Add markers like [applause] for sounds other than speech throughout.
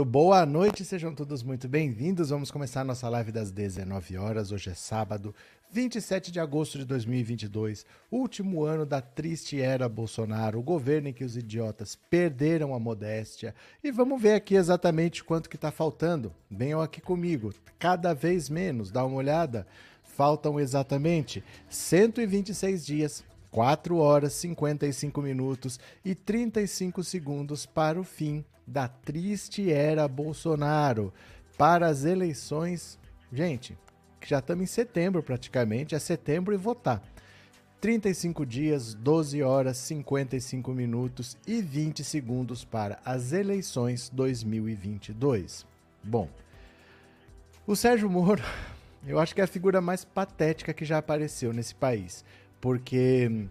Muito boa noite, sejam todos muito bem-vindos. Vamos começar nossa live das 19 horas. Hoje é sábado, 27 de agosto de 2022, último ano da triste era Bolsonaro, o governo em que os idiotas perderam a modéstia. E vamos ver aqui exatamente quanto que está faltando. Venham aqui comigo, cada vez menos, dá uma olhada. Faltam exatamente 126 dias 4 horas 55 minutos e 35 segundos para o fim da triste era Bolsonaro, para as eleições. Gente, já estamos em setembro praticamente, é setembro e votar. 35 dias, 12 horas, 55 minutos e 20 segundos para as eleições 2022. Bom, o Sérgio Moro, [laughs] eu acho que é a figura mais patética que já apareceu nesse país porque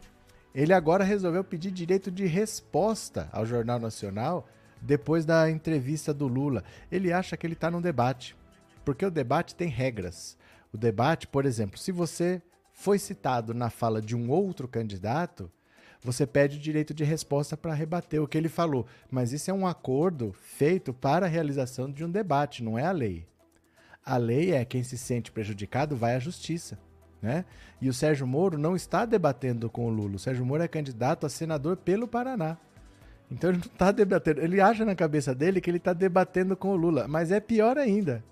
ele agora resolveu pedir direito de resposta ao Jornal Nacional depois da entrevista do Lula. Ele acha que ele está num debate, porque o debate tem regras. O debate, por exemplo, se você foi citado na fala de um outro candidato, você pede direito de resposta para rebater o que ele falou. Mas isso é um acordo feito para a realização de um debate, não é a lei. A lei é quem se sente prejudicado vai à justiça. Né? E o Sérgio Moro não está debatendo com o Lula. O Sérgio Moro é candidato a senador pelo Paraná. Então ele não está debatendo. Ele acha na cabeça dele que ele está debatendo com o Lula. Mas é pior ainda.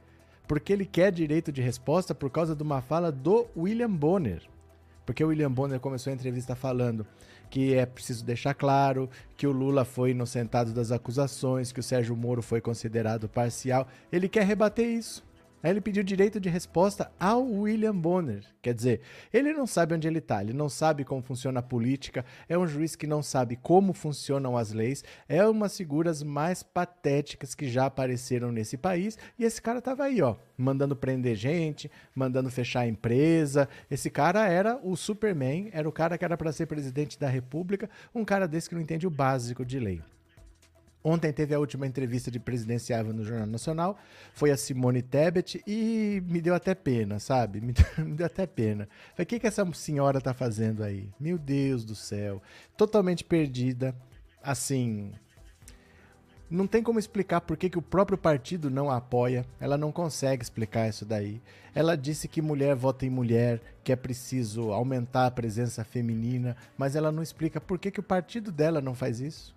Porque ele quer direito de resposta por causa de uma fala do William Bonner. Porque o William Bonner começou a entrevista falando que é preciso deixar claro que o Lula foi inocentado das acusações, que o Sérgio Moro foi considerado parcial. Ele quer rebater isso. Aí ele pediu direito de resposta ao William Bonner. Quer dizer, ele não sabe onde ele está, ele não sabe como funciona a política, é um juiz que não sabe como funcionam as leis, é uma das figuras mais patéticas que já apareceram nesse país. E esse cara tava aí, ó, mandando prender gente, mandando fechar a empresa. Esse cara era o Superman, era o cara que era para ser presidente da República, um cara desse que não entende o básico de lei. Ontem teve a última entrevista de presidenciável no Jornal Nacional, foi a Simone Tebet e me deu até pena, sabe? [laughs] Me deu, me deu até pena. Falei, o que, que essa senhora tá fazendo aí? Meu Deus do céu. Totalmente perdida. Assim, não tem como explicar por que, que o próprio partido não a apoia. Ela não consegue explicar isso daí. Ela disse que mulher vota em mulher, que é preciso aumentar a presença feminina, mas ela não explica por que, que o partido dela não faz isso.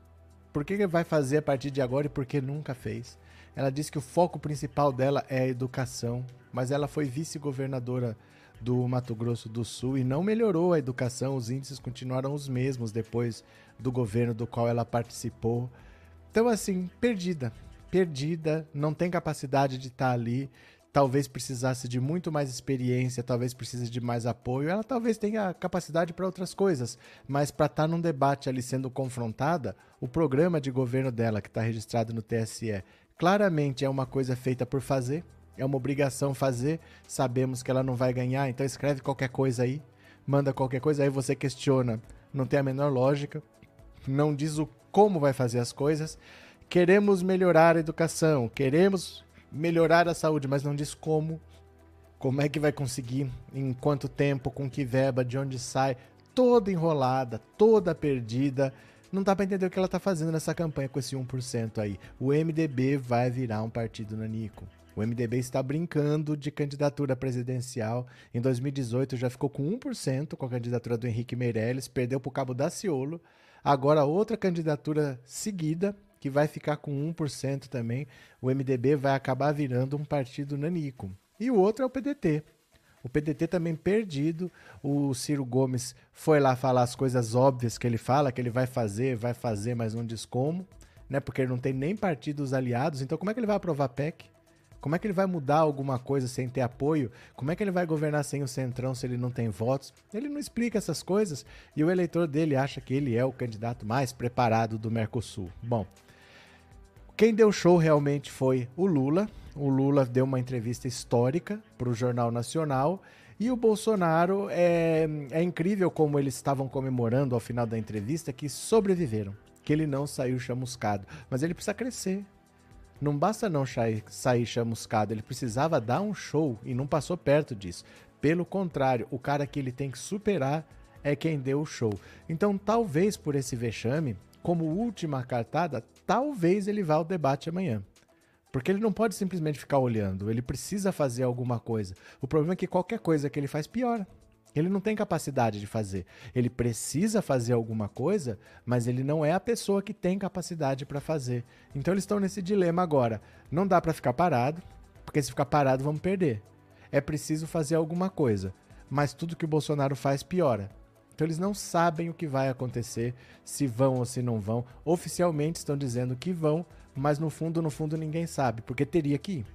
Por que vai fazer a partir de agora e por que nunca fez? Ela disse que o foco principal dela é a educação, mas ela foi vice-governadora do Mato Grosso do Sul e não melhorou a educação, os índices continuaram os mesmos depois do governo do qual ela participou. Então, assim, perdida. Perdida, não tem capacidade de estar ali talvez precisasse de muito mais experiência, talvez precise de mais apoio. Ela talvez tenha capacidade para outras coisas, mas para estar tá num debate ali sendo confrontada, o programa de governo dela, que está registrado no TSE, claramente é uma coisa feita por fazer, é uma obrigação fazer. Sabemos que ela não vai ganhar, então escreve qualquer coisa aí, manda qualquer coisa, aí você questiona, não tem a menor lógica, não diz o como vai fazer as coisas. Queremos melhorar a educação, queremos melhorar a saúde, mas não diz como. Como é que vai conseguir, em quanto tempo, com que verba, de onde sai, toda enrolada, toda perdida. Não dá para entender o que ela tá fazendo nessa campanha com esse 1% aí. O MDB vai virar um partido nanico. O MDB está brincando de candidatura presidencial. Em 2018 já ficou com 1% com a candidatura do Henrique Meirelles, perdeu para o Cabo Daciolo. Agora outra candidatura seguida, que vai ficar com 1% também. O MDB vai acabar virando um partido nanico. E o outro é o PDT. O PDT também perdido. O Ciro Gomes foi lá falar as coisas óbvias que ele fala, que ele vai fazer, vai fazer, mas não diz como, né? Porque ele não tem nem partidos aliados. Então, como é que ele vai aprovar PEC? Como é que ele vai mudar alguma coisa sem ter apoio? Como é que ele vai governar sem o Centrão se ele não tem votos? Ele não explica essas coisas e o eleitor dele acha que ele é o candidato mais preparado do Mercosul. Bom, quem deu show realmente foi o Lula. O Lula deu uma entrevista histórica para o Jornal Nacional. E o Bolsonaro, é, é incrível como eles estavam comemorando ao final da entrevista que sobreviveram, que ele não saiu chamuscado. Mas ele precisa crescer. Não basta não sair chamuscado, ele precisava dar um show e não passou perto disso. Pelo contrário, o cara que ele tem que superar é quem deu o show. Então, talvez por esse vexame, como última cartada, talvez ele vá ao debate amanhã. Porque ele não pode simplesmente ficar olhando, ele precisa fazer alguma coisa. O problema é que qualquer coisa que ele faz piora. Ele não tem capacidade de fazer. Ele precisa fazer alguma coisa, mas ele não é a pessoa que tem capacidade para fazer. Então eles estão nesse dilema agora. Não dá para ficar parado, porque se ficar parado vamos perder. É preciso fazer alguma coisa, mas tudo que o Bolsonaro faz piora. Então eles não sabem o que vai acontecer, se vão ou se não vão. Oficialmente estão dizendo que vão, mas no fundo, no fundo ninguém sabe, porque teria que ir.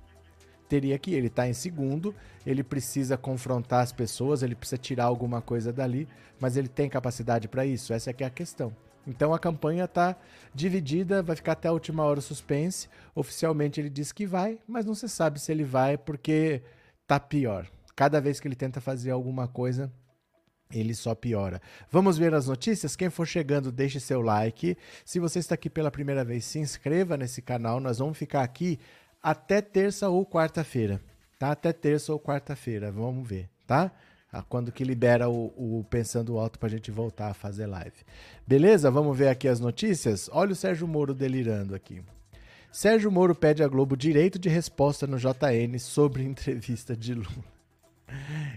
Teria que ir. Ele está em segundo, ele precisa confrontar as pessoas, ele precisa tirar alguma coisa dali, mas ele tem capacidade para isso? Essa é é a questão. Então a campanha está dividida, vai ficar até a última hora suspense. Oficialmente ele diz que vai, mas não se sabe se ele vai porque tá pior. Cada vez que ele tenta fazer alguma coisa, ele só piora. Vamos ver as notícias? Quem for chegando, deixe seu like. Se você está aqui pela primeira vez, se inscreva nesse canal. Nós vamos ficar aqui até terça ou quarta-feira, tá? Até terça ou quarta-feira, vamos ver, tá? Ah, quando que libera o, o Pensando Alto para a gente voltar a fazer live. Beleza? Vamos ver aqui as notícias? Olha o Sérgio Moro delirando aqui. Sérgio Moro pede à Globo direito de resposta no JN sobre [laughs] entrevista de Lula.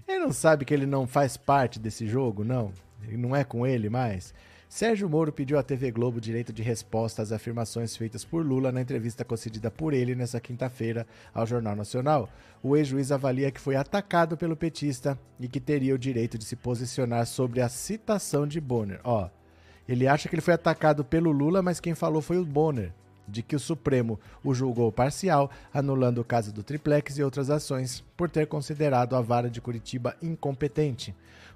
Ele não sabe que ele não faz parte desse jogo, não? Ele não é com ele mais? Sérgio Moro pediu à TV Globo direito de resposta às afirmações feitas por Lula na entrevista concedida por ele nesta quinta-feira ao Jornal Nacional. O ex-juiz avalia que foi atacado pelo petista e que teria o direito de se posicionar sobre a citação de Bonner. Ó, ele acha que ele foi atacado pelo Lula, mas quem falou foi o Bonner de que o Supremo o julgou parcial, anulando o caso do triplex e outras ações, por ter considerado a vara de Curitiba incompetente.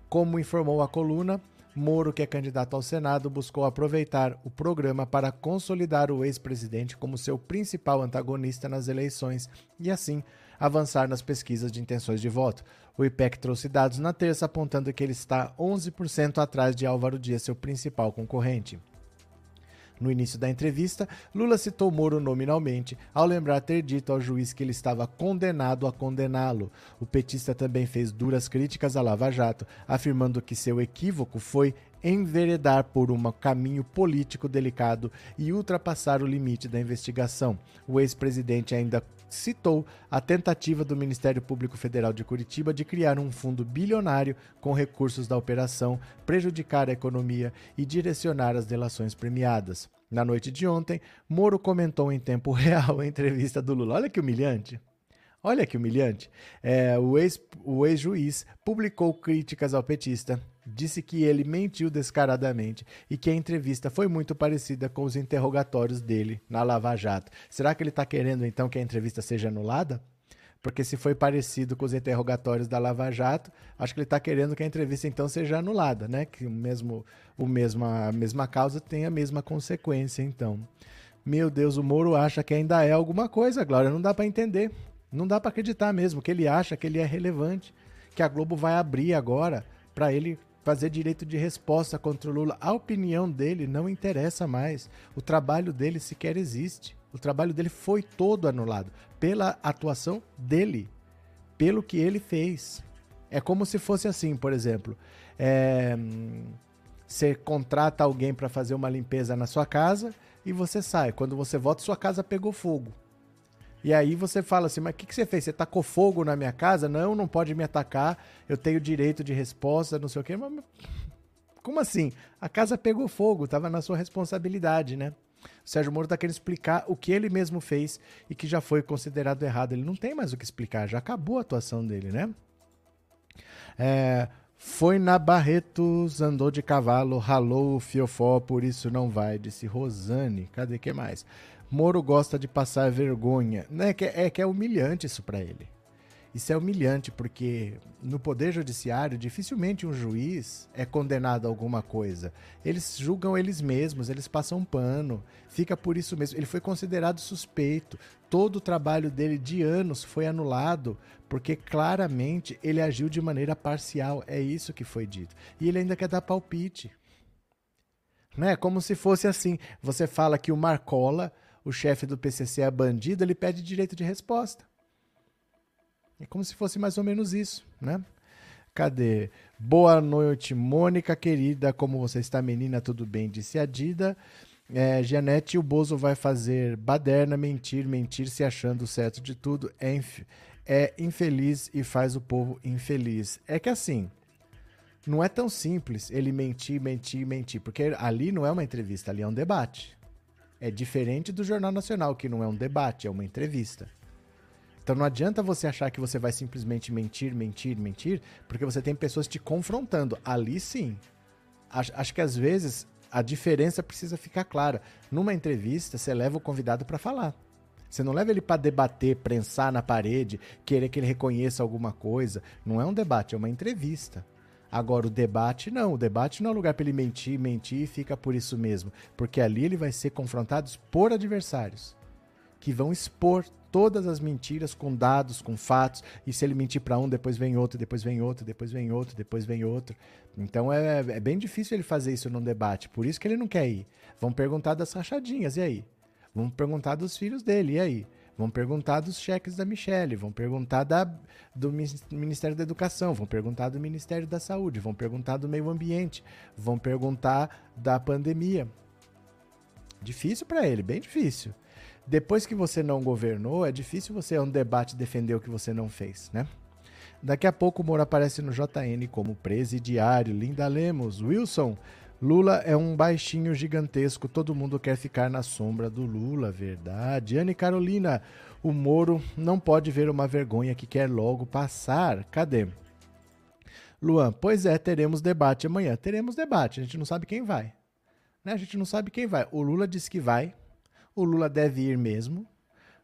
Como informou a coluna, Moro, que é candidato ao Senado, buscou aproveitar o programa para consolidar o ex-presidente como seu principal antagonista nas eleições e, assim, avançar nas pesquisas de intenções de voto. O IPEC trouxe dados na terça apontando que ele está 11% atrás de Álvaro Dias, seu principal concorrente. No início da entrevista, Lula citou Moro nominalmente, ao lembrar ter dito ao juiz que ele estava condenado a condená-lo. O petista também fez duras críticas à Lava Jato, afirmando que seu equívoco foi enveredar por um caminho político delicado e ultrapassar o limite da investigação. O ex-presidente ainda citou a tentativa do Ministério Público Federal de Curitiba de criar um fundo bilionário com recursos da operação, prejudicar a economia e direcionar as delações premiadas. Na noite de ontem, Moro comentou em tempo [laughs] real a entrevista do Lula. Olha que humilhante. Olha que humilhante. É, o ex-juiz ex publicou críticas ao petista, disse que ele mentiu descaradamente e que a entrevista foi muito parecida com os interrogatórios dele na Lava Jato. Será que ele está querendo então que a entrevista seja anulada? Porque se foi parecido com os interrogatórios da Lava Jato, acho que ele está querendo que a entrevista então seja anulada, né? Que o mesmo, o mesmo, a mesma causa tenha a mesma consequência, então. Meu Deus, o Moro acha que ainda é alguma coisa, Glória. Não dá para entender. Não dá para acreditar mesmo que ele acha que ele é relevante, que a Globo vai abrir agora para ele fazer direito de resposta contra o Lula. A opinião dele não interessa mais. O trabalho dele sequer existe. O trabalho dele foi todo anulado pela atuação dele, pelo que ele fez. É como se fosse assim, por exemplo, é, você contrata alguém para fazer uma limpeza na sua casa e você sai. Quando você volta, sua casa pegou fogo. E aí você fala assim, mas o que, que você fez? Você tacou fogo na minha casa? Não, não pode me atacar, eu tenho direito de resposta, não sei o quê. Mas, como assim? A casa pegou fogo, estava na sua responsabilidade, né? O Sérgio Moro está querendo explicar o que ele mesmo fez e que já foi considerado errado. Ele não tem mais o que explicar, já acabou a atuação dele, né? É, foi na Barretos, andou de cavalo, ralou o fiofó, por isso não vai, disse Rosane. Cadê que mais? Moro gosta de passar vergonha. É que é, que é humilhante isso para ele. Isso é humilhante porque no Poder Judiciário dificilmente um juiz é condenado a alguma coisa. Eles julgam eles mesmos, eles passam pano, fica por isso mesmo. Ele foi considerado suspeito. Todo o trabalho dele de anos foi anulado porque claramente ele agiu de maneira parcial. É isso que foi dito. E ele ainda quer dar palpite. Né? Como se fosse assim. Você fala que o Marcola o chefe do PCC é bandido, ele pede direito de resposta. É como se fosse mais ou menos isso, né? Cadê? Boa noite, Mônica querida. Como você está, menina? Tudo bem? Disse a Dida. É, Janete, o Bozo vai fazer baderna, mentir, mentir se achando certo de tudo. É, inf é infeliz e faz o povo infeliz. É que assim, não é tão simples ele mentir, mentir, mentir, porque ali não é uma entrevista, ali é um debate. É diferente do Jornal Nacional, que não é um debate, é uma entrevista. Então não adianta você achar que você vai simplesmente mentir, mentir, mentir, porque você tem pessoas te confrontando. Ali sim. Acho, acho que às vezes a diferença precisa ficar clara. Numa entrevista, você leva o convidado para falar. Você não leva ele para debater, prensar na parede, querer que ele reconheça alguma coisa. Não é um debate, é uma entrevista. Agora, o debate não. O debate não é lugar para ele mentir, mentir e fica por isso mesmo. Porque ali ele vai ser confrontado por adversários que vão expor todas as mentiras com dados, com fatos. E se ele mentir para um, depois vem outro, depois vem outro, depois vem outro, depois vem outro. Então é, é bem difícil ele fazer isso num debate. Por isso que ele não quer ir. Vão perguntar das rachadinhas, e aí? Vão perguntar dos filhos dele, e aí? Vão perguntar dos cheques da Michelle, vão perguntar da, do Ministério da Educação, vão perguntar do Ministério da Saúde, vão perguntar do meio ambiente, vão perguntar da pandemia. Difícil para ele, bem difícil. Depois que você não governou, é difícil você, um debate, defender o que você não fez, né? Daqui a pouco o Moro aparece no JN como presidiário. Linda Lemos, Wilson, Lula é um baixinho gigantesco, todo mundo quer ficar na sombra do Lula, verdade. Anne Carolina, o Moro não pode ver uma vergonha que quer logo passar. Cadê? Luan, pois é, teremos debate amanhã. Teremos debate, a gente não sabe quem vai. Né? A gente não sabe quem vai. O Lula disse que vai, o Lula deve ir mesmo,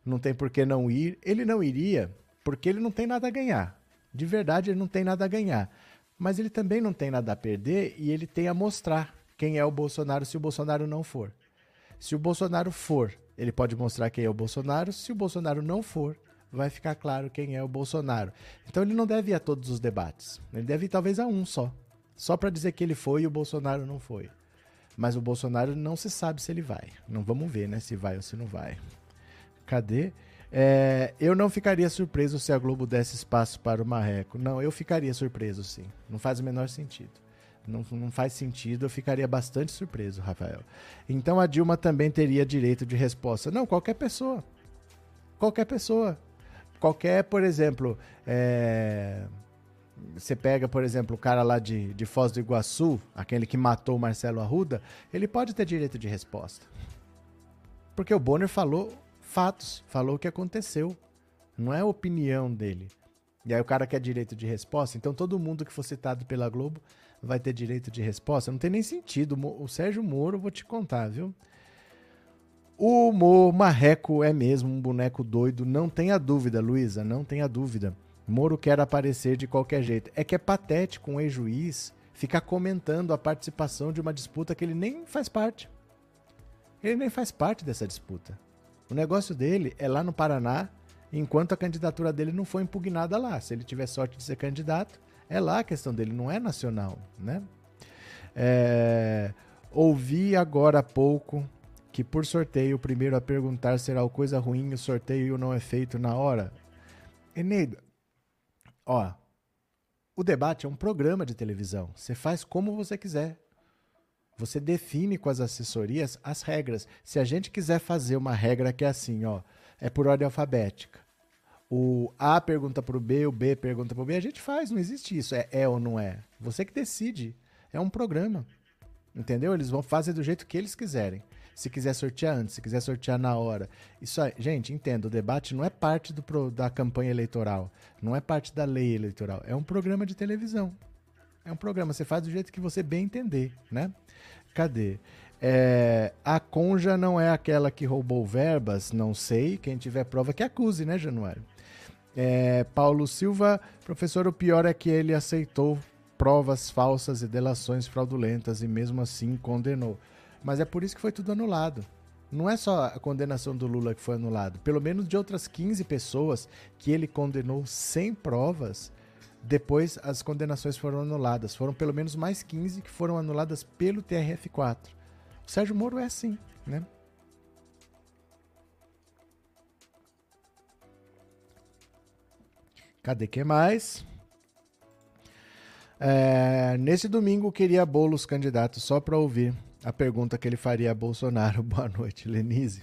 não tem por que não ir. Ele não iria porque ele não tem nada a ganhar. De verdade, ele não tem nada a ganhar mas ele também não tem nada a perder e ele tem a mostrar quem é o Bolsonaro se o Bolsonaro não for. Se o Bolsonaro for, ele pode mostrar quem é o Bolsonaro, se o Bolsonaro não for, vai ficar claro quem é o Bolsonaro. Então ele não deve ir a todos os debates. Ele deve ir talvez a um só. Só para dizer que ele foi e o Bolsonaro não foi. Mas o Bolsonaro não se sabe se ele vai. Não vamos ver, né? Se vai ou se não vai. Cadê? É, eu não ficaria surpreso se a Globo desse espaço para o Marreco. Não, eu ficaria surpreso, sim. Não faz o menor sentido. Não, não faz sentido, eu ficaria bastante surpreso, Rafael. Então a Dilma também teria direito de resposta. Não, qualquer pessoa. Qualquer pessoa. Qualquer, por exemplo, é... você pega, por exemplo, o cara lá de, de Foz do Iguaçu, aquele que matou o Marcelo Arruda, ele pode ter direito de resposta. Porque o Bonner falou fatos, falou o que aconteceu. Não é a opinião dele. E aí o cara quer direito de resposta, então todo mundo que for citado pela Globo vai ter direito de resposta. Não tem nem sentido. O Sérgio Moro, vou te contar, viu? O Mo Marreco é mesmo um boneco doido, não tenha dúvida, Luísa, não tenha dúvida. Moro quer aparecer de qualquer jeito. É que é patético um ex-juiz ficar comentando a participação de uma disputa que ele nem faz parte. Ele nem faz parte dessa disputa. O negócio dele é lá no Paraná, enquanto a candidatura dele não foi impugnada lá. Se ele tiver sorte de ser candidato, é lá a questão dele, não é nacional, né? É... Ouvi agora há pouco que por sorteio o primeiro a perguntar será o coisa ruim o sorteio não é feito na hora. Eneida, ó, o debate é um programa de televisão. Você faz como você quiser. Você define com as assessorias as regras. Se a gente quiser fazer uma regra que é assim, ó, é por ordem alfabética. O A pergunta para o B, o B pergunta para o B, a gente faz, não existe isso. É, é ou não é. Você que decide. É um programa. Entendeu? Eles vão fazer do jeito que eles quiserem. Se quiser sortear antes, se quiser sortear na hora. Isso aí, gente, entenda, o debate não é parte do, da campanha eleitoral, não é parte da lei eleitoral, é um programa de televisão. É um programa, você faz do jeito que você bem entender, né? Cadê? É, a Conja não é aquela que roubou verbas? Não sei. Quem tiver prova que acuse, né, Januário? É, Paulo Silva, professor, o pior é que ele aceitou provas falsas e delações fraudulentas e mesmo assim condenou. Mas é por isso que foi tudo anulado. Não é só a condenação do Lula que foi anulado. Pelo menos de outras 15 pessoas que ele condenou sem provas, depois as condenações foram anuladas. Foram pelo menos mais 15 que foram anuladas pelo TRF4. O Sérgio Moro é assim, né? Cadê que mais? É, nesse domingo queria bolos candidatos só para ouvir. a pergunta que ele faria a Bolsonaro. [laughs] Boa noite, Lenise.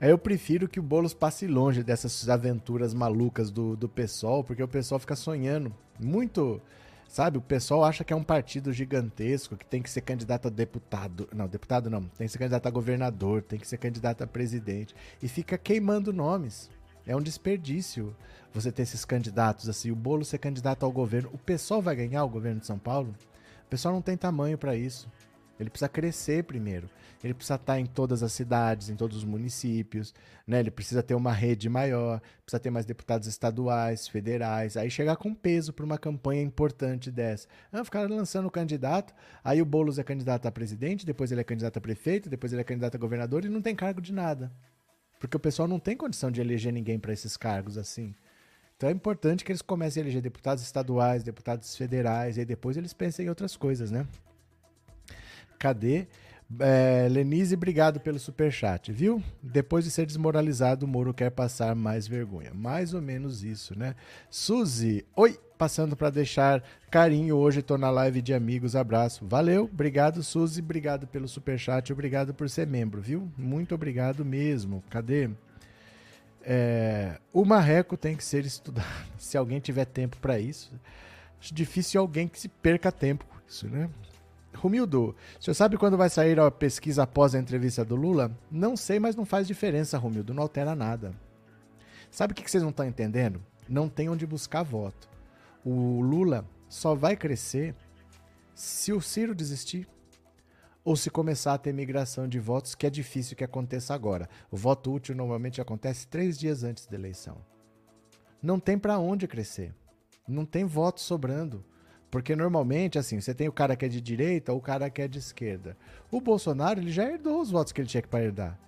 Eu prefiro que o Boulos passe longe dessas aventuras malucas do, do PSOL, porque o pessoal fica sonhando muito. Sabe, o pessoal acha que é um partido gigantesco, que tem que ser candidato a deputado. Não, deputado não. Tem que ser candidato a governador, tem que ser candidato a presidente. E fica queimando nomes. É um desperdício você ter esses candidatos assim. O bolo ser candidato ao governo. O pessoal vai ganhar o governo de São Paulo? O pessoal não tem tamanho para isso. Ele precisa crescer primeiro. Ele precisa estar em todas as cidades, em todos os municípios, né? Ele precisa ter uma rede maior, precisa ter mais deputados estaduais, federais, aí chegar com peso para uma campanha importante dessa. Ah, ficar lançando candidato, aí o Boulos é candidato a presidente, depois ele é candidato a prefeito, depois ele é candidato a governador e não tem cargo de nada. Porque o pessoal não tem condição de eleger ninguém para esses cargos assim. Então é importante que eles comecem a eleger deputados estaduais, deputados federais, e aí depois eles pensem em outras coisas, né? Cadê? É, Lenise, obrigado pelo superchat, viu? Depois de ser desmoralizado, o Moro quer passar mais vergonha. Mais ou menos isso, né? Suzy, oi! Passando para deixar carinho hoje, tô na live de amigos, abraço. Valeu, obrigado Suzy, obrigado pelo superchat, obrigado por ser membro, viu? Muito obrigado mesmo. Cadê? É, o marreco tem que ser estudado. [laughs] Se alguém tiver tempo para isso, acho difícil alguém que se perca tempo com isso, né? Romildo, você sabe quando vai sair a pesquisa após a entrevista do Lula? Não sei, mas não faz diferença, Romildo, não altera nada. Sabe o que vocês não estão entendendo? Não tem onde buscar voto. O Lula só vai crescer se o Ciro desistir ou se começar a ter migração de votos, que é difícil que aconteça agora. O voto útil normalmente acontece três dias antes da eleição. Não tem para onde crescer. Não tem voto sobrando. Porque normalmente, assim, você tem o cara que é de direita ou o cara que é de esquerda. O Bolsonaro, ele já herdou os votos que ele tinha que herdar.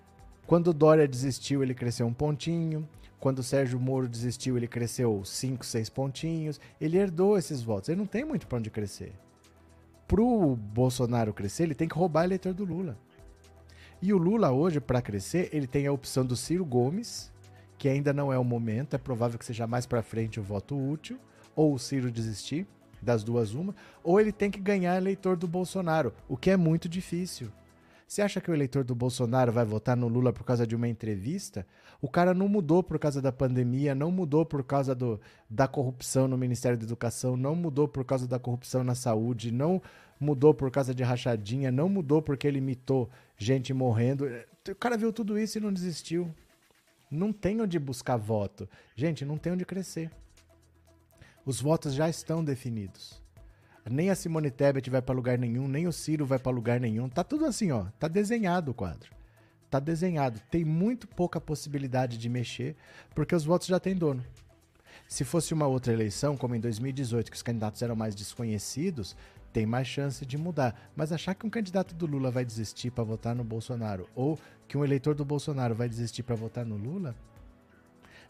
Quando o Dória desistiu, ele cresceu um pontinho. Quando o Sérgio Moro desistiu, ele cresceu cinco, seis pontinhos. Ele herdou esses votos. Ele não tem muito para onde crescer. Pro Bolsonaro crescer, ele tem que roubar eleitor do Lula. E o Lula hoje, para crescer, ele tem a opção do Ciro Gomes, que ainda não é o momento, é provável que seja mais para frente o voto útil, ou o Ciro desistir das duas uma, ou ele tem que ganhar eleitor do Bolsonaro, o que é muito difícil. Você acha que o eleitor do Bolsonaro vai votar no Lula por causa de uma entrevista? O cara não mudou por causa da pandemia, não mudou por causa do, da corrupção no Ministério da Educação, não mudou por causa da corrupção na saúde, não mudou por causa de rachadinha, não mudou porque ele imitou gente morrendo. O cara viu tudo isso e não desistiu. Não tem onde buscar voto. Gente, não tem onde crescer. Os votos já estão definidos. Nem a Simone Tebet vai para lugar nenhum, nem o Ciro vai para lugar nenhum. Tá tudo assim, ó. Tá desenhado o quadro. Tá desenhado. Tem muito pouca possibilidade de mexer, porque os votos já têm dono. Se fosse uma outra eleição, como em 2018, que os candidatos eram mais desconhecidos, tem mais chance de mudar. Mas achar que um candidato do Lula vai desistir para votar no Bolsonaro ou que um eleitor do Bolsonaro vai desistir para votar no Lula,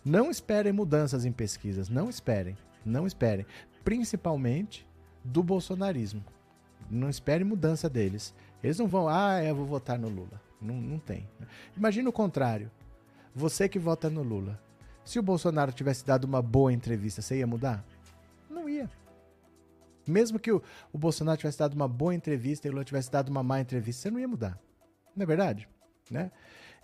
não esperem mudanças em pesquisas, não esperem. Não esperem. Principalmente do bolsonarismo. Não espere mudança deles. Eles não vão, ah, eu vou votar no Lula. Não, não tem. Imagina o contrário. Você que vota no Lula. Se o Bolsonaro tivesse dado uma boa entrevista, você ia mudar? Não ia. Mesmo que o, o Bolsonaro tivesse dado uma boa entrevista e o Lula tivesse dado uma má entrevista, você não ia mudar. Não é verdade? Né?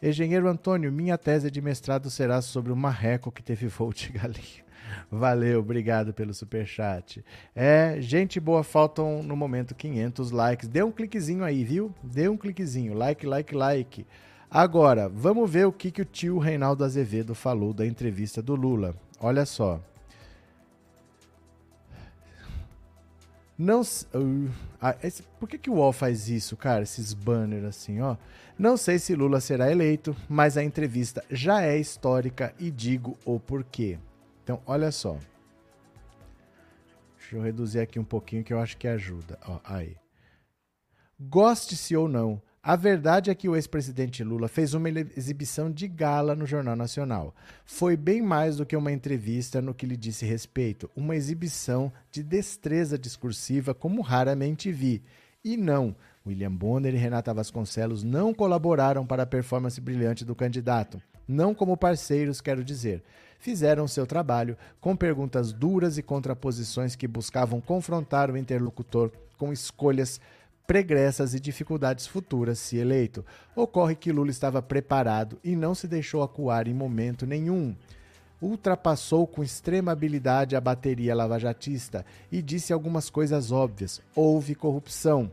Engenheiro Antônio, minha tese de mestrado será sobre o marreco que teve [laughs] voo de galinha. Valeu, obrigado pelo super chat. É, gente boa, faltam no momento 500 likes. Dê um cliquezinho aí, viu? Dê um cliquezinho, like, like, like. Agora, vamos ver o que, que o tio Reinaldo Azevedo falou da entrevista do Lula. Olha só. Não. Uh, ah, esse, por que, que o UOL faz isso, cara? Esses banners assim, ó. Não sei se Lula será eleito, mas a entrevista já é histórica e digo o porquê. Então, olha só. Deixa eu reduzir aqui um pouquinho que eu acho que ajuda. Ó, aí. Goste-se ou não, a verdade é que o ex-presidente Lula fez uma exibição de gala no Jornal Nacional. Foi bem mais do que uma entrevista no que lhe disse respeito, uma exibição de destreza discursiva como raramente vi. E não, William Bonner e Renata Vasconcelos não colaboraram para a performance brilhante do candidato. Não como parceiros, quero dizer fizeram seu trabalho com perguntas duras e contraposições que buscavam confrontar o interlocutor com escolhas pregressas e dificuldades futuras se eleito. Ocorre que Lula estava preparado e não se deixou acuar em momento nenhum. Ultrapassou com extrema habilidade a bateria lavajatista e disse algumas coisas óbvias. Houve corrupção,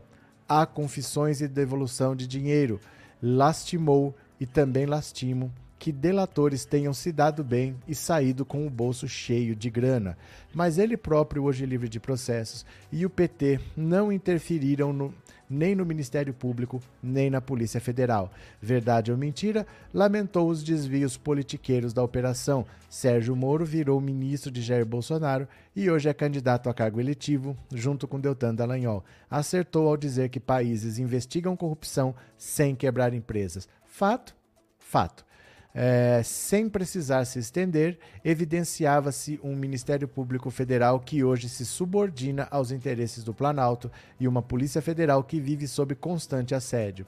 há confissões e devolução de dinheiro. Lastimou e também lastimo que delatores tenham se dado bem e saído com o bolso cheio de grana, mas ele próprio, hoje livre de processos, e o PT não interferiram no, nem no Ministério Público, nem na Polícia Federal. Verdade ou mentira, lamentou os desvios politiqueiros da operação. Sérgio Moro virou ministro de Jair Bolsonaro e hoje é candidato a cargo eletivo, junto com Deltan Dallagnol. Acertou ao dizer que países investigam corrupção sem quebrar empresas. Fato? Fato é, sem precisar se estender, evidenciava-se um Ministério Público Federal que hoje se subordina aos interesses do Planalto e uma Polícia Federal que vive sob constante assédio.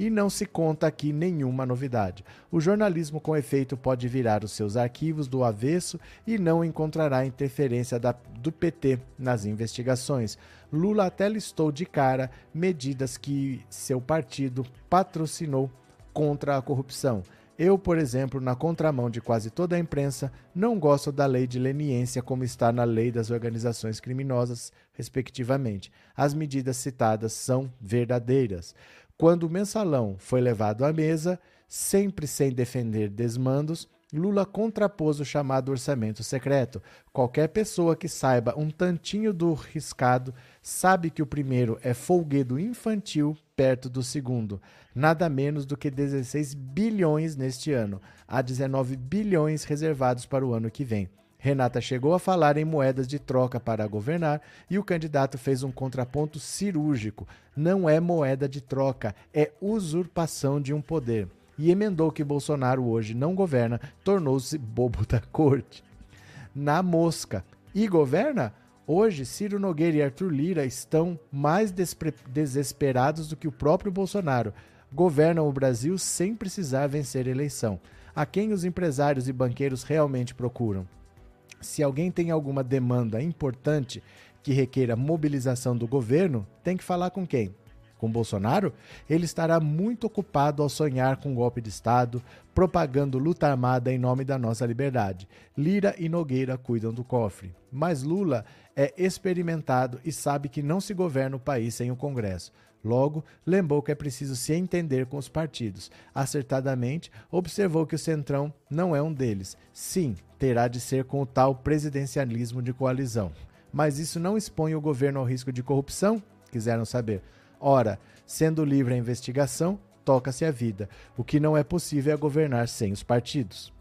E não se conta aqui nenhuma novidade. O jornalismo, com efeito, pode virar os seus arquivos do avesso e não encontrará interferência da, do PT nas investigações. Lula até listou de cara medidas que seu partido patrocinou contra a corrupção. Eu, por exemplo, na contramão de quase toda a imprensa, não gosto da lei de leniência como está na lei das organizações criminosas, respectivamente. As medidas citadas são verdadeiras. Quando o mensalão foi levado à mesa, sempre sem defender desmandos, Lula contrapôs o chamado orçamento secreto. Qualquer pessoa que saiba um tantinho do riscado sabe que o primeiro é folguedo infantil perto do segundo. Nada menos do que 16 bilhões neste ano. Há 19 bilhões reservados para o ano que vem. Renata chegou a falar em moedas de troca para governar e o candidato fez um contraponto cirúrgico. Não é moeda de troca, é usurpação de um poder e emendou que Bolsonaro hoje não governa, tornou-se bobo da corte. Na mosca. E governa? Hoje, Ciro Nogueira e Arthur Lira estão mais desesperados do que o próprio Bolsonaro. Governam o Brasil sem precisar vencer a eleição. A quem os empresários e banqueiros realmente procuram? Se alguém tem alguma demanda importante que requeira mobilização do governo, tem que falar com quem? Com Bolsonaro, ele estará muito ocupado ao sonhar com um golpe de Estado, propagando luta armada em nome da nossa liberdade. Lira e Nogueira cuidam do cofre. Mas Lula é experimentado e sabe que não se governa o país sem o Congresso. Logo, lembrou que é preciso se entender com os partidos. Acertadamente, observou que o Centrão não é um deles. Sim, terá de ser com o tal presidencialismo de coalizão. Mas isso não expõe o governo ao risco de corrupção? Quiseram saber. Ora, sendo livre a investigação, toca-se a vida. O que não é possível é governar sem os partidos.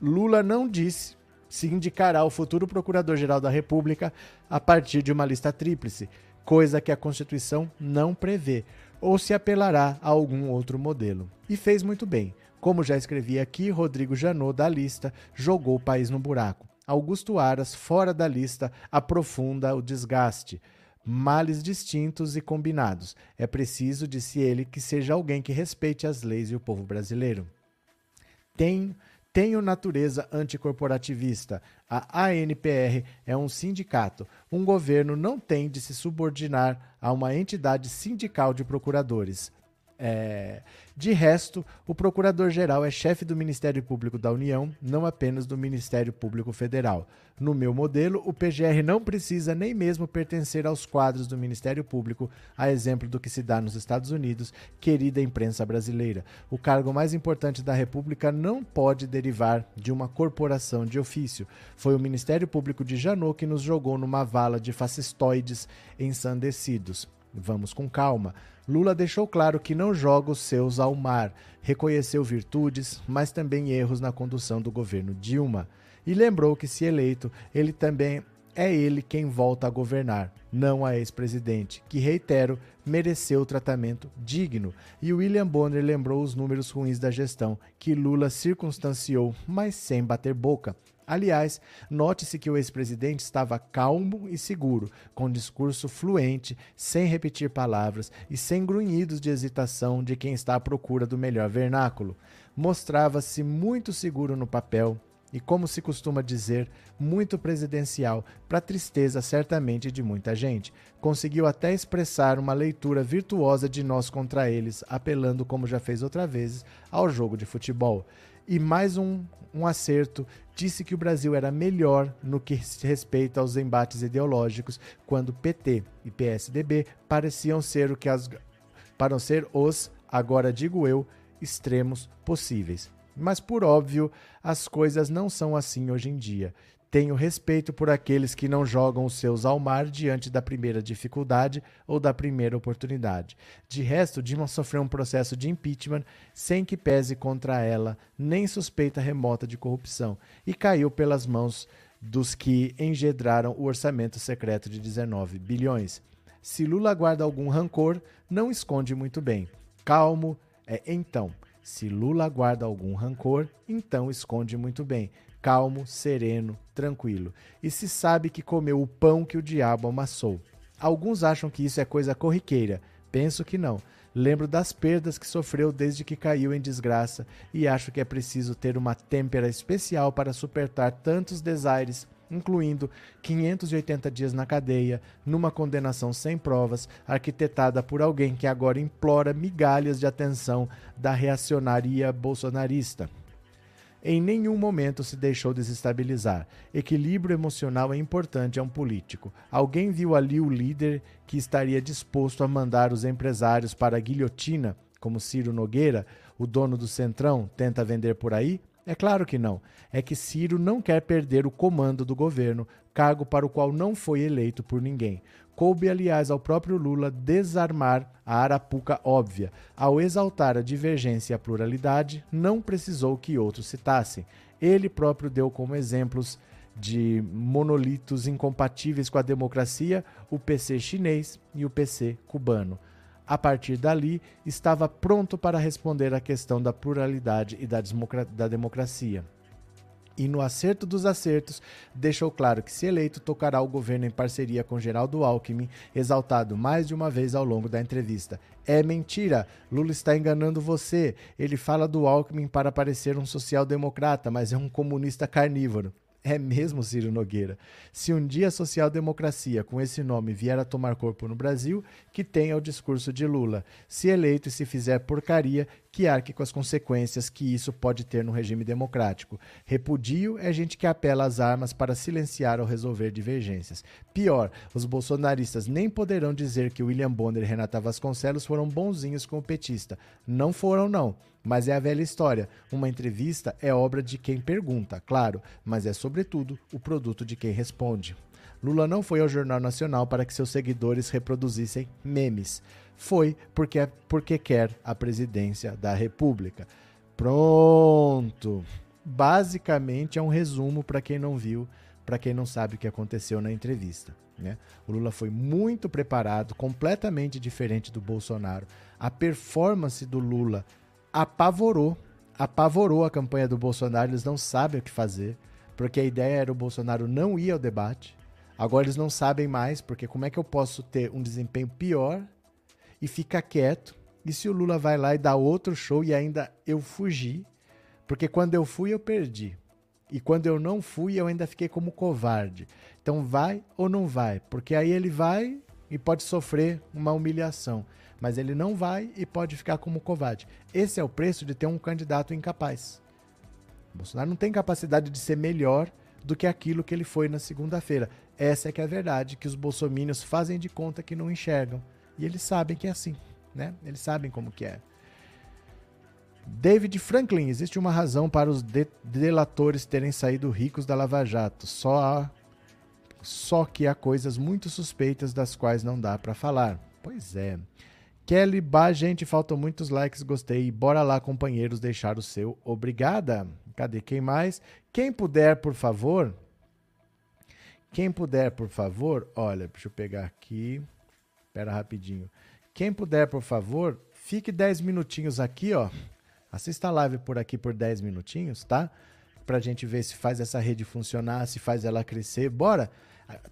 Lula não disse se indicará o futuro Procurador-Geral da República a partir de uma lista tríplice, coisa que a Constituição não prevê, ou se apelará a algum outro modelo. E fez muito bem. Como já escrevi aqui, Rodrigo Janot, da lista, jogou o país no buraco. Augusto Aras, fora da lista, aprofunda o desgaste males distintos e combinados. É preciso, disse ele, que seja alguém que respeite as leis e o povo brasileiro. Tem, tenho natureza anticorporativista. A ANPR é um sindicato. Um governo não tem de se subordinar a uma entidade sindical de procuradores. É... De resto, o Procurador-Geral é chefe do Ministério Público da União, não apenas do Ministério Público Federal. No meu modelo, o PGR não precisa nem mesmo pertencer aos quadros do Ministério Público, a exemplo do que se dá nos Estados Unidos, querida imprensa brasileira. O cargo mais importante da República não pode derivar de uma corporação de ofício. Foi o Ministério Público de Janot que nos jogou numa vala de fascistoides ensandecidos. Vamos com calma. Lula deixou claro que não joga os seus ao mar, reconheceu virtudes, mas também erros na condução do governo Dilma. E lembrou que, se eleito, ele também é ele quem volta a governar, não a ex-presidente, que, reitero, mereceu tratamento digno. E William Bonner lembrou os números ruins da gestão, que Lula circunstanciou, mas sem bater boca. Aliás, note-se que o ex-presidente estava calmo e seguro, com discurso fluente, sem repetir palavras e sem grunhidos de hesitação de quem está à procura do melhor vernáculo. Mostrava-se muito seguro no papel e, como se costuma dizer, muito presidencial, para tristeza certamente de muita gente. Conseguiu até expressar uma leitura virtuosa de nós contra eles, apelando, como já fez outra vez, ao jogo de futebol. E mais um, um acerto, disse que o Brasil era melhor no que se respeita aos embates ideológicos, quando PT e PSDB pareciam ser o que as para ser os, agora digo eu, extremos possíveis. Mas, por óbvio, as coisas não são assim hoje em dia. Tenho respeito por aqueles que não jogam os seus ao mar diante da primeira dificuldade ou da primeira oportunidade. De resto, Dilma sofreu um processo de impeachment sem que pese contra ela nem suspeita remota de corrupção e caiu pelas mãos dos que engedraram o orçamento secreto de 19 bilhões. Se Lula guarda algum rancor, não esconde muito bem. Calmo, é então. Se Lula guarda algum rancor, então esconde muito bem. Calmo, sereno, tranquilo. E se sabe que comeu o pão que o diabo amassou. Alguns acham que isso é coisa corriqueira. Penso que não. Lembro das perdas que sofreu desde que caiu em desgraça e acho que é preciso ter uma têmpera especial para suportar tantos desaires incluindo 580 dias na cadeia, numa condenação sem provas, arquitetada por alguém que agora implora migalhas de atenção da reacionaria bolsonarista. Em nenhum momento se deixou desestabilizar. Equilíbrio emocional é importante a um político. Alguém viu ali o líder que estaria disposto a mandar os empresários para a guilhotina, como Ciro Nogueira, o dono do Centrão, tenta vender por aí? É claro que não. É que Ciro não quer perder o comando do governo, cargo para o qual não foi eleito por ninguém. Coube, aliás, ao próprio Lula desarmar a arapuca óbvia. Ao exaltar a divergência e a pluralidade, não precisou que outros citassem. Ele próprio deu como exemplos de monolitos incompatíveis com a democracia o PC chinês e o PC cubano a partir dali, estava pronto para responder à questão da pluralidade e da, democracia. E no acerto dos acertos, deixou claro que, se eleito, tocará o governo em parceria com Geraldo Alckmin, exaltado mais de uma vez ao longo da entrevista. É mentira! Lula está enganando você. Ele fala do Alckmin para parecer um social-democrata, mas é um comunista carnívoro. É mesmo, Ciro Nogueira. Se um dia a social-democracia com esse nome vier a tomar corpo no Brasil, que tenha o discurso de Lula. Se eleito e se fizer porcaria, que arque com as consequências que isso pode ter no regime democrático. Repudio é gente que apela às armas para silenciar ou resolver divergências. Pior, os bolsonaristas nem poderão dizer que William Bonner e Renata Vasconcelos foram bonzinhos com o petista. Não foram, não. Mas é a velha história. Uma entrevista é obra de quem pergunta, claro, mas é sobretudo o produto de quem responde. Lula não foi ao Jornal Nacional para que seus seguidores reproduzissem memes foi porque, é, porque quer a presidência da República. Pronto! Basicamente é um resumo para quem não viu, para quem não sabe o que aconteceu na entrevista. Né? O Lula foi muito preparado, completamente diferente do Bolsonaro. A performance do Lula apavorou, apavorou a campanha do Bolsonaro. Eles não sabem o que fazer, porque a ideia era o Bolsonaro não ir ao debate. Agora eles não sabem mais, porque como é que eu posso ter um desempenho pior e fica quieto. E se o Lula vai lá e dá outro show e ainda eu fugi, porque quando eu fui eu perdi. E quando eu não fui, eu ainda fiquei como covarde. Então vai ou não vai? Porque aí ele vai e pode sofrer uma humilhação. Mas ele não vai e pode ficar como covarde. Esse é o preço de ter um candidato incapaz. O Bolsonaro não tem capacidade de ser melhor do que aquilo que ele foi na segunda-feira. Essa é que é a verdade, que os bolsomínios fazem de conta que não enxergam. E eles sabem que é assim, né? Eles sabem como que é. David Franklin, existe uma razão para os de delatores terem saído ricos da Lava Jato. Só há, só que há coisas muito suspeitas das quais não dá para falar. Pois é. Kelly, bah, gente, faltam muitos likes, gostei. Bora lá, companheiros, deixar o seu. Obrigada. Cadê quem mais? Quem puder, por favor. Quem puder, por favor. Olha, deixa eu pegar aqui. Espera rapidinho. Quem puder, por favor, fique 10 minutinhos aqui, ó. Assista a live por aqui por 10 minutinhos, tá? Pra gente ver se faz essa rede funcionar, se faz ela crescer. Bora!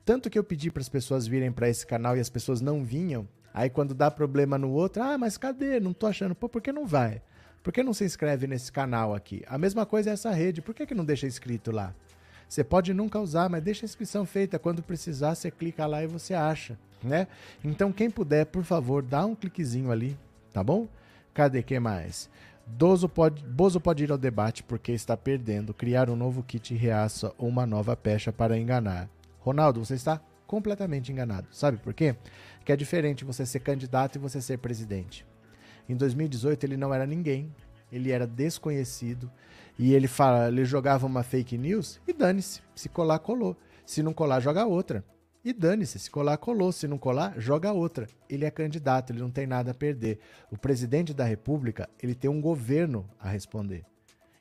Tanto que eu pedi para as pessoas virem para esse canal e as pessoas não vinham. Aí quando dá problema no outro, ah, mas cadê? Não tô achando. Pô, por que não vai? Por que não se inscreve nesse canal aqui? A mesma coisa é essa rede. Por que, que não deixa inscrito lá? Você pode nunca usar, mas deixa a inscrição feita. Quando precisar, você clica lá e você acha, né? Então, quem puder, por favor, dá um cliquezinho ali, tá bom? Cadê que mais? Bozo pode, Bozo pode ir ao debate porque está perdendo. Criar um novo kit reaça ou uma nova pecha para enganar. Ronaldo, você está completamente enganado. Sabe por quê? Que é diferente você ser candidato e você ser presidente. Em 2018 ele não era ninguém, ele era desconhecido e ele fala, ele jogava uma fake news e dane-se, se colar colou, se não colar joga outra. E dane-se, se colar colou, se não colar joga outra. Ele é candidato, ele não tem nada a perder. O presidente da República, ele tem um governo a responder.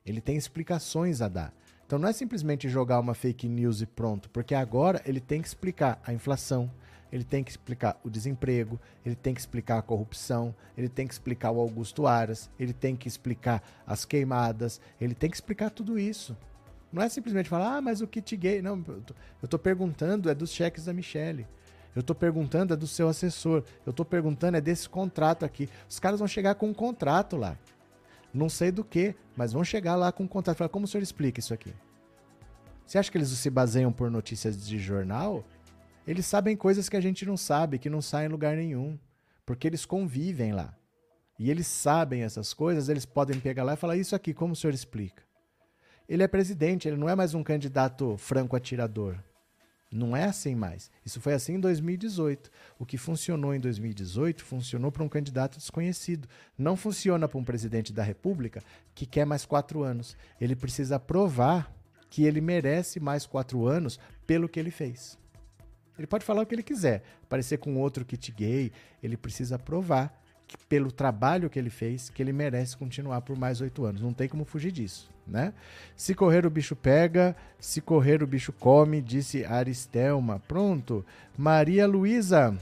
Ele tem explicações a dar. Então não é simplesmente jogar uma fake news e pronto, porque agora ele tem que explicar a inflação, ele tem que explicar o desemprego, ele tem que explicar a corrupção, ele tem que explicar o Augusto Aras, ele tem que explicar as queimadas, ele tem que explicar tudo isso. Não é simplesmente falar, ah, mas o kit gay. Não, eu estou perguntando, é dos cheques da Michelle. Eu estou perguntando, é do seu assessor. Eu estou perguntando, é desse contrato aqui. Os caras vão chegar com um contrato lá. Não sei do que, mas vão chegar lá com um contrato. Falar, como o senhor explica isso aqui? Você acha que eles se baseiam por notícias de jornal? Eles sabem coisas que a gente não sabe, que não saem em lugar nenhum, porque eles convivem lá. E eles sabem essas coisas, eles podem pegar lá e falar: Isso aqui, como o senhor explica? Ele é presidente, ele não é mais um candidato franco atirador. Não é assim mais. Isso foi assim em 2018. O que funcionou em 2018 funcionou para um candidato desconhecido. Não funciona para um presidente da República que quer mais quatro anos. Ele precisa provar que ele merece mais quatro anos pelo que ele fez. Ele pode falar o que ele quiser, parecer com outro kit gay, ele precisa provar que, pelo trabalho que ele fez, que ele merece continuar por mais oito anos. Não tem como fugir disso, né? Se correr o bicho pega, se correr o bicho come, disse Aristelma. Pronto. Maria Luísa,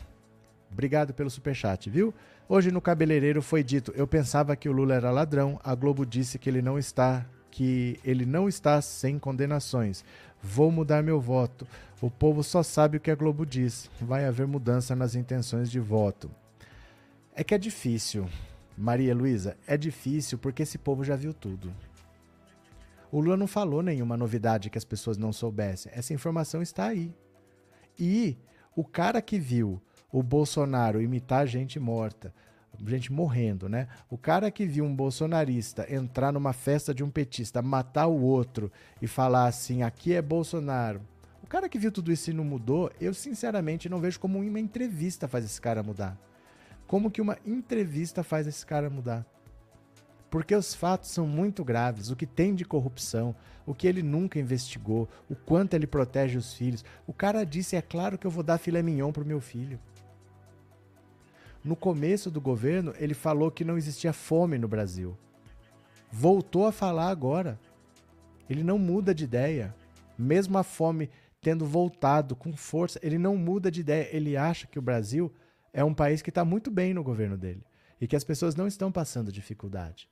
obrigado pelo superchat, viu? Hoje no cabeleireiro foi dito, eu pensava que o Lula era ladrão, a Globo disse que ele não está que ele não está sem condenações. Vou mudar meu voto. O povo só sabe o que a Globo diz. Vai haver mudança nas intenções de voto. É que é difícil, Maria Luísa, é difícil porque esse povo já viu tudo. O Lula não falou nenhuma novidade que as pessoas não soubessem. Essa informação está aí. E o cara que viu o Bolsonaro imitar gente morta, gente morrendo, né? O cara que viu um bolsonarista entrar numa festa de um petista, matar o outro e falar assim: aqui é Bolsonaro. O cara que viu tudo isso e não mudou, eu sinceramente não vejo como uma entrevista faz esse cara mudar. Como que uma entrevista faz esse cara mudar? Porque os fatos são muito graves, o que tem de corrupção, o que ele nunca investigou, o quanto ele protege os filhos. O cara disse: é claro que eu vou dar filé mignon pro meu filho. No começo do governo, ele falou que não existia fome no Brasil. Voltou a falar agora. Ele não muda de ideia. Mesmo a fome tendo voltado com força, ele não muda de ideia. Ele acha que o Brasil é um país que está muito bem no governo dele e que as pessoas não estão passando dificuldade.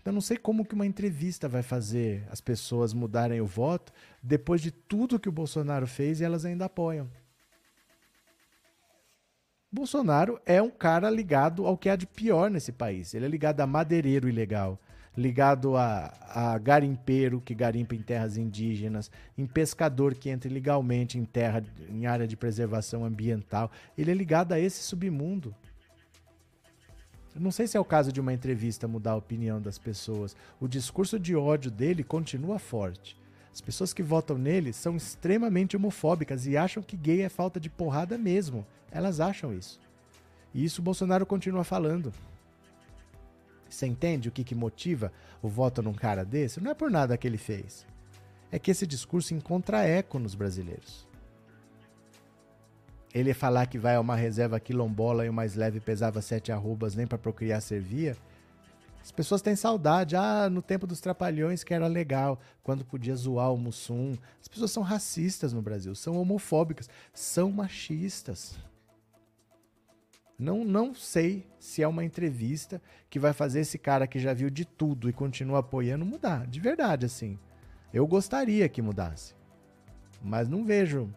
Então não sei como que uma entrevista vai fazer as pessoas mudarem o voto depois de tudo que o Bolsonaro fez e elas ainda apoiam. Bolsonaro é um cara ligado ao que há de pior nesse país. Ele é ligado a madeireiro ilegal, ligado a, a garimpeiro que garimpa em terras indígenas, em pescador que entra ilegalmente em terra, em área de preservação ambiental. Ele é ligado a esse submundo. Não sei se é o caso de uma entrevista mudar a opinião das pessoas. O discurso de ódio dele continua forte. As pessoas que votam nele são extremamente homofóbicas e acham que gay é falta de porrada mesmo. Elas acham isso. E isso o Bolsonaro continua falando. Você entende o que, que motiva o voto num cara desse? Não é por nada que ele fez. É que esse discurso encontra eco nos brasileiros. Ele falar que vai a uma reserva quilombola e o mais leve pesava sete arrobas, nem para procriar servia. As pessoas têm saudade. Ah, no tempo dos trapalhões que era legal, quando podia zoar o Mussum. As pessoas são racistas no Brasil, são homofóbicas, são machistas. Não, não sei se é uma entrevista que vai fazer esse cara que já viu de tudo e continua apoiando mudar. De verdade, assim. Eu gostaria que mudasse. Mas não vejo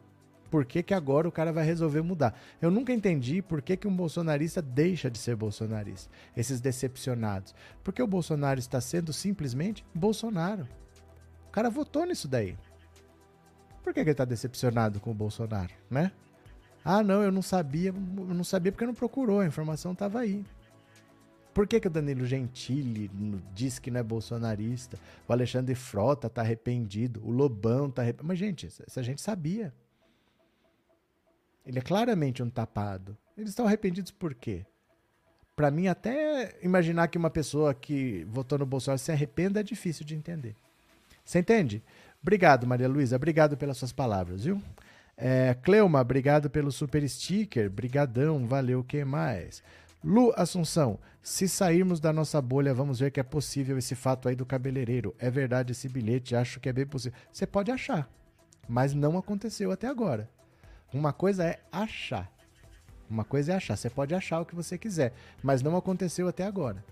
Por que, que agora o cara vai resolver mudar? Eu nunca entendi por que, que um bolsonarista deixa de ser bolsonarista. Esses decepcionados. Porque o Bolsonaro está sendo simplesmente Bolsonaro. O cara votou nisso daí. Por que, que ele está decepcionado com o Bolsonaro, né? Ah, não, eu não sabia. Eu não sabia porque não procurou, a informação estava aí. Por que, que o Danilo Gentili diz que não é bolsonarista? O Alexandre Frota está arrependido, o Lobão está arrependido. Mas, gente, essa gente sabia. Ele é claramente um tapado. Eles estão arrependidos por quê? Para mim, até imaginar que uma pessoa que votou no Bolsonaro se arrependa é difícil de entender. Você entende? Obrigado, Maria Luísa. Obrigado pelas suas palavras, viu? É, Cleuma, obrigado pelo super sticker. Brigadão, valeu. O que mais? Lu Assunção, se sairmos da nossa bolha, vamos ver que é possível esse fato aí do cabeleireiro. É verdade esse bilhete, acho que é bem possível. Você pode achar, mas não aconteceu até agora. Uma coisa é achar. Uma coisa é achar. Você pode achar o que você quiser, mas não aconteceu até agora.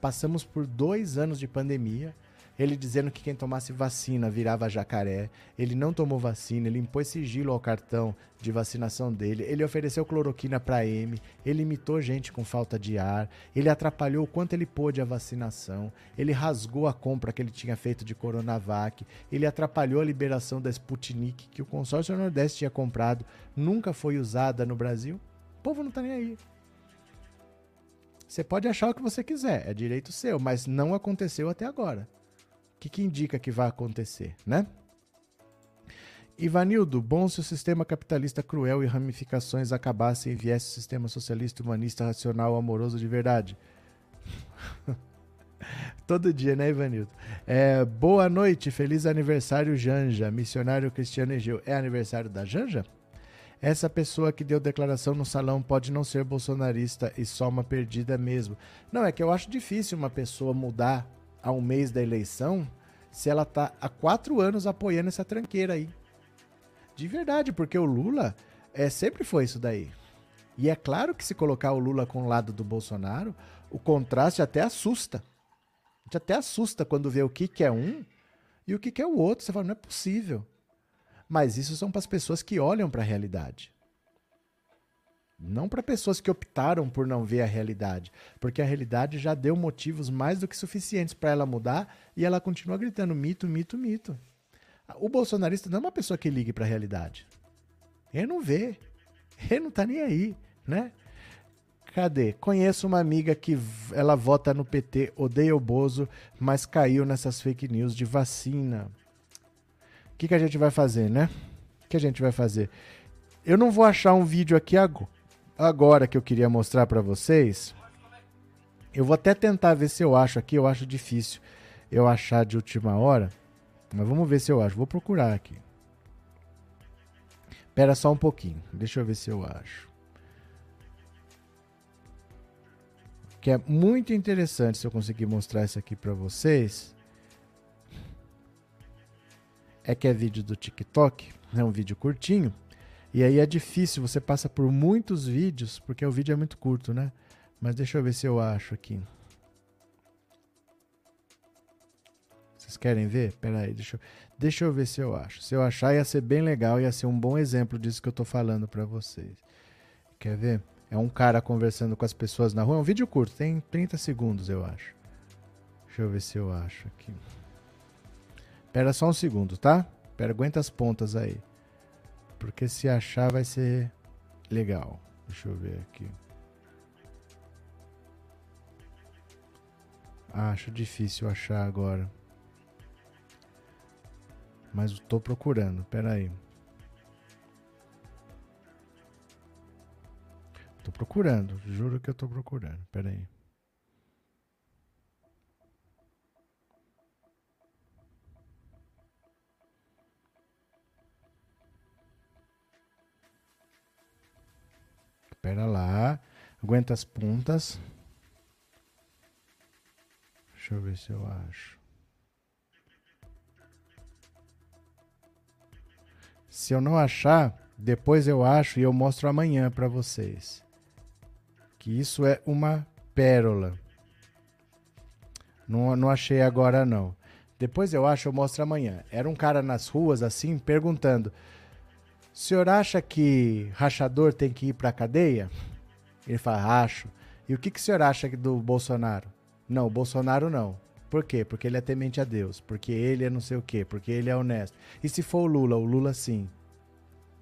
Passamos por dois anos de pandemia. Ele dizendo que quem tomasse vacina virava jacaré. Ele não tomou vacina, ele impôs sigilo ao cartão de vacinação dele. Ele ofereceu cloroquina para M. Ele imitou gente com falta de ar. Ele atrapalhou o quanto ele pôde a vacinação. Ele rasgou a compra que ele tinha feito de Coronavac. Ele atrapalhou a liberação da Sputnik que o consórcio Nordeste tinha comprado. Nunca foi usada no Brasil. O povo não tá nem aí. Você pode achar o que você quiser, é direito seu, mas não aconteceu até agora que, que indica que vai acontecer, né? Ivanildo, bom se o sistema capitalista cruel e ramificações acabassem e viesse o sistema socialista, humanista, racional, amoroso de verdade. [laughs] Todo dia, né, Ivanildo? É, boa noite, feliz aniversário, Janja. Missionário Cristiano Egeu. É aniversário da Janja? Essa pessoa que deu declaração no salão pode não ser bolsonarista e só uma perdida mesmo. Não, é que eu acho difícil uma pessoa mudar a um mês da eleição se ela tá há quatro anos apoiando essa tranqueira aí. De verdade, porque o Lula é, sempre foi isso daí. E é claro que se colocar o Lula com o lado do Bolsonaro, o contraste até assusta. A gente até assusta quando vê o que, que é um e o que, que é o outro. Você fala, não é possível. Mas isso são para as pessoas que olham para a realidade. Não para pessoas que optaram por não ver a realidade, porque a realidade já deu motivos mais do que suficientes para ela mudar e ela continua gritando mito, mito, mito. O bolsonarista não é uma pessoa que ligue para a realidade. Ele não vê. Ele não tá nem aí, né? Cadê? Conheço uma amiga que ela vota no PT, odeia o Bozo, mas caiu nessas fake news de vacina. O que, que a gente vai fazer, né? O que a gente vai fazer? Eu não vou achar um vídeo aqui agora agora que eu queria mostrar para vocês. Eu vou até tentar ver se eu acho aqui, eu acho difícil eu achar de última hora. Mas vamos ver se eu acho. Vou procurar aqui. Espera só um pouquinho. Deixa eu ver se eu acho. Que é muito interessante se eu conseguir mostrar isso aqui para vocês. É que é vídeo do TikTok, é um vídeo curtinho. E aí é difícil, você passa por muitos vídeos, porque o vídeo é muito curto, né? Mas deixa eu ver se eu acho aqui. Vocês querem ver? Pera aí, deixa eu, deixa eu ver se eu acho. Se eu achar, ia ser bem legal, ia ser um bom exemplo disso que eu tô falando para vocês. Quer ver? É um cara conversando com as pessoas na rua. É um vídeo curto, tem 30 segundos, eu acho. Deixa eu ver se eu acho aqui. Pera só um segundo, tá? Pera, aguenta as pontas aí. Porque se achar vai ser legal. Deixa eu ver aqui. Acho difícil achar agora. Mas estou procurando. Pera aí. Tô procurando. Juro que eu tô procurando. Pera aí. Pera lá. Aguenta as pontas. Deixa eu ver se eu acho. Se eu não achar, depois eu acho e eu mostro amanhã para vocês. Que isso é uma pérola. Não, não achei agora não. Depois eu acho, eu mostro amanhã. Era um cara nas ruas assim perguntando: o senhor acha que rachador tem que ir para a cadeia? Ele fala, acho. E o que, que o senhor acha do Bolsonaro? Não, o Bolsonaro não. Por quê? Porque ele é temente a Deus. Porque ele é não sei o quê. Porque ele é honesto. E se for o Lula? O Lula sim.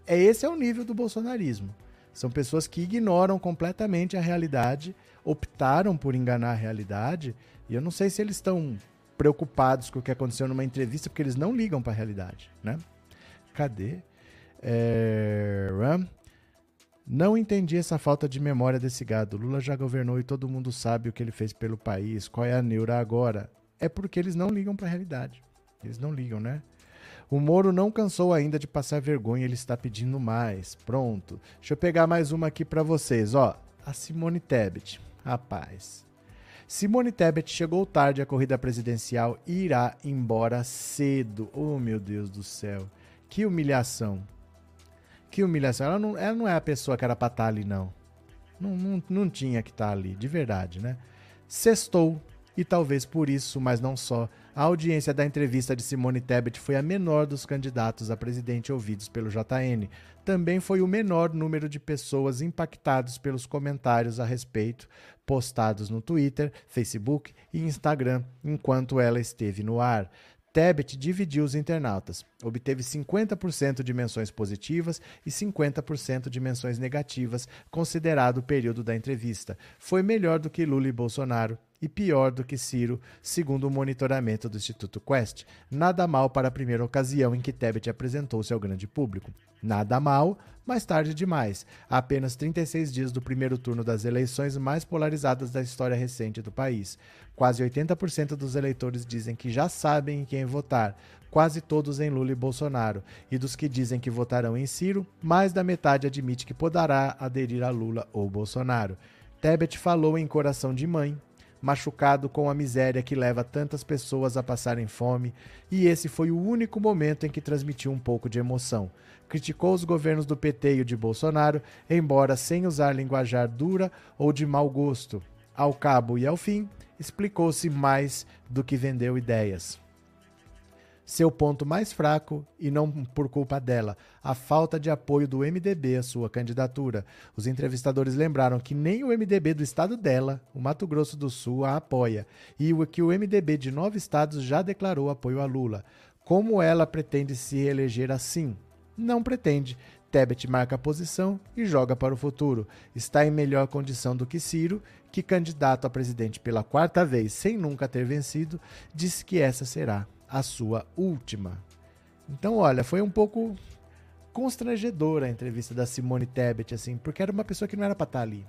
É esse é o nível do bolsonarismo. São pessoas que ignoram completamente a realidade, optaram por enganar a realidade, e eu não sei se eles estão preocupados com o que aconteceu numa entrevista, porque eles não ligam para a realidade, né? Cadê? É... Não entendi essa falta de memória desse gado. Lula já governou e todo mundo sabe o que ele fez pelo país. Qual é a neura agora? É porque eles não ligam para a realidade. Eles não ligam, né? O Moro não cansou ainda de passar vergonha, ele está pedindo mais. Pronto. Deixa eu pegar mais uma aqui para vocês, ó. A Simone Tebet. Rapaz. Simone Tebet chegou tarde à corrida presidencial e irá embora cedo. Oh, meu Deus do céu. Que humilhação. Que humilhação. Ela não, ela não é a pessoa que era pra estar tá ali, não. Não, não, não tinha que estar tá ali, de verdade, né? Sextou e talvez por isso, mas não só, a audiência da entrevista de Simone Tebet foi a menor dos candidatos a presidente ouvidos pelo JN. Também foi o menor número de pessoas impactados pelos comentários a respeito postados no Twitter, Facebook e Instagram enquanto ela esteve no ar. Tebet dividiu os internautas. Obteve 50% de menções positivas e 50% de menções negativas, considerado o período da entrevista. Foi melhor do que Lula e Bolsonaro e pior do que Ciro, segundo o monitoramento do Instituto Quest. Nada mal para a primeira ocasião em que Tebet apresentou-se ao grande público. Nada mal, mas tarde demais, a apenas 36 dias do primeiro turno das eleições mais polarizadas da história recente do país. Quase 80% dos eleitores dizem que já sabem em quem votar, quase todos em Lula e Bolsonaro. E dos que dizem que votarão em Ciro, mais da metade admite que poderá aderir a Lula ou Bolsonaro. Tebet falou em Coração de Mãe, machucado com a miséria que leva tantas pessoas a passarem fome, e esse foi o único momento em que transmitiu um pouco de emoção. Criticou os governos do PT e o de Bolsonaro, embora sem usar linguajar dura ou de mau gosto. Ao cabo e ao fim, explicou-se mais do que vendeu ideias seu ponto mais fraco, e não por culpa dela, a falta de apoio do MDB à sua candidatura. Os entrevistadores lembraram que nem o MDB do estado dela, o Mato Grosso do Sul, a apoia, e que o MDB de nove estados já declarou apoio a Lula. Como ela pretende se eleger assim? Não pretende. Tebet marca a posição e joga para o futuro. Está em melhor condição do que Ciro, que, candidato a presidente pela quarta vez sem nunca ter vencido, disse que essa será a sua última. Então, olha, foi um pouco constrangedora a entrevista da Simone Tebet, assim, porque era uma pessoa que não era para estar tá ali.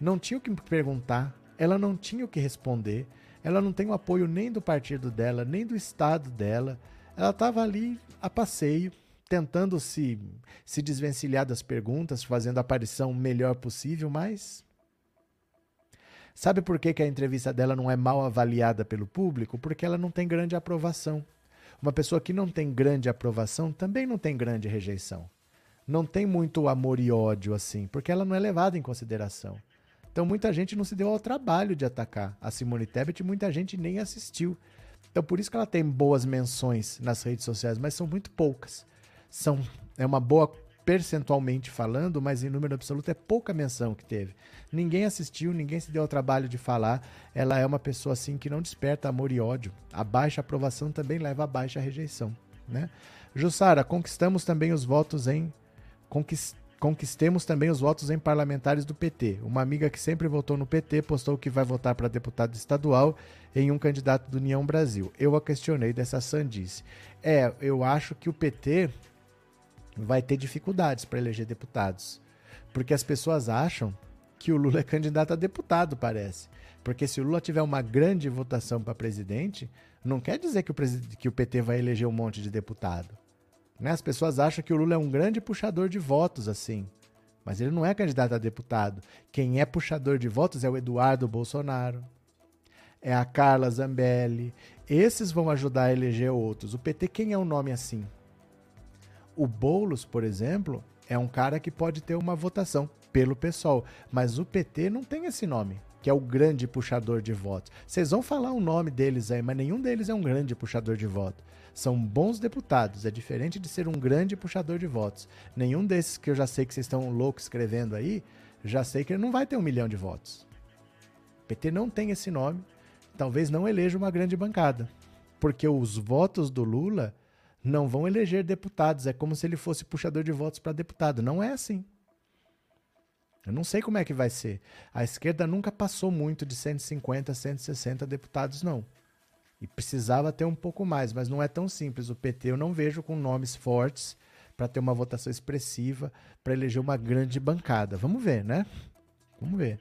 Não tinha o que perguntar, ela não tinha o que responder, ela não tem o apoio nem do partido dela, nem do estado dela. Ela estava ali a passeio, tentando se, se desvencilhar das perguntas, fazendo a aparição melhor possível, mas Sabe por que, que a entrevista dela não é mal avaliada pelo público? Porque ela não tem grande aprovação. Uma pessoa que não tem grande aprovação também não tem grande rejeição. Não tem muito amor e ódio assim, porque ela não é levada em consideração. Então muita gente não se deu ao trabalho de atacar a Simone Tebet, muita gente nem assistiu. Então por isso que ela tem boas menções nas redes sociais, mas são muito poucas. São é uma boa percentualmente falando, mas em número absoluto é pouca menção que teve. Ninguém assistiu, ninguém se deu ao trabalho de falar. Ela é uma pessoa assim que não desperta amor e ódio. A baixa aprovação também leva a baixa rejeição, né? Jussara, conquistamos também os votos em conquist... conquistemos também os votos em parlamentares do PT. Uma amiga que sempre votou no PT postou que vai votar para deputado estadual em um candidato do União Brasil. Eu a questionei dessa sandice. É, eu acho que o PT vai ter dificuldades para eleger deputados. Porque as pessoas acham que o Lula é candidato a deputado, parece. Porque se o Lula tiver uma grande votação para presidente, não quer dizer que o, que o PT vai eleger um monte de deputado. Né? As pessoas acham que o Lula é um grande puxador de votos, assim. Mas ele não é candidato a deputado. Quem é puxador de votos é o Eduardo Bolsonaro, é a Carla Zambelli. Esses vão ajudar a eleger outros. O PT, quem é um nome assim? O Boulos, por exemplo, é um cara que pode ter uma votação pelo PSOL, mas o PT não tem esse nome. que é o grande puxador de votos. Vocês vão falar o nome deles aí, mas nenhum deles é um grande puxador de votos. São bons deputados, é diferente de ser um grande puxador de votos. Nenhum desses que eu já sei que vocês estão loucos escrevendo aí, já sei que ele não vai ter um milhão de votos. O PT não tem esse nome, talvez não eleja uma grande bancada, porque os votos do Lula não vão eleger deputados, é como se ele fosse puxador de votos para deputado. Não é assim. Eu não sei como é que vai ser. A esquerda nunca passou muito de 150, 160 deputados, não. E precisava ter um pouco mais, mas não é tão simples. O PT eu não vejo com nomes fortes para ter uma votação expressiva para eleger uma grande bancada. Vamos ver, né? Vamos ver.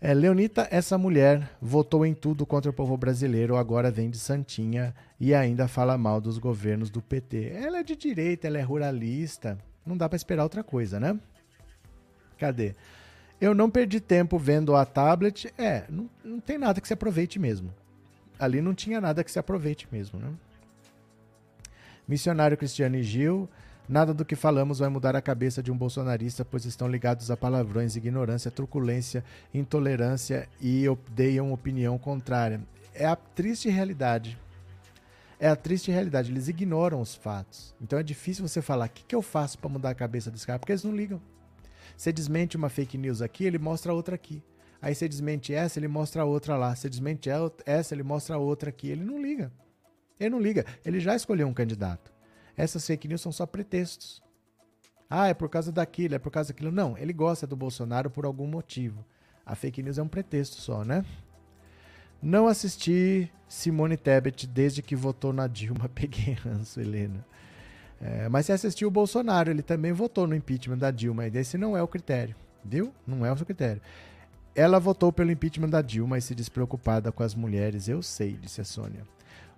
É, Leonita, essa mulher votou em tudo contra o povo brasileiro, agora vem de Santinha e ainda fala mal dos governos do PT. Ela é de direita, ela é ruralista. Não dá para esperar outra coisa, né? Cadê? Eu não perdi tempo vendo a tablet. É, não, não tem nada que se aproveite mesmo. Ali não tinha nada que se aproveite mesmo, né? Missionário Cristiano e Gil. Nada do que falamos vai mudar a cabeça de um bolsonarista, pois estão ligados a palavrões, ignorância, truculência, intolerância e odeiam opinião contrária. É a triste realidade. É a triste realidade. Eles ignoram os fatos. Então é difícil você falar: o que, que eu faço para mudar a cabeça desse cara? Porque eles não ligam. Você desmente uma fake news aqui, ele mostra outra aqui. Aí você desmente essa, ele mostra outra lá. Você desmente essa, ele mostra outra aqui. Ele não liga. Ele não liga. Ele já escolheu um candidato. Essas fake news são só pretextos. Ah, é por causa daquilo, é por causa daquilo. Não, ele gosta do Bolsonaro por algum motivo. A fake news é um pretexto só, né? Não assisti Simone Tebet desde que votou na Dilma. [laughs] Peguei ranço, Helena. É, mas se assistiu o Bolsonaro, ele também votou no impeachment da Dilma, e esse não é o critério, viu? Não é o seu critério. Ela votou pelo impeachment da Dilma e se despreocupada com as mulheres, eu sei, disse a Sônia.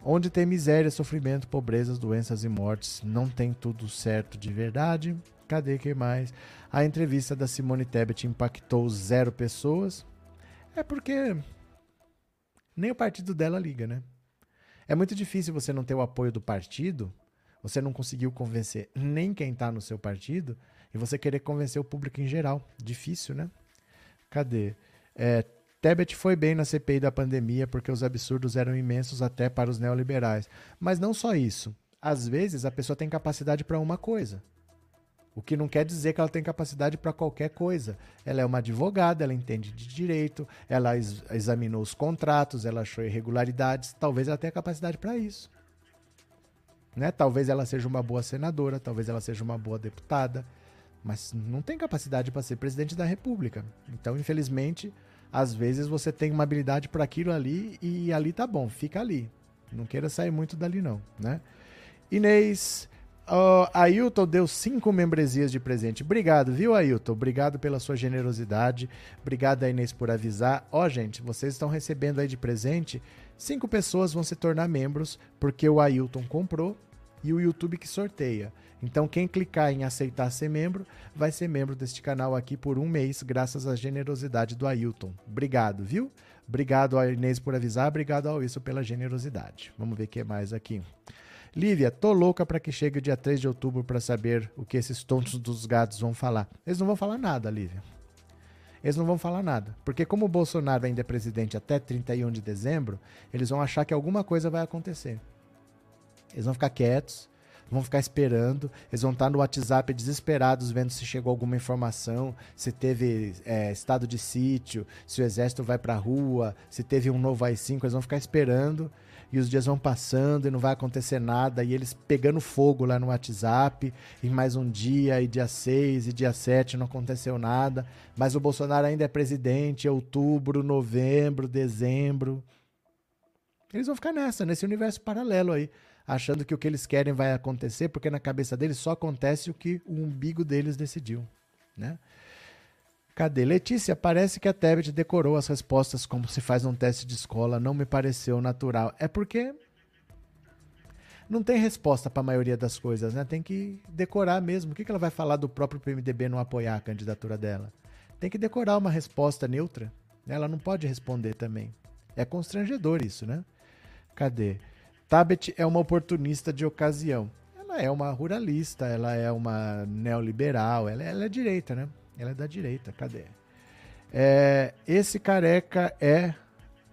Onde tem miséria, sofrimento, pobrezas, doenças e mortes, não tem tudo certo de verdade. Cadê que mais? A entrevista da Simone Tebet impactou zero pessoas. É porque nem o partido dela liga, né? É muito difícil você não ter o apoio do partido você não conseguiu convencer nem quem está no seu partido e você querer convencer o público em geral. Difícil, né? Cadê? É, Tebet foi bem na CPI da pandemia porque os absurdos eram imensos até para os neoliberais. Mas não só isso. Às vezes a pessoa tem capacidade para uma coisa. O que não quer dizer que ela tem capacidade para qualquer coisa. Ela é uma advogada, ela entende de direito, ela ex examinou os contratos, ela achou irregularidades. Talvez ela tenha capacidade para isso. Né? Talvez ela seja uma boa senadora, talvez ela seja uma boa deputada, mas não tem capacidade para ser presidente da República. Então, infelizmente, às vezes você tem uma habilidade para aquilo ali e ali tá bom, fica ali. Não queira sair muito dali não, né? Inês, uh, Ailton deu cinco membresias de presente. Obrigado, viu, Ailton? Obrigado pela sua generosidade. Obrigado, Inês, por avisar. Ó, oh, gente, vocês estão recebendo aí de presente Cinco pessoas vão se tornar membros porque o Ailton comprou e o YouTube que sorteia. Então, quem clicar em aceitar ser membro, vai ser membro deste canal aqui por um mês, graças à generosidade do Ailton. Obrigado, viu? Obrigado a Inês por avisar, obrigado ao isso pela generosidade. Vamos ver o que mais aqui. Lívia, tô louca para que chegue o dia 3 de outubro para saber o que esses tontos dos gatos vão falar. Eles não vão falar nada, Lívia eles não vão falar nada. Porque como o Bolsonaro ainda é presidente até 31 de dezembro, eles vão achar que alguma coisa vai acontecer. Eles vão ficar quietos, vão ficar esperando, eles vão estar no WhatsApp desesperados vendo se chegou alguma informação, se teve é, estado de sítio, se o exército vai para a rua, se teve um novo AI-5, eles vão ficar esperando e os dias vão passando e não vai acontecer nada, e eles pegando fogo lá no WhatsApp, e mais um dia, e dia 6, e dia 7 não aconteceu nada, mas o Bolsonaro ainda é presidente, outubro, novembro, dezembro. Eles vão ficar nessa, nesse universo paralelo aí, achando que o que eles querem vai acontecer, porque na cabeça deles só acontece o que o umbigo deles decidiu, né? Cadê? Letícia, parece que a Tebet decorou as respostas como se faz um teste de escola, não me pareceu natural. É porque não tem resposta para a maioria das coisas, né? Tem que decorar mesmo. O que ela vai falar do próprio PMDB não apoiar a candidatura dela? Tem que decorar uma resposta neutra. Ela não pode responder também. É constrangedor isso, né? Cadê? Tabet é uma oportunista de ocasião. Ela é uma ruralista, ela é uma neoliberal, ela, ela é direita, né? Ela é da direita, cadê? É, esse careca é.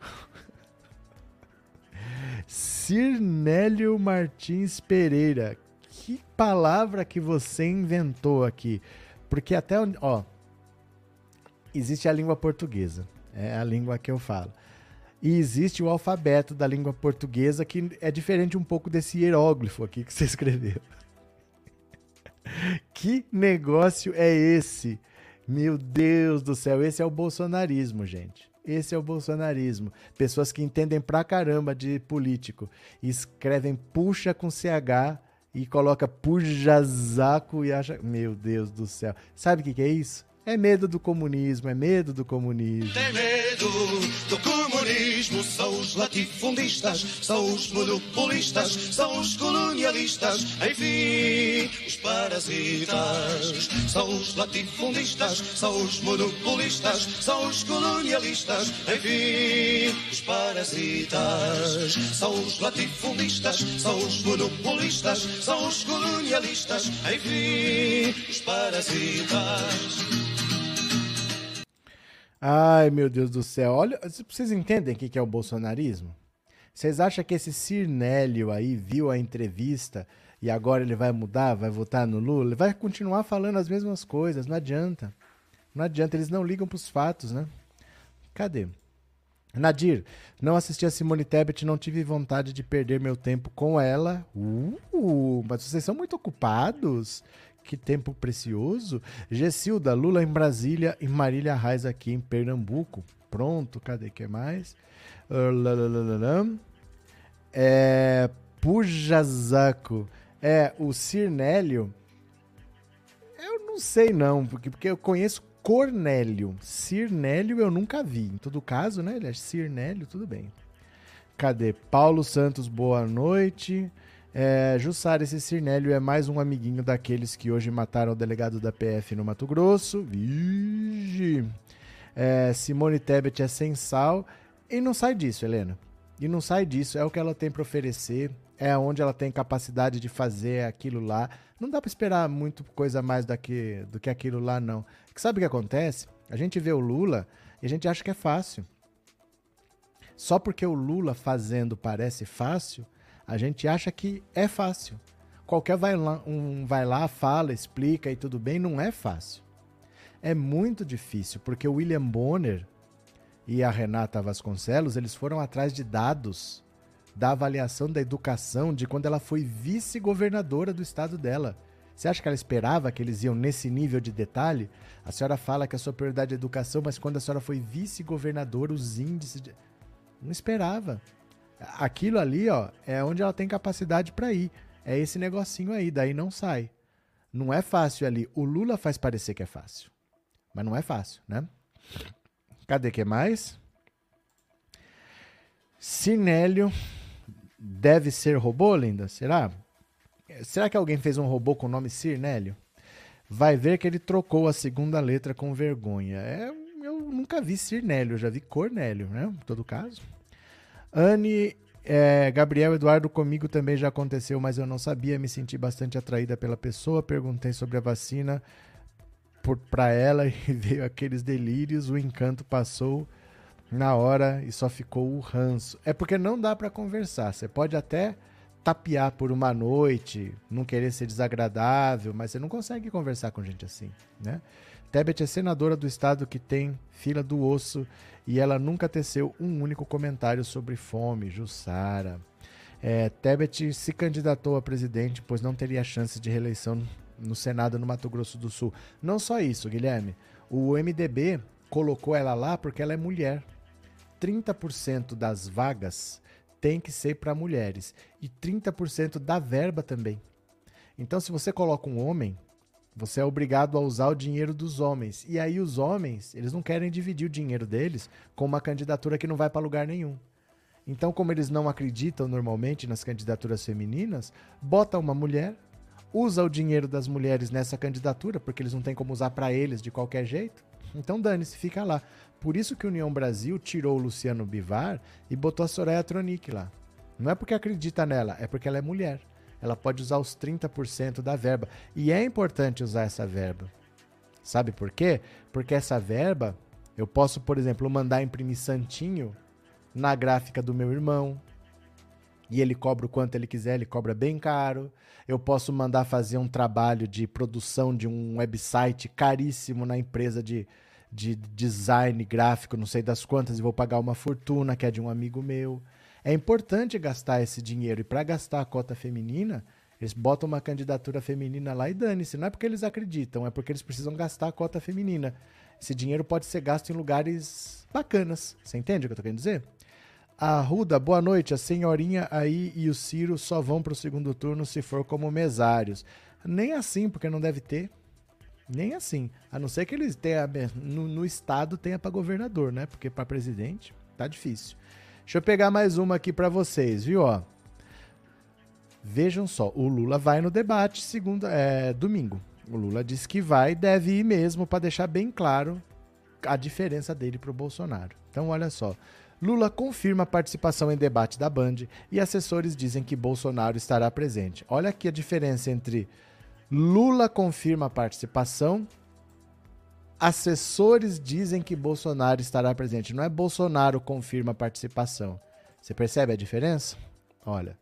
[laughs] Cirnélio Martins Pereira. Que palavra que você inventou aqui? Porque até. Ó, existe a língua portuguesa. É a língua que eu falo. E existe o alfabeto da língua portuguesa que é diferente um pouco desse hieróglifo aqui que você [laughs] escreveu. [laughs] que negócio é esse? Meu Deus do céu, esse é o bolsonarismo, gente. Esse é o bolsonarismo. Pessoas que entendem pra caramba de político. Escrevem puxa com CH e coloca pujazaco e acha. Meu Deus do céu. Sabe o que, que é isso? É medo do comunismo, é medo do comunismo. Tem medo do comunismo, são os latifundistas, são os monopolistas, são os colonialistas, enfim, os parasitas. São os latifundistas, são os monopolistas, são os colonialistas, enfim, os parasitas. São os latifundistas, são os monopolistas, são os colonialistas, enfim, os parasitas. Ai, meu Deus do céu. Olha, vocês entendem o que é o bolsonarismo? Vocês acham que esse Cirnélio aí viu a entrevista e agora ele vai mudar, vai votar no Lula? Ele vai continuar falando as mesmas coisas, não adianta. Não adianta, eles não ligam pros fatos, né? Cadê? Nadir, não assisti a Simone Tebet, não tive vontade de perder meu tempo com ela. Uh, mas vocês são muito ocupados que tempo precioso. Gessilda, Lula em Brasília e Marília Reis aqui em Pernambuco. Pronto, cadê que mais? Uh, é, Pujazaco. É, o Cirnélio. Eu não sei não, porque, porque eu conheço Cornélio. Cirnélio eu nunca vi. Em todo caso, né? Ele é Cirnélio, tudo bem. Cadê? Paulo Santos, boa noite. É, Jussara, esse Cirnélio é mais um amiguinho daqueles que hoje mataram o delegado da PF no Mato Grosso. Vigi. É, Simone Tebet é sem sal. E não sai disso, Helena. E não sai disso. É o que ela tem para oferecer. É onde ela tem capacidade de fazer aquilo lá. Não dá para esperar muito coisa mais daqui, do que aquilo lá, não. Porque sabe o que acontece? A gente vê o Lula e a gente acha que é fácil. Só porque o Lula fazendo parece fácil, a gente acha que é fácil. Qualquer vai lá, um vai lá, fala, explica e tudo bem, não é fácil. É muito difícil, porque o William Bonner e a Renata Vasconcelos, eles foram atrás de dados da avaliação da educação de quando ela foi vice-governadora do estado dela. Você acha que ela esperava que eles iam nesse nível de detalhe? A senhora fala que a sua prioridade é educação, mas quando a senhora foi vice-governadora, os índices. De... Não esperava. Aquilo ali, ó, é onde ela tem capacidade para ir. É esse negocinho aí, daí não sai. Não é fácil ali. O Lula faz parecer que é fácil. Mas não é fácil, né? Cadê que mais? Sinélio deve ser robô, linda? Será? Será que alguém fez um robô com o nome Cirnélio? Vai ver que ele trocou a segunda letra com vergonha. É, eu nunca vi Cirnélio, já vi Cornélio, né? Em todo caso. Anne, é, Gabriel Eduardo, comigo também já aconteceu, mas eu não sabia, me senti bastante atraída pela pessoa, perguntei sobre a vacina para ela [laughs] e veio aqueles delírios, o encanto passou na hora e só ficou o ranço. É porque não dá para conversar, você pode até tapear por uma noite, não querer ser desagradável, mas você não consegue conversar com gente assim, né? Tebet é senadora do estado que tem fila do osso e ela nunca teceu um único comentário sobre fome, Jussara. É, Tebet se candidatou a presidente, pois não teria chance de reeleição no Senado no Mato Grosso do Sul. Não só isso, Guilherme. O MDB colocou ela lá porque ela é mulher. 30% das vagas tem que ser para mulheres e 30% da verba também. Então, se você coloca um homem, você é obrigado a usar o dinheiro dos homens. E aí os homens, eles não querem dividir o dinheiro deles com uma candidatura que não vai para lugar nenhum. Então, como eles não acreditam normalmente nas candidaturas femininas, bota uma mulher, usa o dinheiro das mulheres nessa candidatura, porque eles não têm como usar para eles de qualquer jeito. Então, dane-se, fica lá. Por isso que União Brasil tirou o Luciano Bivar e botou a Soraya Tronic lá. Não é porque acredita nela, é porque ela é mulher ela pode usar os 30% da verba. E é importante usar essa verba. Sabe por quê? Porque essa verba Eu posso, por exemplo, mandar imprimir santinho na gráfica do meu irmão. E ele cobra o quanto ele quiser, ele cobra bem caro. Eu posso mandar fazer um trabalho de produção de um website caríssimo na empresa de, de design gráfico, não sei das quantas, e vou pagar uma fortuna que é de um amigo meu. É importante gastar esse dinheiro. E para gastar a cota feminina, eles botam uma candidatura feminina lá e dane-se. Não é porque eles acreditam, é porque eles precisam gastar a cota feminina. Esse dinheiro pode ser gasto em lugares bacanas. Você entende o que eu tô querendo dizer? A Ruda, boa noite. A senhorinha aí e o Ciro só vão pro segundo turno se for como mesários. Nem assim, porque não deve ter. Nem assim. A não ser que eles tenham no, no estado tenha para governador, né? Porque para presidente tá difícil. Deixa eu pegar mais uma aqui para vocês, viu? Ó. Vejam só, o Lula vai no debate segunda, é, domingo. O Lula disse que vai deve ir mesmo para deixar bem claro a diferença dele para o Bolsonaro. Então, olha só. Lula confirma a participação em debate da Band e assessores dizem que Bolsonaro estará presente. Olha aqui a diferença entre Lula confirma a participação, assessores dizem que Bolsonaro estará presente. Não é Bolsonaro confirma a participação. Você percebe a diferença? Olha.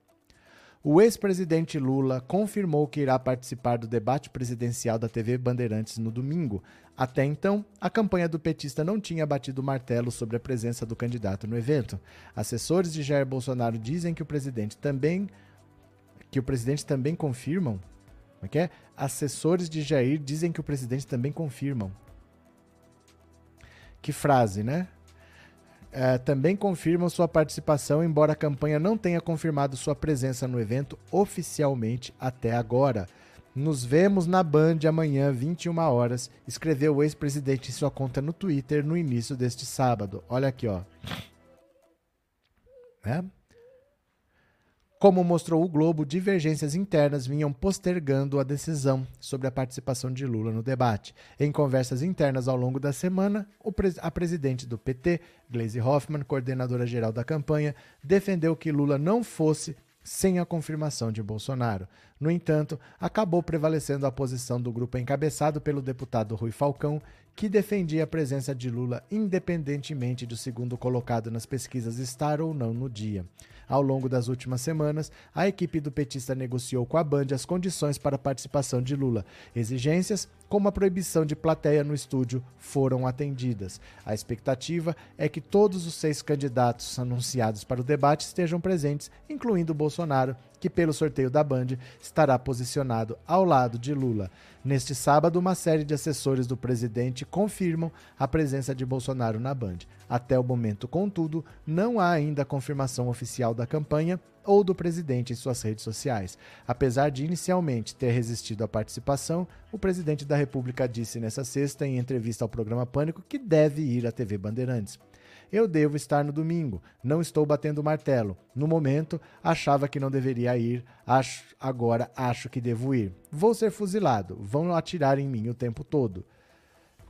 O ex-presidente Lula confirmou que irá participar do debate presidencial da TV Bandeirantes no domingo. Até então, a campanha do petista não tinha batido o martelo sobre a presença do candidato no evento. Assessores de Jair Bolsonaro dizem que o presidente também que o presidente também confirmam. Como é que é? Assessores de Jair dizem que o presidente também confirmam. Que frase, né? é, também confirmam sua participação, embora a campanha não tenha confirmado sua presença no evento oficialmente até agora. Nos vemos na Band amanhã, 21 horas, escreveu o ex-presidente em sua conta no Twitter no início deste sábado. Olha aqui, ó. É? Como mostrou o Globo, divergências internas vinham postergando a decisão sobre a participação de Lula no debate. Em conversas internas ao longo da semana, a presidente do PT, Gleisi Hoffmann, coordenadora geral da campanha, defendeu que Lula não fosse sem a confirmação de Bolsonaro. No entanto, acabou prevalecendo a posição do grupo encabeçado pelo deputado Rui Falcão, que defendia a presença de Lula independentemente do segundo colocado nas pesquisas estar ou não no dia. Ao longo das últimas semanas, a equipe do petista negociou com a Band as condições para a participação de Lula. Exigências, como a proibição de plateia no estúdio, foram atendidas. A expectativa é que todos os seis candidatos anunciados para o debate estejam presentes, incluindo Bolsonaro, que, pelo sorteio da Band, estará posicionado ao lado de Lula. Neste sábado, uma série de assessores do presidente confirmam a presença de Bolsonaro na Band. Até o momento, contudo, não há ainda confirmação oficial da campanha ou do presidente em suas redes sociais. Apesar de inicialmente ter resistido à participação, o presidente da República disse nesta sexta, em entrevista ao programa Pânico, que deve ir à TV Bandeirantes. Eu devo estar no domingo. Não estou batendo martelo. No momento, achava que não deveria ir. Acho, agora acho que devo ir. Vou ser fuzilado. Vão atirar em mim o tempo todo.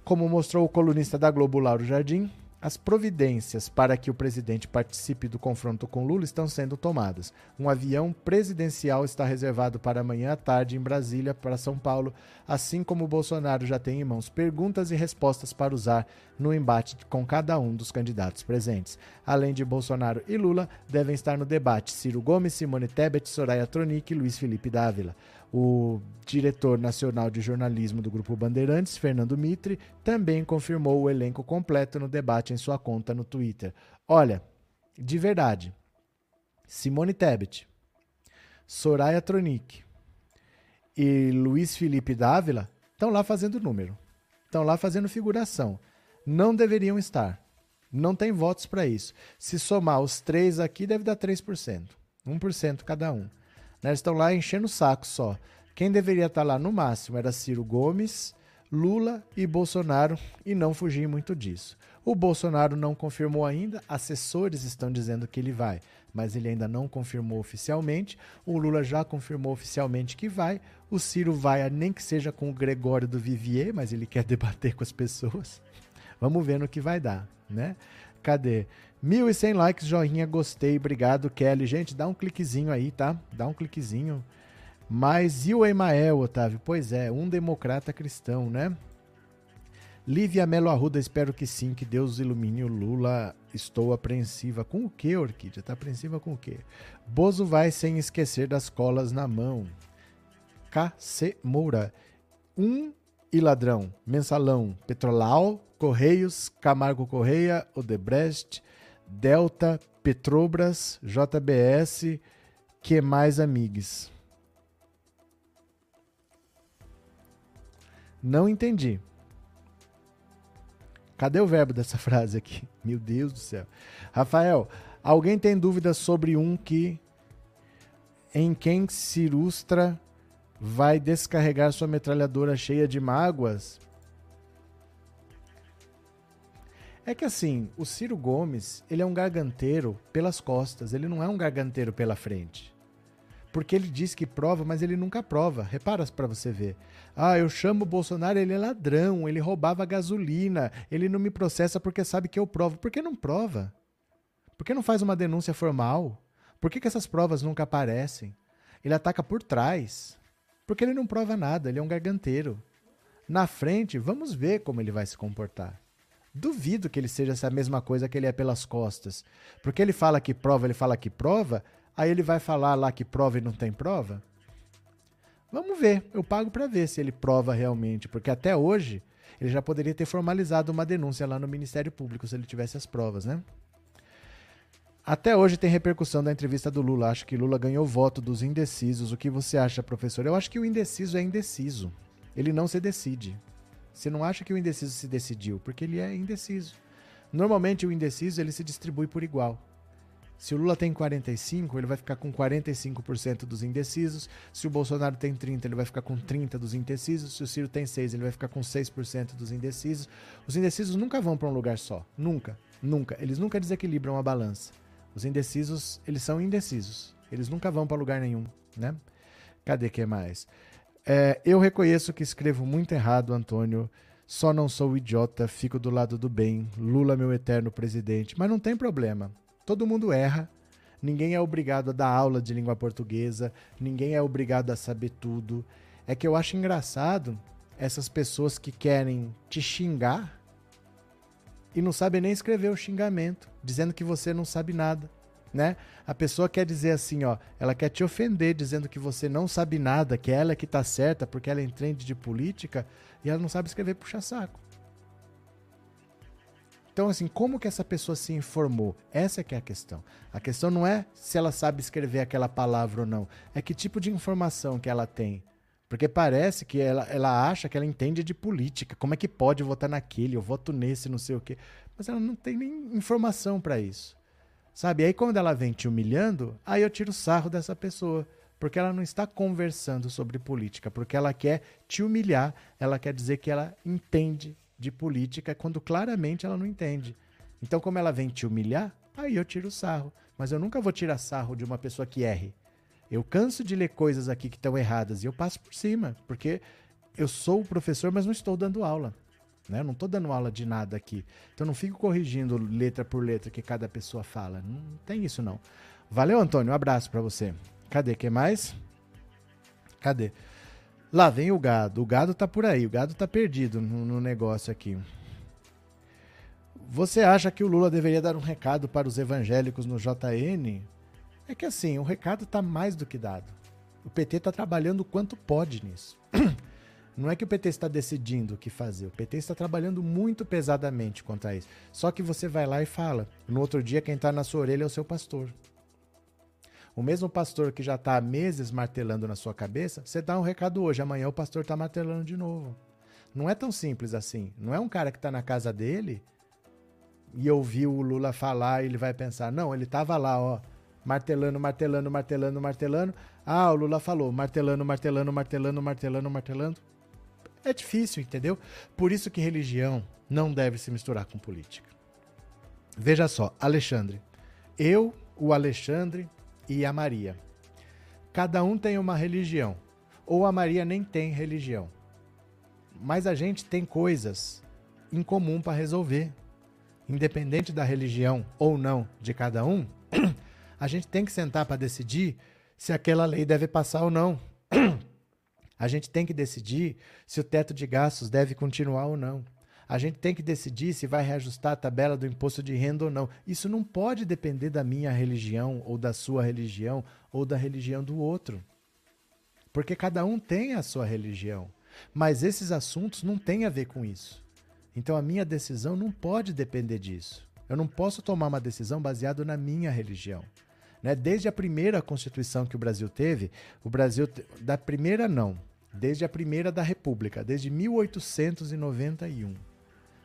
Como mostrou o colunista da Globo Lauro Jardim, as providências para que o presidente participe do confronto com Lula estão sendo tomadas. Um avião presidencial está reservado para amanhã à tarde em Brasília para São Paulo, assim como Bolsonaro já tem em mãos perguntas e respostas para usar no embate com cada um dos candidatos presentes. Além de Bolsonaro e Lula, devem estar no debate Ciro Gomes, Simone Tebet, Soraya Tronic e Luiz Felipe Dávila. O diretor nacional de jornalismo do Grupo Bandeirantes, Fernando Mitre, também confirmou o elenco completo no debate em sua conta no Twitter. Olha, de verdade, Simone Tebet, Soraya Tronic e Luiz Felipe Dávila estão lá fazendo número, estão lá fazendo figuração. Não deveriam estar. Não tem votos para isso. Se somar os três aqui, deve dar 3%. 1% cada um. Né? Eles estão lá enchendo o saco só. Quem deveria estar lá no máximo era Ciro Gomes, Lula e Bolsonaro e não fugir muito disso. O Bolsonaro não confirmou ainda, assessores estão dizendo que ele vai, mas ele ainda não confirmou oficialmente. O Lula já confirmou oficialmente que vai. O Ciro vai, nem que seja com o Gregório do Vivier, mas ele quer [laughs] debater com as pessoas. Vamos ver no que vai dar, né? Cadê? 1.100 likes, joinha, gostei, obrigado, Kelly. Gente, dá um cliquezinho aí, tá? Dá um cliquezinho. Mas e o Emael, Otávio? Pois é, um democrata cristão, né? Lívia Melo Arruda, espero que sim, que Deus ilumine o Lula. Estou apreensiva. Com o que, Orquídea? Tá apreensiva com o quê? Bozo vai sem esquecer das colas na mão. KC Moura. Um e ladrão. Mensalão. Petrolau. Correios. Camargo Correia. Odebrecht. Delta. Petrobras. JBS. Que mais, amigos? Não entendi. Cadê o verbo dessa [laughs] frase aqui? Meu Deus do céu. Rafael, alguém tem dúvidas sobre um que em quem Cirustra vai descarregar sua metralhadora cheia de mágoas? É que assim, o Ciro Gomes, ele é um garganteiro pelas costas, ele não é um garganteiro pela frente. Porque ele diz que prova, mas ele nunca prova. Repara para você ver. Ah, eu chamo o Bolsonaro, ele é ladrão, ele roubava gasolina, ele não me processa porque sabe que eu provo. Por que não prova? Por que não faz uma denúncia formal? Por que, que essas provas nunca aparecem? Ele ataca por trás. Porque ele não prova nada, ele é um garganteiro. Na frente, vamos ver como ele vai se comportar. Duvido que ele seja essa mesma coisa que ele é pelas costas. Porque ele fala que prova, ele fala que prova, Aí ele vai falar lá que prova e não tem prova? Vamos ver. Eu pago para ver se ele prova realmente, porque até hoje ele já poderia ter formalizado uma denúncia lá no Ministério Público se ele tivesse as provas, né? Até hoje tem repercussão da entrevista do Lula. Acho que Lula ganhou voto dos indecisos. O que você acha, professor? Eu acho que o indeciso é indeciso. Ele não se decide. Você não acha que o indeciso se decidiu, porque ele é indeciso. Normalmente o indeciso ele se distribui por igual. Se o Lula tem 45, ele vai ficar com 45% dos indecisos. Se o Bolsonaro tem 30, ele vai ficar com 30 dos indecisos. Se o Ciro tem 6, ele vai ficar com 6% dos indecisos. Os indecisos nunca vão para um lugar só, nunca, nunca. Eles nunca desequilibram a balança. Os indecisos, eles são indecisos. Eles nunca vão para lugar nenhum, né? Cadê que mais? É, eu reconheço que escrevo muito errado, Antônio. Só não sou idiota, fico do lado do bem. Lula, meu eterno presidente. Mas não tem problema. Todo mundo erra. Ninguém é obrigado a dar aula de língua portuguesa. Ninguém é obrigado a saber tudo. É que eu acho engraçado essas pessoas que querem te xingar e não sabem nem escrever o xingamento, dizendo que você não sabe nada. Né? A pessoa quer dizer assim, ó, ela quer te ofender dizendo que você não sabe nada, que ela é que tá certa porque ela entende de política e ela não sabe escrever puxa saco. Então, assim, como que essa pessoa se informou? Essa é que é a questão. A questão não é se ela sabe escrever aquela palavra ou não. É que tipo de informação que ela tem. Porque parece que ela, ela acha que ela entende de política. Como é que pode votar naquele? Eu voto nesse, não sei o quê. Mas ela não tem nem informação para isso. Sabe? Aí quando ela vem te humilhando, aí eu tiro sarro dessa pessoa. Porque ela não está conversando sobre política. Porque ela quer te humilhar. Ela quer dizer que ela entende de política quando claramente ela não entende. Então, como ela vem te humilhar, aí eu tiro sarro. Mas eu nunca vou tirar sarro de uma pessoa que erre. Eu canso de ler coisas aqui que estão erradas e eu passo por cima, porque eu sou o professor, mas não estou dando aula. Né? Eu não estou dando aula de nada aqui. Então não fico corrigindo letra por letra que cada pessoa fala. Não tem isso não. Valeu, Antônio. Um abraço para você. Cadê? que mais? Cadê? Lá vem o gado. O gado tá por aí. O gado tá perdido no, no negócio aqui. Você acha que o Lula deveria dar um recado para os evangélicos no JN? É que assim, o recado tá mais do que dado. O PT está trabalhando o quanto pode nisso. [clears throat] Não é que o PT está decidindo o que fazer, o PT está trabalhando muito pesadamente contra isso. Só que você vai lá e fala. No outro dia, quem está na sua orelha é o seu pastor. O mesmo pastor que já está há meses martelando na sua cabeça, você dá um recado hoje, amanhã o pastor está martelando de novo. Não é tão simples assim. Não é um cara que está na casa dele e ouviu o Lula falar e ele vai pensar, não, ele estava lá, ó, martelando, martelando, martelando, martelando. Ah, o Lula falou, martelando, martelando, martelando, martelando, martelando. É difícil, entendeu? Por isso que religião não deve se misturar com política. Veja só, Alexandre. Eu, o Alexandre, e a Maria. Cada um tem uma religião, ou a Maria nem tem religião. Mas a gente tem coisas em comum para resolver. Independente da religião ou não de cada um, [clears throat] a gente tem que sentar para decidir se aquela lei deve passar ou não. [clears throat] A gente tem que decidir se o teto de gastos deve continuar ou não. A gente tem que decidir se vai reajustar a tabela do imposto de renda ou não. Isso não pode depender da minha religião, ou da sua religião, ou da religião do outro. Porque cada um tem a sua religião. Mas esses assuntos não têm a ver com isso. Então a minha decisão não pode depender disso. Eu não posso tomar uma decisão baseada na minha religião. Né? Desde a primeira Constituição que o Brasil teve, o Brasil. Da primeira, não. Desde a primeira da República, desde 1891,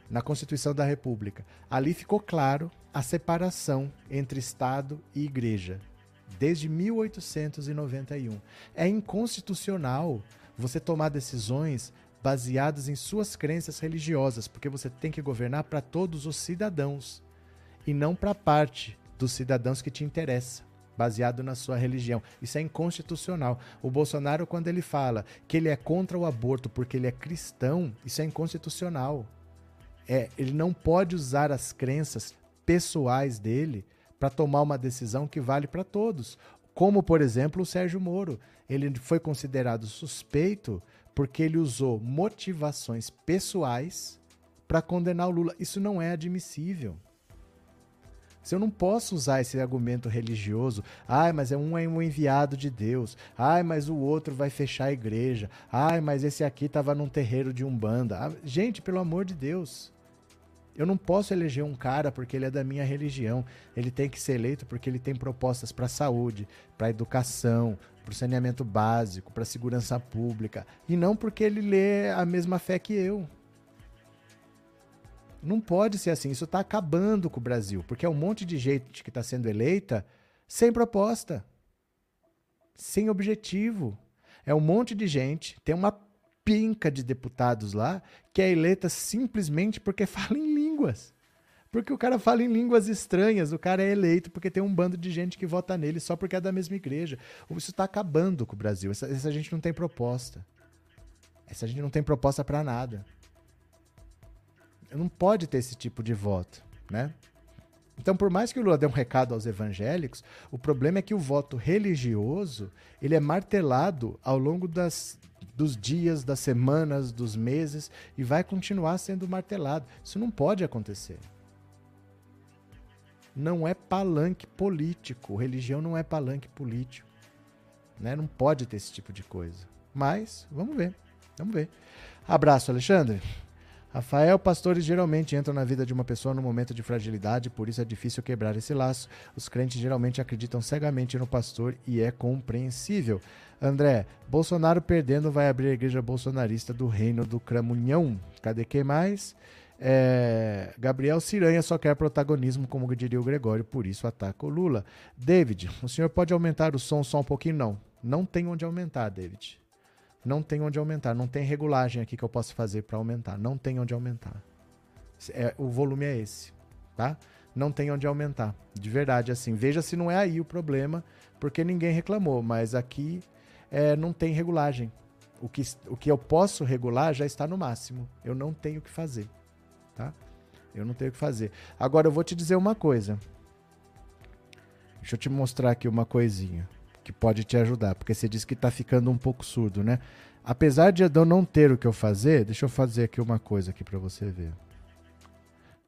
na Constituição da República. Ali ficou claro a separação entre Estado e Igreja. Desde 1891. É inconstitucional você tomar decisões baseadas em suas crenças religiosas, porque você tem que governar para todos os cidadãos e não para parte dos cidadãos que te interessa, baseado na sua religião. Isso é inconstitucional. O Bolsonaro, quando ele fala que ele é contra o aborto porque ele é cristão, isso é inconstitucional. É, ele não pode usar as crenças pessoais dele para tomar uma decisão que vale para todos. Como, por exemplo, o Sérgio Moro. Ele foi considerado suspeito porque ele usou motivações pessoais para condenar o Lula. Isso não é admissível. Se eu não posso usar esse argumento religioso, ai, mas é um é um enviado de Deus, ai, mas o outro vai fechar a igreja, ai, mas esse aqui estava num terreiro de umbanda. Ah, gente, pelo amor de Deus. Eu não posso eleger um cara porque ele é da minha religião. Ele tem que ser eleito porque ele tem propostas para saúde, para educação, para saneamento básico, para segurança pública. E não porque ele lê a mesma fé que eu. Não pode ser assim. Isso está acabando com o Brasil, porque é um monte de gente que está sendo eleita sem proposta, sem objetivo. É um monte de gente, tem uma pinca de deputados lá que é eleita simplesmente porque [laughs] fala em línguas. Porque o cara fala em línguas estranhas, o cara é eleito porque tem um bando de gente que vota nele só porque é da mesma igreja. Isso está acabando com o Brasil. Essa, essa gente não tem proposta. Essa gente não tem proposta para nada não pode ter esse tipo de voto, né? Então, por mais que o Lula dê um recado aos evangélicos, o problema é que o voto religioso ele é martelado ao longo das, dos dias, das semanas, dos meses e vai continuar sendo martelado. Isso não pode acontecer. Não é palanque político. Religião não é palanque político. Né? Não pode ter esse tipo de coisa. Mas, vamos ver. Vamos ver. Abraço, Alexandre. Rafael, pastores geralmente entram na vida de uma pessoa no momento de fragilidade, por isso é difícil quebrar esse laço. Os crentes geralmente acreditam cegamente no pastor e é compreensível. André, Bolsonaro perdendo vai abrir a igreja bolsonarista do reino do Cramunhão. Cadê quem mais? É, Gabriel Ciranha só quer protagonismo, como diria o Gregório, por isso ataca o Lula. David, o senhor pode aumentar o som só um pouquinho? Não. Não tem onde aumentar, David não tem onde aumentar. Não tem regulagem aqui que eu possa fazer para aumentar. Não tem onde aumentar. É, o volume é esse, tá? Não tem onde aumentar. De verdade, assim. Veja se não é aí o problema, porque ninguém reclamou. Mas aqui é, não tem regulagem. O que, o que eu posso regular já está no máximo. Eu não tenho o que fazer, tá? Eu não tenho o que fazer. Agora eu vou te dizer uma coisa. Deixa eu te mostrar aqui uma coisinha que pode te ajudar, porque você disse que está ficando um pouco surdo, né? Apesar de eu não ter o que eu fazer, deixa eu fazer aqui uma coisa aqui para você ver.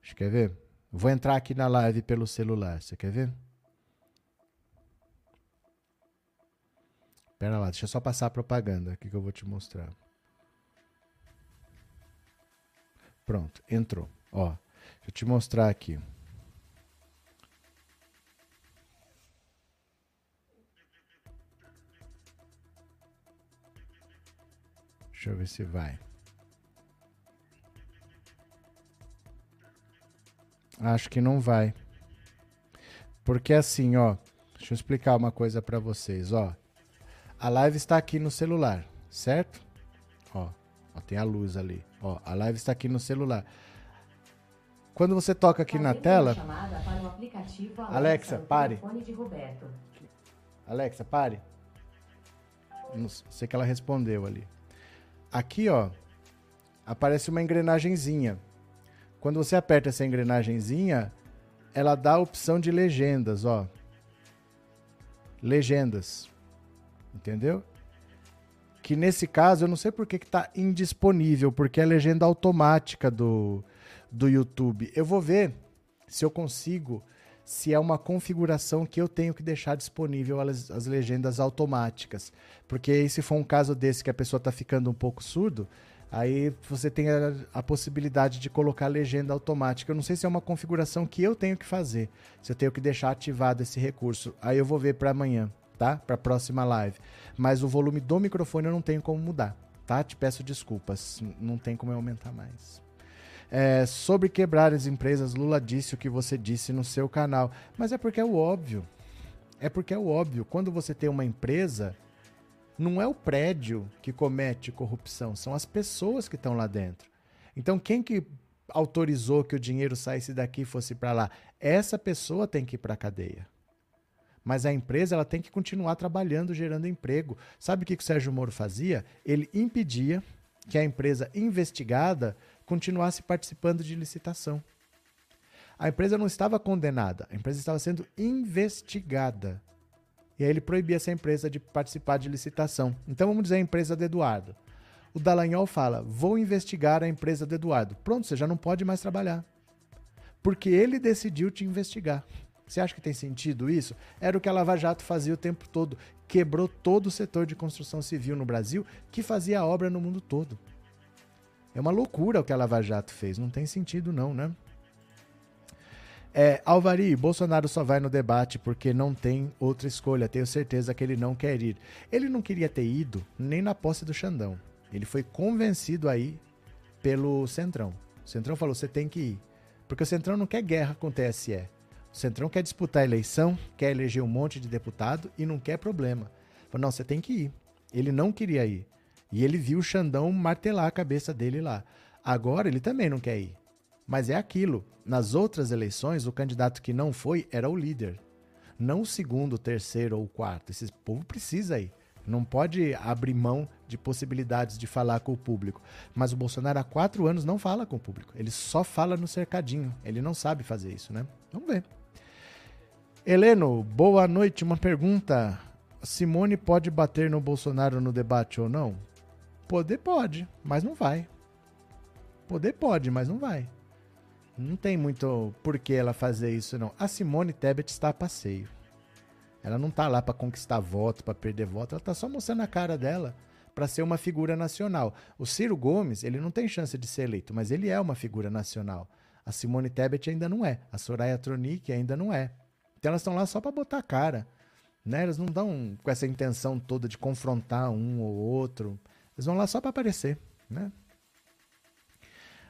Você quer ver? Vou entrar aqui na live pelo celular, você quer ver? Pera lá, deixa eu só passar a propaganda aqui que eu vou te mostrar. Pronto, entrou. Ó, deixa eu te mostrar aqui. Deixa eu ver se vai. Acho que não vai. Porque assim, ó, deixa eu explicar uma coisa para vocês, ó. A live está aqui no celular, certo? Ó, ó, tem a luz ali. Ó, a live está aqui no celular. Quando você toca aqui na tela, Alexa, pare. Alexa, pare. Não sei que ela respondeu ali. Aqui, ó, aparece uma engrenagemzinha. Quando você aperta essa engrenagemzinha, ela dá a opção de legendas, ó. Legendas. Entendeu? que nesse caso eu não sei por que está indisponível, porque é legenda automática do, do YouTube. Eu vou ver se eu consigo, se é uma configuração que eu tenho que deixar disponível as, as legendas automáticas. Porque se for um caso desse que a pessoa está ficando um pouco surdo, aí você tem a, a, possibilidade de colocar legenda automática. Eu não sei se é uma configuração que eu tenho que fazer, se eu tenho que deixar ativado esse recurso. Aí eu vou ver para amanhã tá? Para a próxima live. Mas o volume do microfone eu não tenho como mudar, tá? Te peço desculpas, não tem como eu aumentar mais. É, sobre quebrar as empresas, Lula disse o que você disse no seu canal, mas é porque é o óbvio. É porque é o óbvio. Quando você tem uma empresa, não é o prédio que comete corrupção, são as pessoas que estão lá dentro. Então, quem que autorizou que o dinheiro saísse daqui e fosse para lá? Essa pessoa tem que ir para a cadeia. Mas a empresa ela tem que continuar trabalhando, gerando emprego. Sabe o que, que o Sérgio Moro fazia? Ele impedia que a empresa investigada continuasse participando de licitação. A empresa não estava condenada, a empresa estava sendo investigada. E aí ele proibia essa empresa de participar de licitação. Então vamos dizer a empresa do Eduardo. O Dallagnol fala: vou investigar a empresa do Eduardo. Pronto, você já não pode mais trabalhar. Porque ele decidiu te investigar. Você acha que tem sentido isso? Era o que a Lava Jato fazia o tempo todo. Quebrou todo o setor de construção civil no Brasil que fazia obra no mundo todo. É uma loucura o que a Lava Jato fez. Não tem sentido, não, né? É, Alvari, Bolsonaro só vai no debate porque não tem outra escolha. Tenho certeza que ele não quer ir. Ele não queria ter ido nem na posse do Xandão. Ele foi convencido aí pelo Centrão. O Centrão falou: você tem que ir. Porque o Centrão não quer guerra com o TSE. O Centrão quer disputar a eleição, quer eleger um monte de deputado e não quer problema. Falou, não, você tem que ir. Ele não queria ir. E ele viu o Xandão martelar a cabeça dele lá. Agora ele também não quer ir. Mas é aquilo. Nas outras eleições, o candidato que não foi era o líder. Não o segundo, o terceiro ou o quarto. Esse povo precisa ir. Não pode abrir mão de possibilidades de falar com o público. Mas o Bolsonaro há quatro anos não fala com o público. Ele só fala no cercadinho. Ele não sabe fazer isso, né? Vamos ver. Heleno, boa noite. Uma pergunta. Simone pode bater no Bolsonaro no debate ou não? Poder pode, mas não vai. Poder pode, mas não vai. Não tem muito por que ela fazer isso, não. A Simone Tebet está a passeio. Ela não está lá para conquistar voto, para perder voto. Ela está só mostrando a cara dela para ser uma figura nacional. O Ciro Gomes, ele não tem chance de ser eleito, mas ele é uma figura nacional. A Simone Tebet ainda não é. A Soraya Tronic ainda não é. Então elas estão lá só para botar a cara. Né? Elas não dão com essa intenção toda de confrontar um ou outro. Eles vão lá só para aparecer. Né?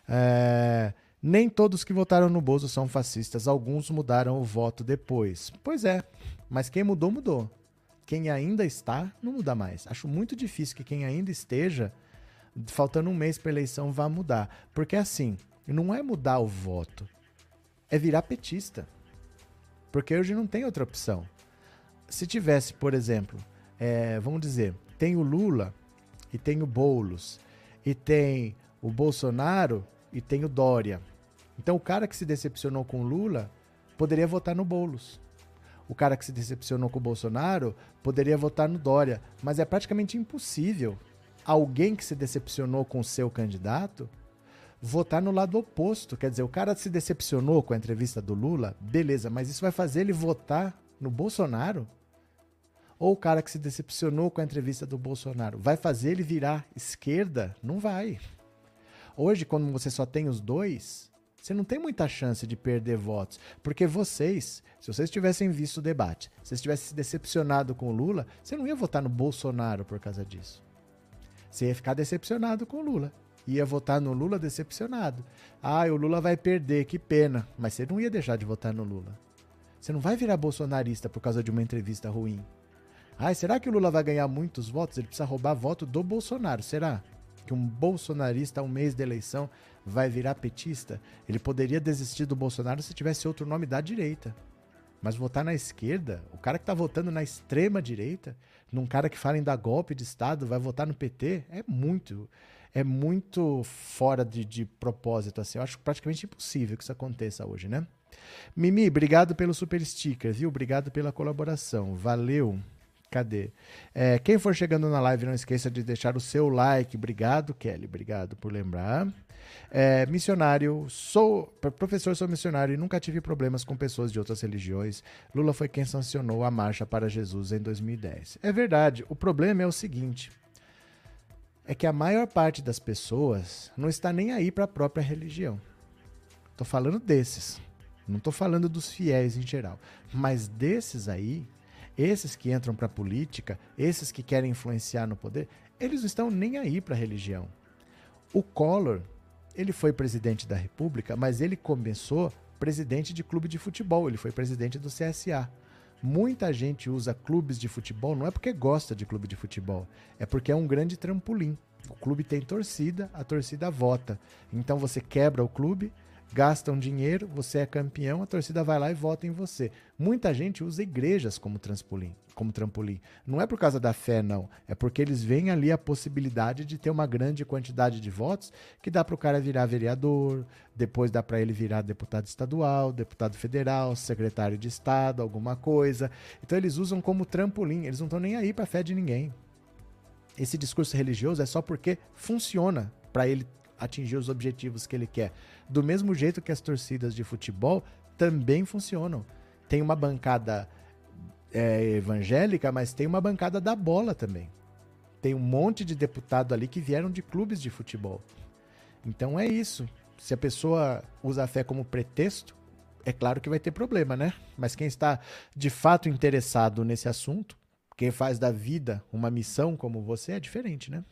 É, nem todos que votaram no Bozo são fascistas. Alguns mudaram o voto depois. Pois é, mas quem mudou, mudou. Quem ainda está, não muda mais. Acho muito difícil que quem ainda esteja, faltando um mês para eleição, vá mudar. Porque assim, não é mudar o voto, é virar petista. Porque hoje não tem outra opção. Se tivesse, por exemplo, é, vamos dizer, tem o Lula e tem o Boulos e tem o Bolsonaro e tem o Dória. Então o cara que se decepcionou com Lula poderia votar no Boulos. O cara que se decepcionou com o Bolsonaro poderia votar no Dória. Mas é praticamente impossível alguém que se decepcionou com o seu candidato votar no lado oposto. Quer dizer, o cara se decepcionou com a entrevista do Lula, beleza, mas isso vai fazer ele votar no Bolsonaro? Ou o cara que se decepcionou com a entrevista do Bolsonaro vai fazer ele virar esquerda? Não vai. Hoje, quando você só tem os dois, você não tem muita chance de perder votos. Porque vocês, se vocês tivessem visto o debate, se vocês tivessem se decepcionado com o Lula, você não ia votar no Bolsonaro por causa disso. Você ia ficar decepcionado com o Lula ia votar no Lula decepcionado. Ah, o Lula vai perder, que pena. Mas você não ia deixar de votar no Lula. Você não vai virar bolsonarista por causa de uma entrevista ruim. Ah, será que o Lula vai ganhar muitos votos? Ele precisa roubar voto do Bolsonaro. Será que um bolsonarista, um mês de eleição, vai virar petista? Ele poderia desistir do Bolsonaro se tivesse outro nome da direita. Mas votar na esquerda, o cara que está votando na extrema direita, num cara que fala em dar golpe de Estado, vai votar no PT, é muito é muito fora de, de propósito, assim. Eu acho praticamente impossível que isso aconteça hoje, né? Mimi, obrigado pelo super sticker, viu? Obrigado pela colaboração. Valeu. Cadê? É, quem for chegando na live, não esqueça de deixar o seu like. Obrigado, Kelly. Obrigado por lembrar. É, missionário, sou professor, sou missionário e nunca tive problemas com pessoas de outras religiões. Lula foi quem sancionou a marcha para Jesus em 2010. É verdade. O problema é o seguinte: é que a maior parte das pessoas não está nem aí para a própria religião. Tô falando desses. Não tô falando dos fiéis em geral, mas desses aí esses que entram para a política, esses que querem influenciar no poder, eles não estão nem aí para a religião. O Collor, ele foi presidente da República, mas ele começou presidente de clube de futebol, ele foi presidente do CSA. Muita gente usa clubes de futebol não é porque gosta de clube de futebol, é porque é um grande trampolim. O clube tem torcida, a torcida vota. Então você quebra o clube, gastam dinheiro, você é campeão, a torcida vai lá e vota em você. Muita gente usa igrejas como trampolim, como trampolim. Não é por causa da fé, não. É porque eles veem ali a possibilidade de ter uma grande quantidade de votos que dá para o cara virar vereador, depois dá para ele virar deputado estadual, deputado federal, secretário de Estado, alguma coisa. Então eles usam como trampolim, eles não estão nem aí para a fé de ninguém. Esse discurso religioso é só porque funciona para ele atingir os objetivos que ele quer. Do mesmo jeito que as torcidas de futebol também funcionam. Tem uma bancada é, evangélica, mas tem uma bancada da bola também. Tem um monte de deputado ali que vieram de clubes de futebol. Então é isso. Se a pessoa usa a fé como pretexto, é claro que vai ter problema, né? Mas quem está de fato interessado nesse assunto, quem faz da vida uma missão como você, é diferente, né?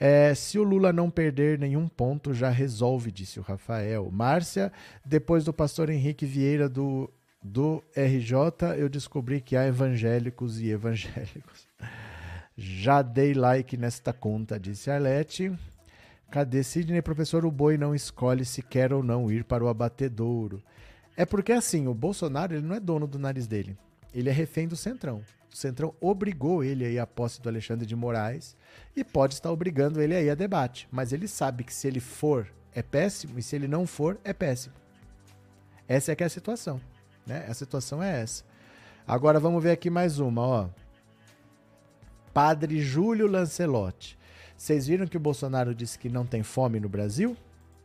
É, se o Lula não perder nenhum ponto, já resolve, disse o Rafael. Márcia, depois do pastor Henrique Vieira do, do RJ, eu descobri que há evangélicos e evangélicos. [laughs] Já dei like nesta conta, disse Arlete. Cadê Sidney? Professor, o boi não escolhe se quer ou não ir para o abatedouro. É porque assim, o Bolsonaro ele não é dono do nariz dele. Ele é refém do Centrão. O Centrão obrigou ele aí à posse do Alexandre de Moraes e pode estar obrigando ele aí a debate. Mas ele sabe que se ele for, é péssimo, e se ele não for, é péssimo. Essa é que é a situação. Né? A situação é essa. Agora vamos ver aqui mais uma, ó. Padre Júlio Lancelotti. Vocês viram que o Bolsonaro disse que não tem fome no Brasil?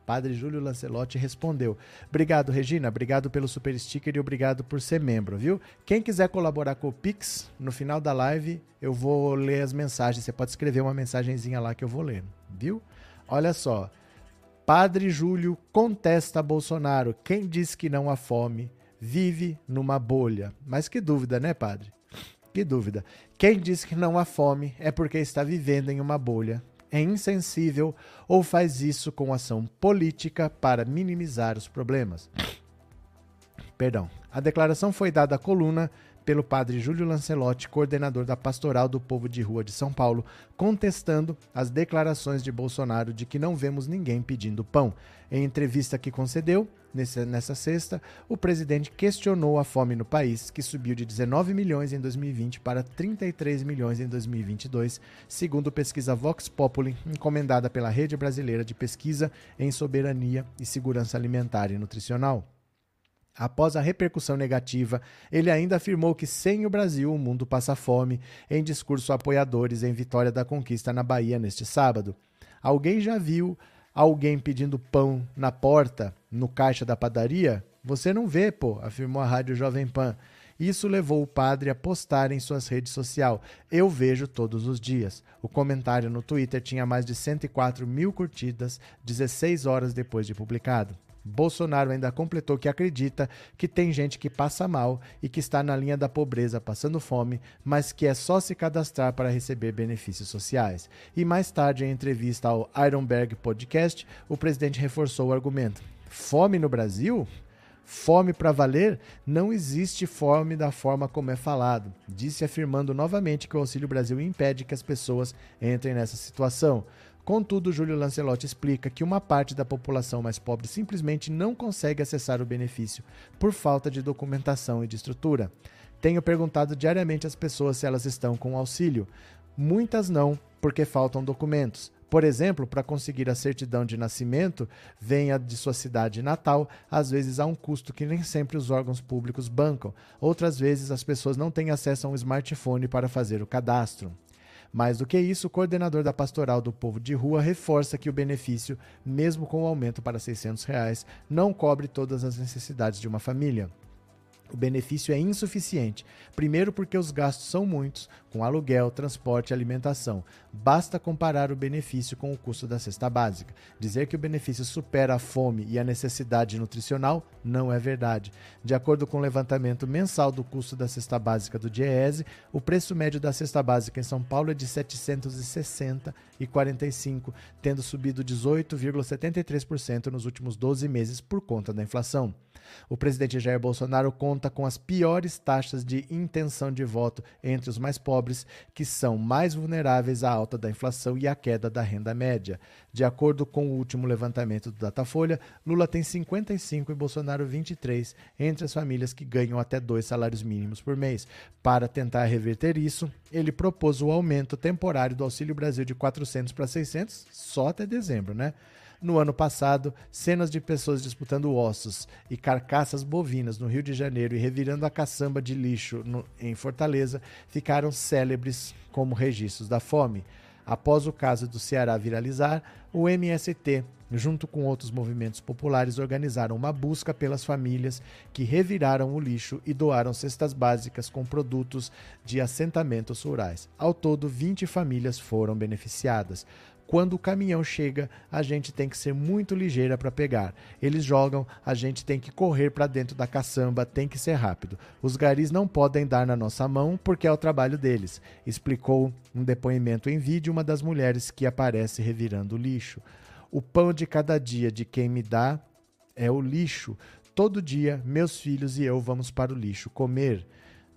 Padre Júlio Lancelotti respondeu: Obrigado, Regina. Obrigado pelo super sticker e obrigado por ser membro, viu? Quem quiser colaborar com o Pix, no final da live eu vou ler as mensagens. Você pode escrever uma mensagenzinha lá que eu vou ler, viu? Olha só. Padre Júlio contesta Bolsonaro. Quem diz que não há fome vive numa bolha. Mas que dúvida, né, padre? Que dúvida. Quem diz que não há fome é porque está vivendo em uma bolha é insensível ou faz isso com ação política para minimizar os problemas. Perdão. A declaração foi dada à coluna pelo padre Júlio Lancelotti, coordenador da Pastoral do Povo de Rua de São Paulo, contestando as declarações de Bolsonaro de que não vemos ninguém pedindo pão. Em entrevista que concedeu, nessa, sexta, o presidente questionou a fome no país, que subiu de 19 milhões em 2020 para 33 milhões em 2022, segundo pesquisa Vox Populi, encomendada pela Rede Brasileira de Pesquisa em Soberania e Segurança Alimentar e Nutricional. Após a repercussão negativa, ele ainda afirmou que sem o Brasil o mundo passa fome, em discurso a apoiadores em Vitória da Conquista na Bahia neste sábado. Alguém já viu alguém pedindo pão na porta, no caixa da padaria? Você não vê, pô, afirmou a Rádio Jovem Pan. Isso levou o padre a postar em suas redes sociais. Eu vejo todos os dias. O comentário no Twitter tinha mais de 104 mil curtidas 16 horas depois de publicado. Bolsonaro ainda completou que acredita que tem gente que passa mal e que está na linha da pobreza passando fome, mas que é só se cadastrar para receber benefícios sociais. E mais tarde, em entrevista ao Ironberg Podcast, o presidente reforçou o argumento: fome no Brasil? Fome para valer? Não existe fome da forma como é falado, disse afirmando novamente que o Auxílio Brasil impede que as pessoas entrem nessa situação. Contudo, Júlio Lancelotti explica que uma parte da população mais pobre simplesmente não consegue acessar o benefício por falta de documentação e de estrutura. Tenho perguntado diariamente às pessoas se elas estão com auxílio. Muitas não, porque faltam documentos. Por exemplo, para conseguir a certidão de nascimento, venha de sua cidade natal, às vezes há um custo que nem sempre os órgãos públicos bancam. Outras vezes as pessoas não têm acesso a um smartphone para fazer o cadastro. Mais do que isso, o coordenador da Pastoral do Povo de Rua reforça que o benefício, mesmo com o aumento para 600 reais, não cobre todas as necessidades de uma família o benefício é insuficiente. Primeiro, porque os gastos são muitos, com aluguel, transporte e alimentação. Basta comparar o benefício com o custo da cesta básica. Dizer que o benefício supera a fome e a necessidade nutricional não é verdade. De acordo com o levantamento mensal do custo da cesta básica do DIEESE, o preço médio da cesta básica em São Paulo é de R$ 760,45, tendo subido 18,73% nos últimos 12 meses por conta da inflação. O presidente Jair Bolsonaro conta com as piores taxas de intenção de voto entre os mais pobres, que são mais vulneráveis à alta da inflação e à queda da renda média. De acordo com o último levantamento do Datafolha, Lula tem 55 e Bolsonaro 23 entre as famílias que ganham até dois salários mínimos por mês. Para tentar reverter isso, ele propôs o aumento temporário do Auxílio Brasil de 400 para 600 só até dezembro, né? No ano passado, cenas de pessoas disputando ossos e carcaças bovinas no Rio de Janeiro e revirando a caçamba de lixo no, em Fortaleza ficaram célebres como registros da fome. Após o caso do Ceará viralizar, o MST, junto com outros movimentos populares, organizaram uma busca pelas famílias que reviraram o lixo e doaram cestas básicas com produtos de assentamentos rurais. Ao todo, 20 famílias foram beneficiadas. Quando o caminhão chega, a gente tem que ser muito ligeira para pegar. Eles jogam, a gente tem que correr para dentro da caçamba, tem que ser rápido. Os garis não podem dar na nossa mão porque é o trabalho deles, explicou um depoimento em vídeo uma das mulheres que aparece revirando o lixo. O pão de cada dia de quem me dá é o lixo. Todo dia, meus filhos e eu vamos para o lixo comer.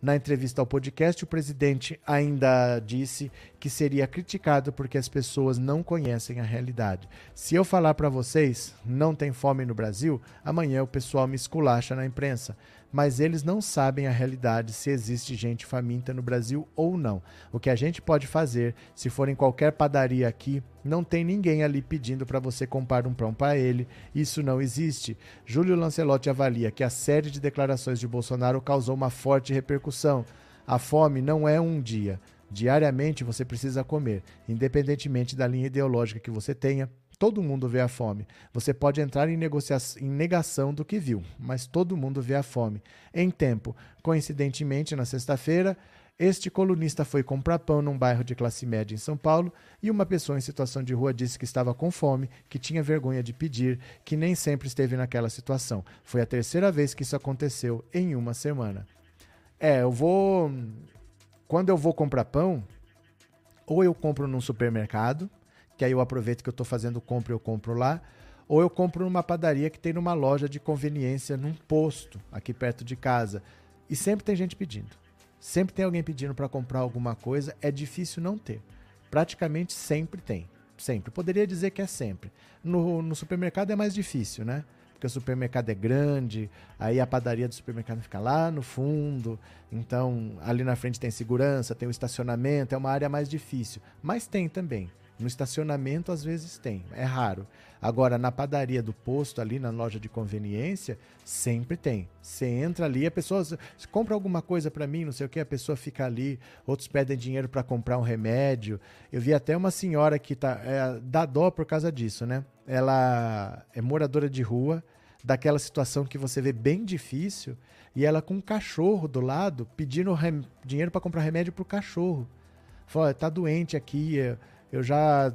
Na entrevista ao podcast, o presidente ainda disse que seria criticado porque as pessoas não conhecem a realidade. Se eu falar para vocês, não tem fome no Brasil, amanhã o pessoal me esculacha na imprensa mas eles não sabem a realidade se existe gente faminta no Brasil ou não. O que a gente pode fazer, se for em qualquer padaria aqui, não tem ninguém ali pedindo para você comprar um pão para ele. Isso não existe. Júlio Lancelotti avalia que a série de declarações de Bolsonaro causou uma forte repercussão. A fome não é um dia. Diariamente você precisa comer, independentemente da linha ideológica que você tenha, Todo mundo vê a fome. Você pode entrar em, em negação do que viu, mas todo mundo vê a fome. Em tempo, coincidentemente, na sexta-feira, este colunista foi comprar pão num bairro de classe média em São Paulo e uma pessoa em situação de rua disse que estava com fome, que tinha vergonha de pedir, que nem sempre esteve naquela situação. Foi a terceira vez que isso aconteceu em uma semana. É, eu vou. Quando eu vou comprar pão, ou eu compro num supermercado, que aí eu aproveito que eu estou fazendo compra e eu compro lá, ou eu compro numa padaria que tem numa loja de conveniência, num posto aqui perto de casa. E sempre tem gente pedindo. Sempre tem alguém pedindo para comprar alguma coisa, é difícil não ter. Praticamente sempre tem. Sempre. Poderia dizer que é sempre. No, no supermercado é mais difícil, né? Porque o supermercado é grande, aí a padaria do supermercado fica lá no fundo, então ali na frente tem segurança, tem o estacionamento, é uma área mais difícil. Mas tem também. No estacionamento, às vezes tem, é raro. Agora, na padaria do posto, ali na loja de conveniência, sempre tem. Você entra ali, a pessoa compra alguma coisa para mim, não sei o que, a pessoa fica ali, outros pedem dinheiro para comprar um remédio. Eu vi até uma senhora que tá, é, dá dó por causa disso, né? Ela é moradora de rua, daquela situação que você vê bem difícil, e ela com um cachorro do lado pedindo dinheiro para comprar remédio pro cachorro. Fala, tá doente aqui, eu já,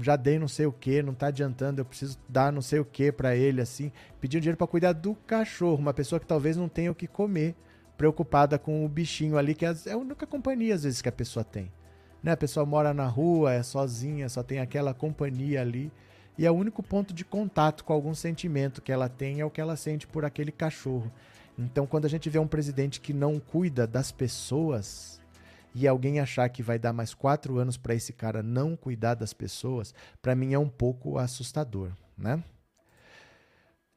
já dei não sei o que, não tá adiantando, eu preciso dar não sei o que para ele, assim. Pedindo dinheiro para cuidar do cachorro, uma pessoa que talvez não tenha o que comer, preocupada com o bichinho ali, que é a única companhia às vezes que a pessoa tem. Né? A pessoa mora na rua, é sozinha, só tem aquela companhia ali. E é o único ponto de contato com algum sentimento que ela tem é o que ela sente por aquele cachorro. Então, quando a gente vê um presidente que não cuida das pessoas, e alguém achar que vai dar mais quatro anos para esse cara não cuidar das pessoas, para mim é um pouco assustador, né?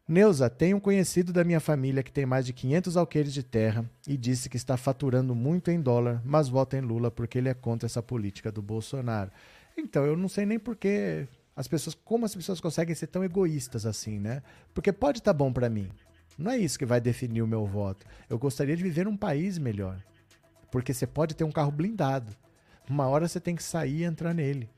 Neuza, tem um conhecido da minha família que tem mais de 500 alqueires de terra e disse que está faturando muito em dólar, mas vota em Lula porque ele é contra essa política do Bolsonaro. Então, eu não sei nem por que as pessoas, como as pessoas conseguem ser tão egoístas assim, né? Porque pode estar tá bom para mim. Não é isso que vai definir o meu voto. Eu gostaria de viver num país melhor. Porque você pode ter um carro blindado. Uma hora você tem que sair e entrar nele.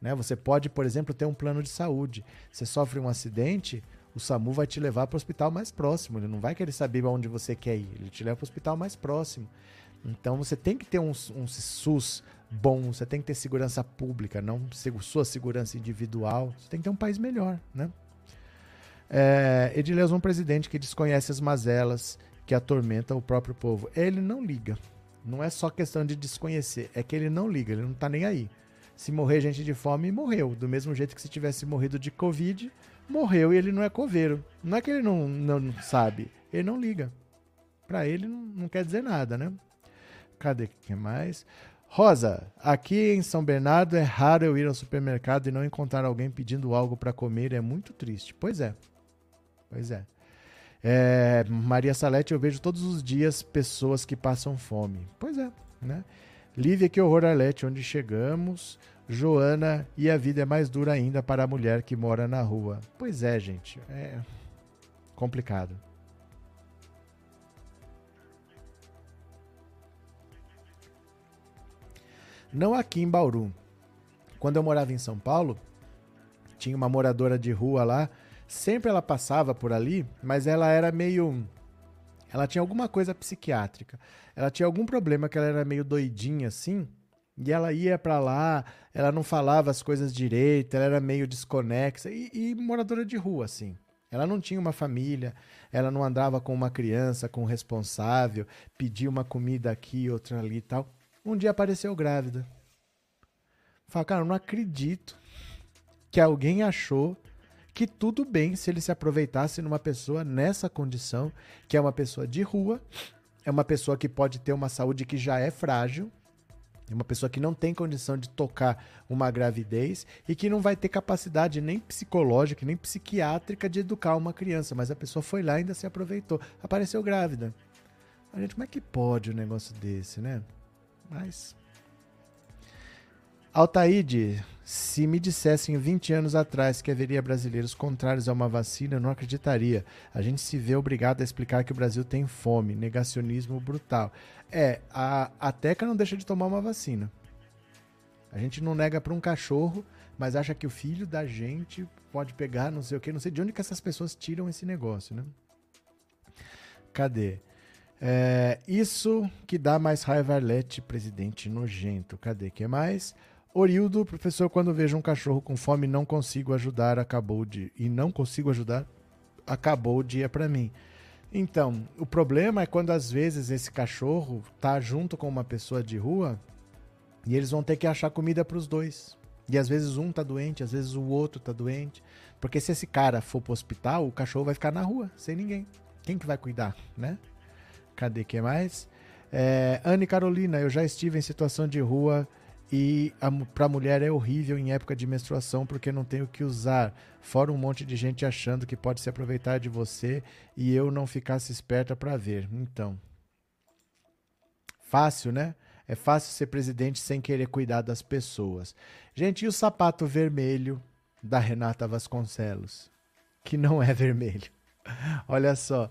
Né? Você pode, por exemplo, ter um plano de saúde. Você sofre um acidente, o SAMU vai te levar para o hospital mais próximo. Ele não vai querer saber onde você quer ir. Ele te leva para o hospital mais próximo. Então você tem que ter um, um SUS bom, você tem que ter segurança pública, não sua segurança individual. Você tem que ter um país melhor, né? É, é um presidente que desconhece as mazelas que atormentam o próprio povo. Ele não liga. Não é só questão de desconhecer, é que ele não liga, ele não tá nem aí. Se morrer gente de fome, morreu. Do mesmo jeito que se tivesse morrido de Covid, morreu e ele não é coveiro. Não é que ele não, não sabe, ele não liga. Para ele não, não, quer dizer nada, né? Cadê que mais? Rosa, aqui em São Bernardo é raro eu ir ao supermercado e não encontrar alguém pedindo algo para comer, é muito triste. Pois é. Pois é. É. Maria Salete, eu vejo todos os dias pessoas que passam fome. Pois é, né? Lívia, que horror, Arlete, onde chegamos? Joana, e a vida é mais dura ainda para a mulher que mora na rua. Pois é, gente, é complicado. Não aqui em Bauru. Quando eu morava em São Paulo, tinha uma moradora de rua lá Sempre ela passava por ali, mas ela era meio. Ela tinha alguma coisa psiquiátrica. Ela tinha algum problema que ela era meio doidinha assim. E ela ia para lá, ela não falava as coisas direito, ela era meio desconexa e, e, moradora de rua, assim. Ela não tinha uma família, ela não andava com uma criança, com um responsável, pedia uma comida aqui, outra ali e tal. Um dia apareceu grávida. Fala, cara, eu não acredito que alguém achou que tudo bem se ele se aproveitasse numa pessoa nessa condição, que é uma pessoa de rua, é uma pessoa que pode ter uma saúde que já é frágil, é uma pessoa que não tem condição de tocar uma gravidez e que não vai ter capacidade nem psicológica, nem psiquiátrica de educar uma criança, mas a pessoa foi lá e ainda se aproveitou. Apareceu grávida. A gente, como é que pode um negócio desse, né? Mas Altaíde, se me dissessem 20 anos atrás que haveria brasileiros contrários a uma vacina, eu não acreditaria. A gente se vê obrigado a explicar que o Brasil tem fome, negacionismo brutal. É, a, a Teca não deixa de tomar uma vacina. A gente não nega para um cachorro, mas acha que o filho da gente pode pegar não sei o que. Não sei de onde que essas pessoas tiram esse negócio, né? Cadê? É, isso que dá mais raiva Arlete, presidente nojento. Cadê? que mais? Orildo, professor, quando vejo um cachorro com fome não consigo ajudar, acabou de. E não consigo ajudar, acabou o dia para mim. Então, o problema é quando às vezes esse cachorro tá junto com uma pessoa de rua e eles vão ter que achar comida para os dois. E às vezes um tá doente, às vezes o outro tá doente. Porque se esse cara for pro hospital, o cachorro vai ficar na rua, sem ninguém. Quem que vai cuidar, né? Cadê que mais? É, Anne Carolina, eu já estive em situação de rua e para a mulher é horrível em época de menstruação porque não tem o que usar. Fora um monte de gente achando que pode se aproveitar de você e eu não ficasse esperta para ver. Então, fácil, né? É fácil ser presidente sem querer cuidar das pessoas. Gente, e o sapato vermelho da Renata Vasconcelos? Que não é [laughs] vermelho. Olha só,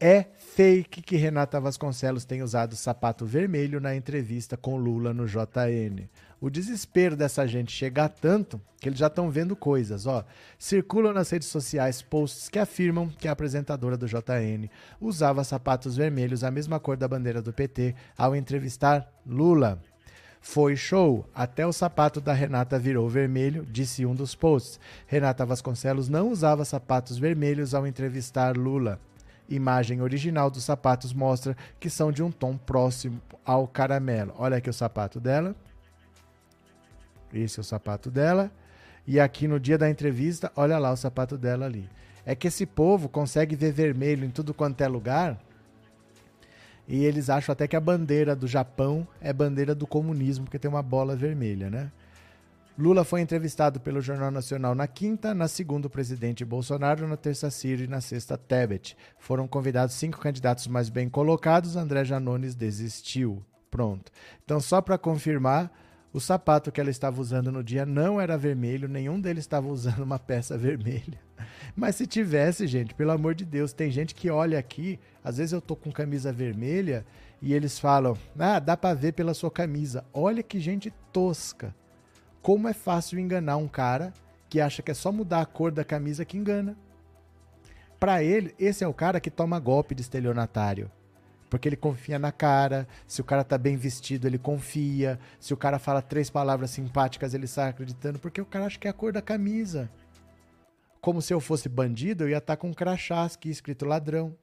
é fake que Renata Vasconcelos tem usado sapato vermelho na entrevista com Lula no JN. O desespero dessa gente chega tanto que eles já estão vendo coisas, ó. Circulam nas redes sociais posts que afirmam que a apresentadora do JN usava sapatos vermelhos, a mesma cor da bandeira do PT, ao entrevistar Lula. Foi show, até o sapato da Renata virou vermelho, disse um dos posts. Renata Vasconcelos não usava sapatos vermelhos ao entrevistar Lula. Imagem original dos sapatos mostra que são de um tom próximo ao caramelo. Olha aqui o sapato dela. Esse é o sapato dela. E aqui no dia da entrevista, olha lá o sapato dela ali. É que esse povo consegue ver vermelho em tudo quanto é lugar. E eles acham até que a bandeira do Japão é bandeira do comunismo, porque tem uma bola vermelha, né? Lula foi entrevistado pelo Jornal Nacional na quinta, na segunda o presidente Bolsonaro, na terça Ciro e na sexta Tebet. Foram convidados cinco candidatos mais bem colocados, André Janones desistiu. Pronto. Então, só para confirmar, O sapato que ela estava usando no dia não era vermelho, nenhum deles estava usando uma peça [laughs] vermelha. Mas se tivesse, gente, pelo amor de Deus, tem gente que olha aqui, às vezes eu tô com camisa vermelha e eles falam: "Ah, dá para ver pela sua camisa". Olha que gente tosca. Como é fácil enganar um cara que acha que é só mudar a cor da camisa que engana. Para ele, esse é o cara que toma golpe de estelionatário. Porque ele confia na cara, se o cara tá bem vestido, ele confia, se o cara fala três palavras simpáticas, ele sai acreditando, porque o cara acha que é a cor da camisa. Como se eu fosse bandido, eu ia estar tá com um crachá aqui escrito ladrão.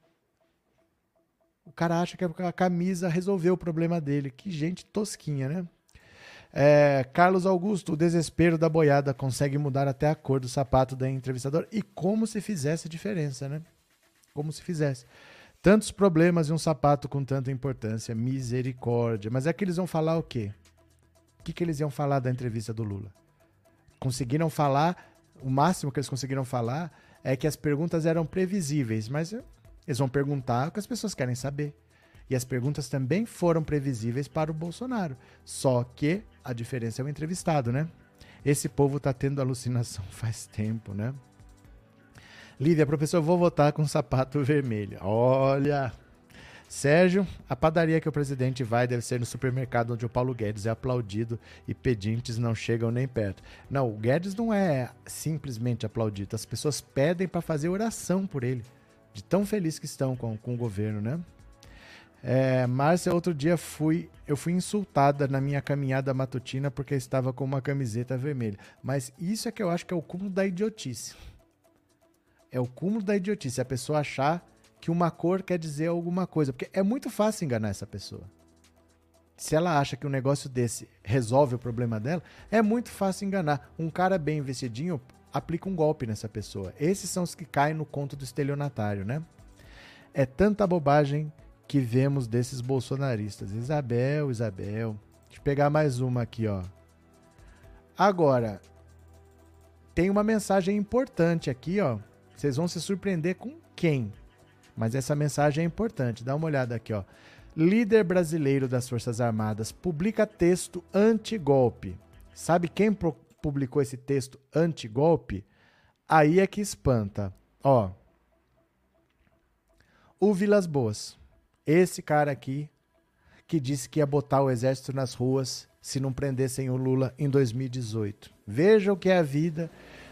O cara acha que a camisa resolveu o problema dele. Que gente tosquinha, né? É, Carlos Augusto, o desespero da boiada consegue mudar até a cor do sapato da entrevistadora. E como se fizesse diferença, né? Como se fizesse. Tantos problemas e um sapato com tanta importância. Misericórdia. Mas é que eles vão falar o quê? O que, que eles iam falar da entrevista do Lula? Conseguiram falar, o máximo que eles conseguiram falar é que as perguntas eram previsíveis, mas eles vão perguntar o que as pessoas querem saber. E as perguntas também foram previsíveis para o Bolsonaro. Só que a diferença é o entrevistado, né? Esse povo tá tendo alucinação [laughs] faz tempo, né? Lívia, professor, vou votar com sapato vermelho. Olha! Sérgio, a padaria que o presidente vai deve ser no supermercado onde o Paulo Guedes é aplaudido e pedintes não chegam nem perto. Não, o Guedes não é simplesmente aplaudido. As pessoas pedem para fazer oração por ele, de tão feliz que estão com, com o governo, né? É, Márcia, outro dia fui, eu fui insultada na minha caminhada matutina porque estava com uma camiseta vermelha. Mas isso é que eu acho que é o cúmulo da idiotice. É o cúmulo da idiotice. A pessoa achar que uma cor quer dizer alguma coisa. Porque é muito fácil enganar essa pessoa. Se ela acha que um negócio desse resolve o problema dela, é muito fácil enganar. Um cara bem vestidinho aplica um golpe nessa pessoa. Esses são os que caem no conto do estelionatário, né? É tanta bobagem que vemos desses bolsonaristas. Isabel, Isabel. Deixa eu pegar mais uma aqui, ó. Agora, tem uma mensagem importante aqui, ó. Vocês vão se surpreender com quem? Mas essa mensagem é importante. Dá uma olhada aqui, ó. Líder brasileiro das Forças Armadas publica texto anti-golpe. Sabe quem publicou esse texto anti-golpe? Aí é que espanta. Ó. O Vilas Boas. Esse cara aqui que disse que ia botar o exército nas ruas se não prendessem o Lula em 2018. Vejam o que é a vida,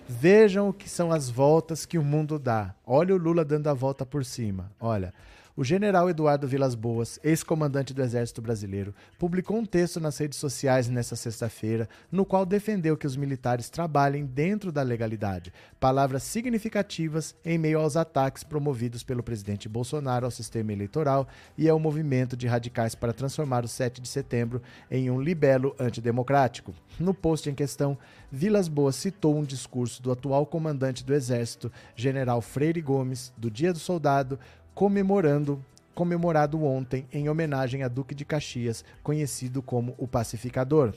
vejam o que são as voltas que o mundo dá. Olha o Lula dando a volta por cima. Olha, o general Eduardo Vilas Boas, ex-comandante do Exército Brasileiro, publicou um texto nas redes sociais nesta sexta-feira, no qual defendeu que os militares trabalhem dentro da legalidade. Palavras significativas em meio aos ataques promovidos pelo presidente Bolsonaro ao sistema eleitoral e ao movimento de radicais para transformar o 7 de setembro em um libelo antidemocrático. No post em questão, Vilas Boas citou um discurso do atual comandante do Exército, general Freire Gomes, do Dia do Soldado, comemorando comemorado ontem em homenagem a Duque de Caxias, conhecido como o Pacificador.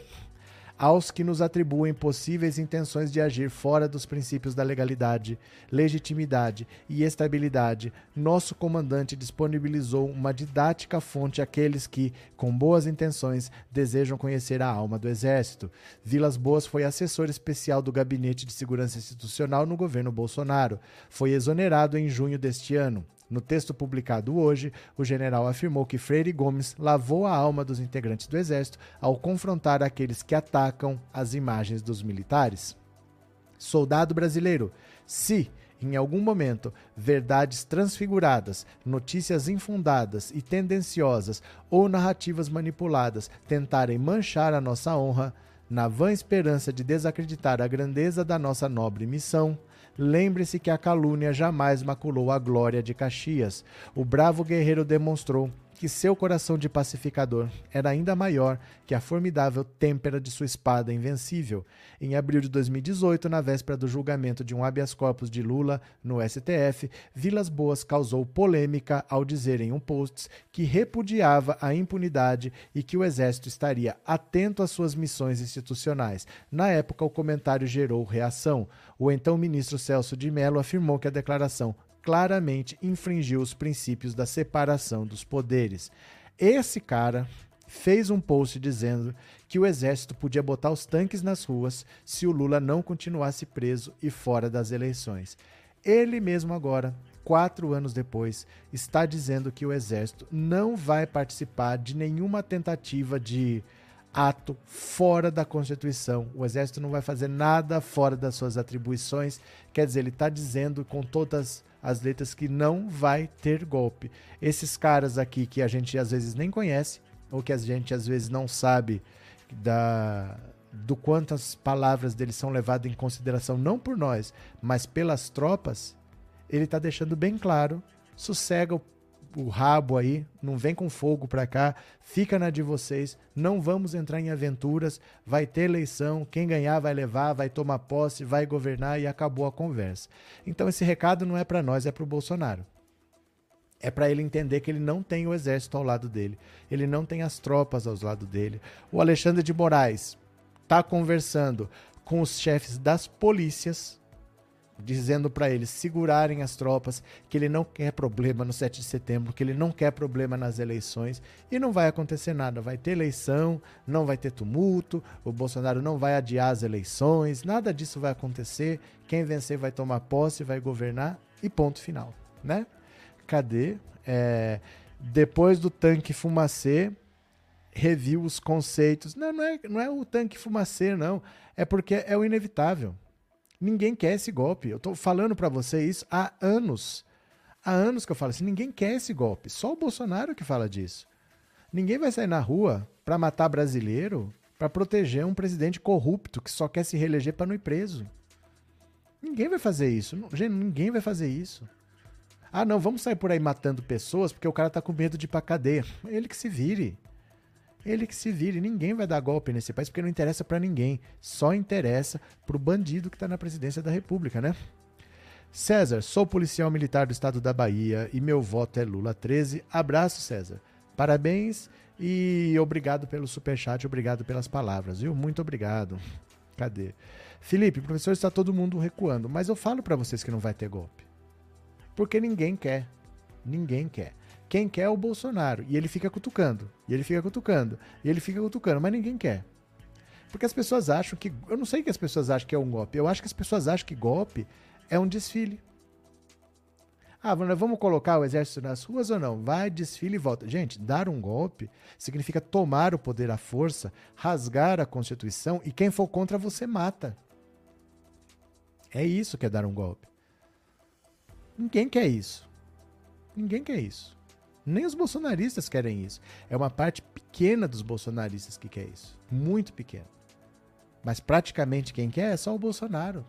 Aos que nos atribuem possíveis intenções de agir fora dos princípios da legalidade, legitimidade e estabilidade, nosso comandante disponibilizou uma didática fonte àqueles que, com boas intenções, desejam conhecer a alma do Exército. Vilas Boas foi assessor especial do Gabinete de Segurança Institucional no governo Bolsonaro. Foi exonerado em junho deste ano. No texto publicado hoje, o general afirmou que Freire Gomes lavou a alma dos integrantes do Exército ao confrontar aqueles que atacam as imagens dos militares. Soldado brasileiro, se em algum momento verdades transfiguradas, notícias infundadas e tendenciosas ou narrativas manipuladas tentarem manchar a nossa honra, na vã esperança de desacreditar a grandeza da nossa nobre missão, Lembre-se que a calúnia jamais maculou a glória de Caxias. O bravo guerreiro demonstrou que seu coração de pacificador era ainda maior que a formidável têmpera de sua espada invencível. Em abril de 2018, na véspera do julgamento de um habeas corpus de Lula no STF, Vilas Boas causou polêmica ao dizer em um post que repudiava a impunidade e que o exército estaria atento às suas missões institucionais. Na época, o comentário gerou reação. O então ministro Celso de Mello afirmou que a declaração claramente infringiu os princípios da separação dos poderes. Esse cara, fez um post dizendo que o exército podia botar os tanques nas ruas se o Lula não continuasse preso e fora das eleições. Ele mesmo agora, quatro anos depois, está dizendo que o exército não vai participar de nenhuma tentativa de ato fora da Constituição. O Exército não vai fazer nada fora das suas atribuições. Quer dizer, ele está dizendo com todas as letras que não vai ter golpe. Esses caras aqui que a gente às vezes nem conhece, ou que a gente às vezes não sabe da, do quantas palavras deles são levadas em consideração, não por nós, mas pelas tropas, ele está deixando bem claro: sossega o o rabo aí, não vem com fogo para cá, fica na de vocês, não vamos entrar em aventuras, vai ter eleição, quem ganhar vai levar, vai tomar posse, vai governar e acabou a conversa. Então esse recado não é para nós, é para o Bolsonaro. É para ele entender que ele não tem o exército ao lado dele, ele não tem as tropas ao lado dele. O Alexandre de Moraes está conversando com os chefes das polícias dizendo para eles segurarem as tropas, que ele não quer problema no 7 de setembro, que ele não quer problema nas eleições e não vai acontecer nada. Vai ter eleição, não vai ter tumulto, o Bolsonaro não vai adiar as eleições, nada disso vai acontecer. Quem vencer vai tomar posse, vai governar e ponto final, né? Cadê? É, depois do tanque fumacê, reviu os conceitos. Não, não é, não é o tanque fumacê, não. É porque é o inevitável. Ninguém quer esse golpe. Eu estou falando para você isso há anos. Há anos que eu falo assim: ninguém quer esse golpe. Só o Bolsonaro que fala disso. Ninguém vai sair na rua para matar brasileiro, para proteger um presidente corrupto que só quer se reeleger para não ir preso. Ninguém vai fazer isso. Gente, ninguém vai fazer isso. Ah, não, vamos sair por aí matando pessoas porque o cara tá com medo de ir pra cadeia. Ele que se vire. Ele que se vire, ninguém vai dar golpe nesse país porque não interessa para ninguém, só interessa pro bandido que tá na presidência da República, né? César, sou policial militar do estado da Bahia e meu voto é Lula 13. Abraço, César. Parabéns e obrigado pelo superchat, obrigado pelas palavras, viu? Muito obrigado. Cadê? Felipe, professor, está todo mundo recuando, mas eu falo para vocês que não vai ter golpe. Porque ninguém quer. Ninguém quer. Quem quer é o Bolsonaro. E ele fica cutucando. E ele fica cutucando. E ele fica cutucando. Mas ninguém quer. Porque as pessoas acham que. Eu não sei que as pessoas acham que é um golpe. Eu acho que as pessoas acham que golpe é um desfile. Ah, vamos colocar o exército nas ruas ou não? Vai, desfile e volta. Gente, dar um golpe significa tomar o poder à força, rasgar a Constituição e quem for contra você mata. É isso que é dar um golpe. Ninguém quer isso. Ninguém quer isso. Nem os bolsonaristas querem isso. É uma parte pequena dos bolsonaristas que quer isso. Muito pequena. Mas praticamente quem quer é só o Bolsonaro.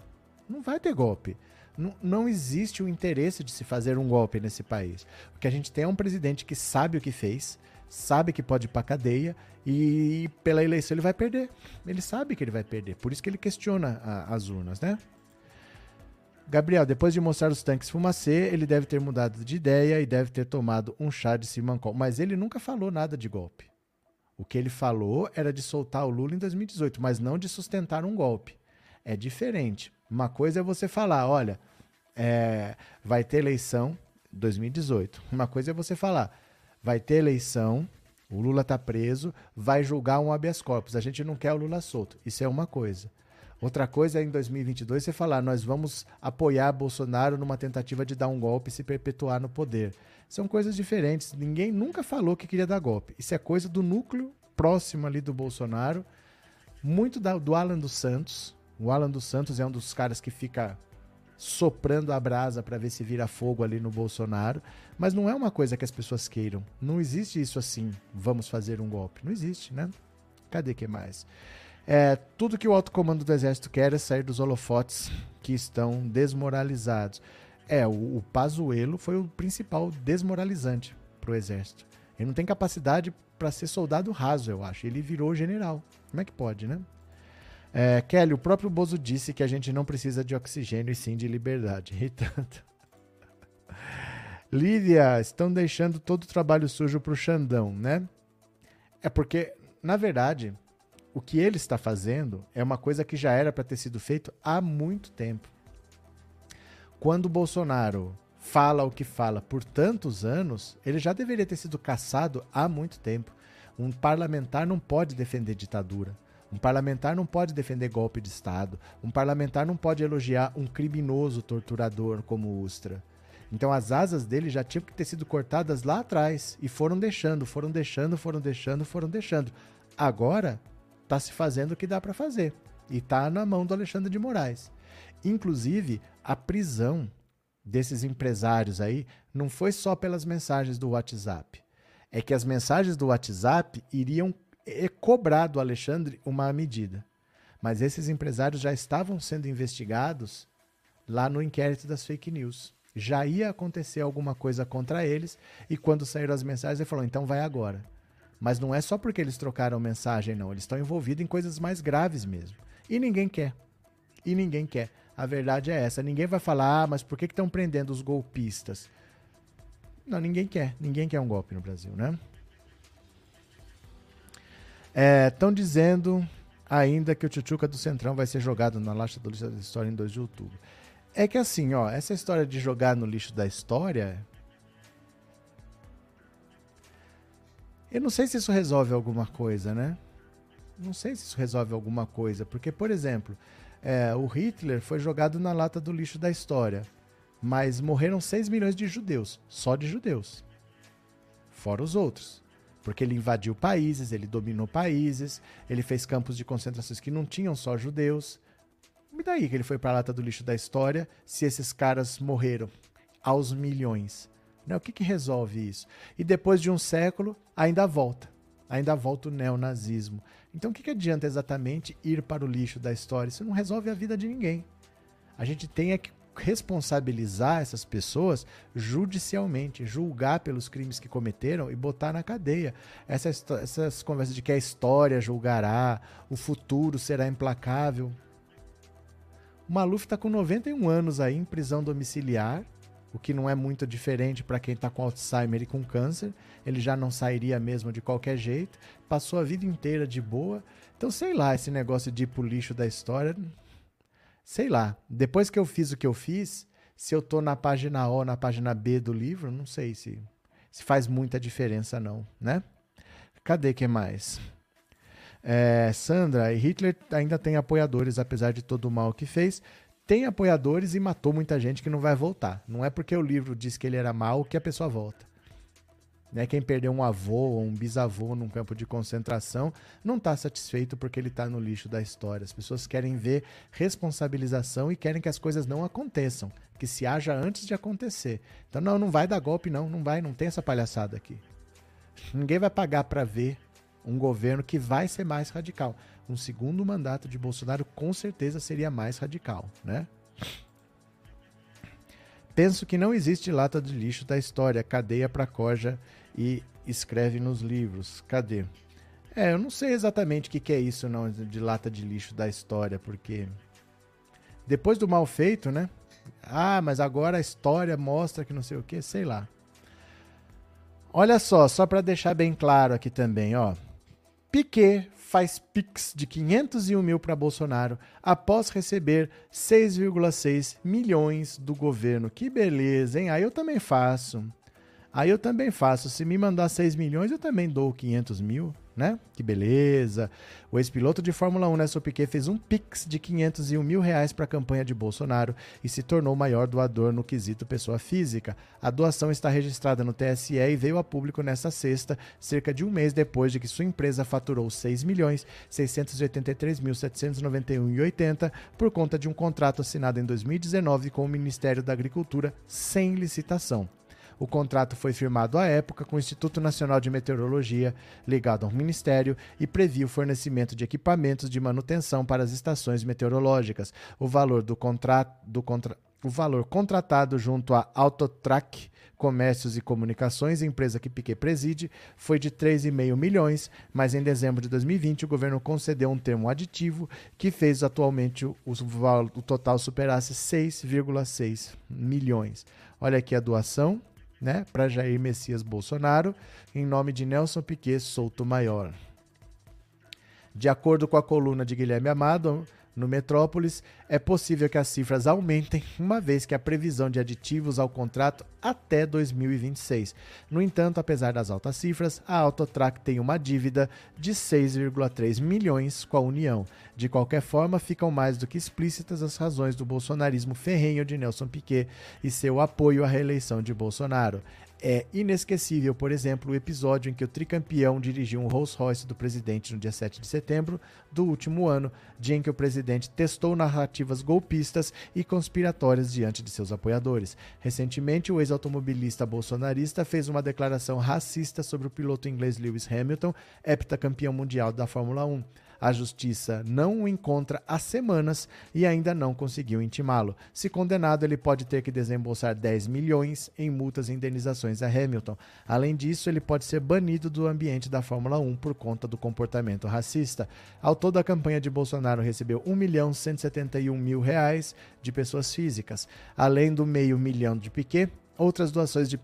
Não vai ter golpe. Não, não existe o interesse de se fazer um golpe nesse país. O que a gente tem é um presidente que sabe o que fez, sabe que pode ir pra cadeia e pela eleição ele vai perder. Ele sabe que ele vai perder. Por isso que ele questiona a, as urnas, né? Gabriel, depois de mostrar os tanques fumacê, ele deve ter mudado de ideia e deve ter tomado um chá de Simancol. Mas ele nunca falou nada de golpe. O que ele falou era de soltar o Lula em 2018, mas não de sustentar um golpe. É diferente. Uma coisa é você falar, olha, é, vai ter eleição 2018. Uma coisa é você falar, vai ter eleição, o Lula está preso, vai julgar um habeas corpus. A gente não quer o Lula solto. Isso é uma coisa. Outra coisa é em 2022 você falar, nós vamos apoiar Bolsonaro numa tentativa de dar um golpe e se perpetuar no poder. São coisas diferentes. Ninguém nunca falou que queria dar golpe. Isso é coisa do núcleo próximo ali do Bolsonaro, muito da, do Alan dos Santos. O Alan dos Santos é um dos caras que fica soprando a brasa para ver se vira fogo ali no Bolsonaro, mas não é uma coisa que as pessoas queiram. Não existe isso assim, vamos fazer um golpe. Não existe, né? Cadê que mais? É, tudo que o alto comando do exército quer é sair dos holofotes que estão desmoralizados. É, o, o Pazuello foi o principal desmoralizante para o exército. Ele não tem capacidade para ser soldado raso, eu acho. Ele virou general. Como é que pode, né? É, Kelly, o próprio Bozo disse que a gente não precisa de oxigênio e sim de liberdade. E tanto. Lívia, estão deixando todo o trabalho sujo para o Xandão, né? É porque, na verdade, o que ele está fazendo é uma coisa que já era para ter sido feito há muito tempo. Quando Bolsonaro fala o que fala por tantos anos, ele já deveria ter sido caçado há muito tempo. Um parlamentar não pode defender ditadura. Um parlamentar não pode defender golpe de Estado. Um parlamentar não pode elogiar um criminoso torturador como Ustra. Então as asas dele já tinham que ter sido cortadas lá atrás e foram deixando, foram deixando, foram deixando, foram deixando. Agora está se fazendo o que dá para fazer e está na mão do Alexandre de Moraes. Inclusive, a prisão desses empresários aí não foi só pelas mensagens do WhatsApp. É que as mensagens do WhatsApp iriam é, cobrar do Alexandre uma medida. Mas esses empresários já estavam sendo investigados lá no inquérito das fake news. Já ia acontecer alguma coisa contra eles, e quando saíram as mensagens, ele falou: então vai agora. Mas não é só porque eles trocaram mensagem, não. Eles estão envolvidos em coisas mais graves mesmo. E ninguém quer. E ninguém quer. A verdade é essa. Ninguém vai falar, ah, mas por que estão prendendo os golpistas? Não, ninguém quer. Ninguém quer um golpe no Brasil, né? Estão é, dizendo ainda que o Tchutchuca do Centrão vai ser jogado na lata do lixo da história em 2 de outubro. É que assim, ó, essa história de jogar no lixo da história. Eu não sei se isso resolve alguma coisa, né? Não sei se isso resolve alguma coisa. Porque, por exemplo, é, o Hitler foi jogado na lata do lixo da história. Mas morreram 6 milhões de judeus, só de judeus. Fora os outros. Porque ele invadiu países, ele dominou países, ele fez campos de concentrações que não tinham só judeus. E daí que ele foi para a lata do lixo da história se esses caras morreram aos milhões? Né? O que, que resolve isso? E depois de um século, ainda volta. Ainda volta o neonazismo. Então o que, que adianta exatamente ir para o lixo da história? Isso não resolve a vida de ninguém. A gente tem é que responsabilizar essas pessoas judicialmente, julgar pelos crimes que cometeram e botar na cadeia. Essa, essas conversas de que a história julgará, o futuro será implacável. O Maluf está com 91 anos aí em prisão domiciliar, o que não é muito diferente para quem está com Alzheimer e com câncer. Ele já não sairia mesmo de qualquer jeito. Passou a vida inteira de boa. Então, sei lá, esse negócio de ir pro lixo da história, sei lá. Depois que eu fiz o que eu fiz, se eu tô na página ou na página B do livro, não sei se, se faz muita diferença não, né? Cadê que mais? É, Sandra, Hitler ainda tem apoiadores, apesar de todo o mal que fez. Tem apoiadores e matou muita gente que não vai voltar. Não é porque o livro diz que ele era mal que a pessoa volta. Né? Quem perdeu um avô ou um bisavô num campo de concentração não está satisfeito porque ele está no lixo da história. As pessoas querem ver responsabilização e querem que as coisas não aconteçam, que se haja antes de acontecer. Então, não, não vai dar golpe, não, não vai, não tem essa palhaçada aqui. Ninguém vai pagar para ver um governo que vai ser mais radical. Um segundo mandato de Bolsonaro com certeza seria mais radical, né? Penso que não existe lata de lixo da história, cadeia para coja e escreve nos livros. Cadê? É, eu não sei exatamente o que, que é isso não de lata de lixo da história, porque depois do mal feito, né? Ah, mas agora a história mostra que não sei o que, sei lá. Olha só, só para deixar bem claro aqui também, ó. Piquet faz pix de 501 mil para Bolsonaro após receber 6,6 milhões do governo. Que beleza, hein? Aí eu também faço. Aí eu também faço. Se me mandar 6 milhões, eu também dou 500 mil né? Que beleza. O ex-piloto de Fórmula 1, Nelson Piquet, fez um pix de 501 mil reais para a campanha de Bolsonaro e se tornou o maior doador no quesito pessoa física. A doação está registrada no TSE e veio a público nesta sexta, cerca de um mês depois de que sua empresa faturou 6 milhões 683 mil 791,80 por conta de um contrato assinado em 2019 com o Ministério da Agricultura sem licitação. O contrato foi firmado à época com o Instituto Nacional de Meteorologia, ligado ao Ministério, e previa o fornecimento de equipamentos de manutenção para as estações meteorológicas. O valor do contrato. Do contra, o valor contratado junto à Autotrack Comércios e Comunicações, empresa que Piquet preside, foi de 3,5 milhões, mas em dezembro de 2020 o governo concedeu um termo aditivo que fez atualmente o, o, total superasse 6,6 milhões. Olha aqui a doação né, para Jair Messias Bolsonaro, em nome de Nelson Piquet Souto Maior. De acordo com a coluna de Guilherme Amado, no Metrópolis, é possível que as cifras aumentem, uma vez que a previsão de aditivos ao contrato até 2026. No entanto, apesar das altas cifras, a Autotrack tem uma dívida de 6,3 milhões com a União. De qualquer forma, ficam mais do que explícitas as razões do bolsonarismo ferrenho de Nelson Piquet e seu apoio à reeleição de Bolsonaro. É inesquecível, por exemplo, o episódio em que o tricampeão dirigiu um Rolls Royce do presidente no dia 7 de setembro do último ano, dia em que o presidente testou narrativas golpistas e conspiratórias diante de seus apoiadores. Recentemente, o ex-automobilista bolsonarista fez uma declaração racista sobre o piloto inglês Lewis Hamilton, heptacampeão mundial da Fórmula 1. A justiça não o encontra há semanas e ainda não conseguiu intimá-lo. Se condenado, ele pode ter que desembolsar 10 milhões em multas e indenizações a Hamilton. Além disso, ele pode ser banido do ambiente da Fórmula 1 por conta do comportamento racista. Ao todo, a campanha de Bolsonaro recebeu 1 milhão 171 mil reais de pessoas físicas, além do meio milhão de Piquet. Outras doações de,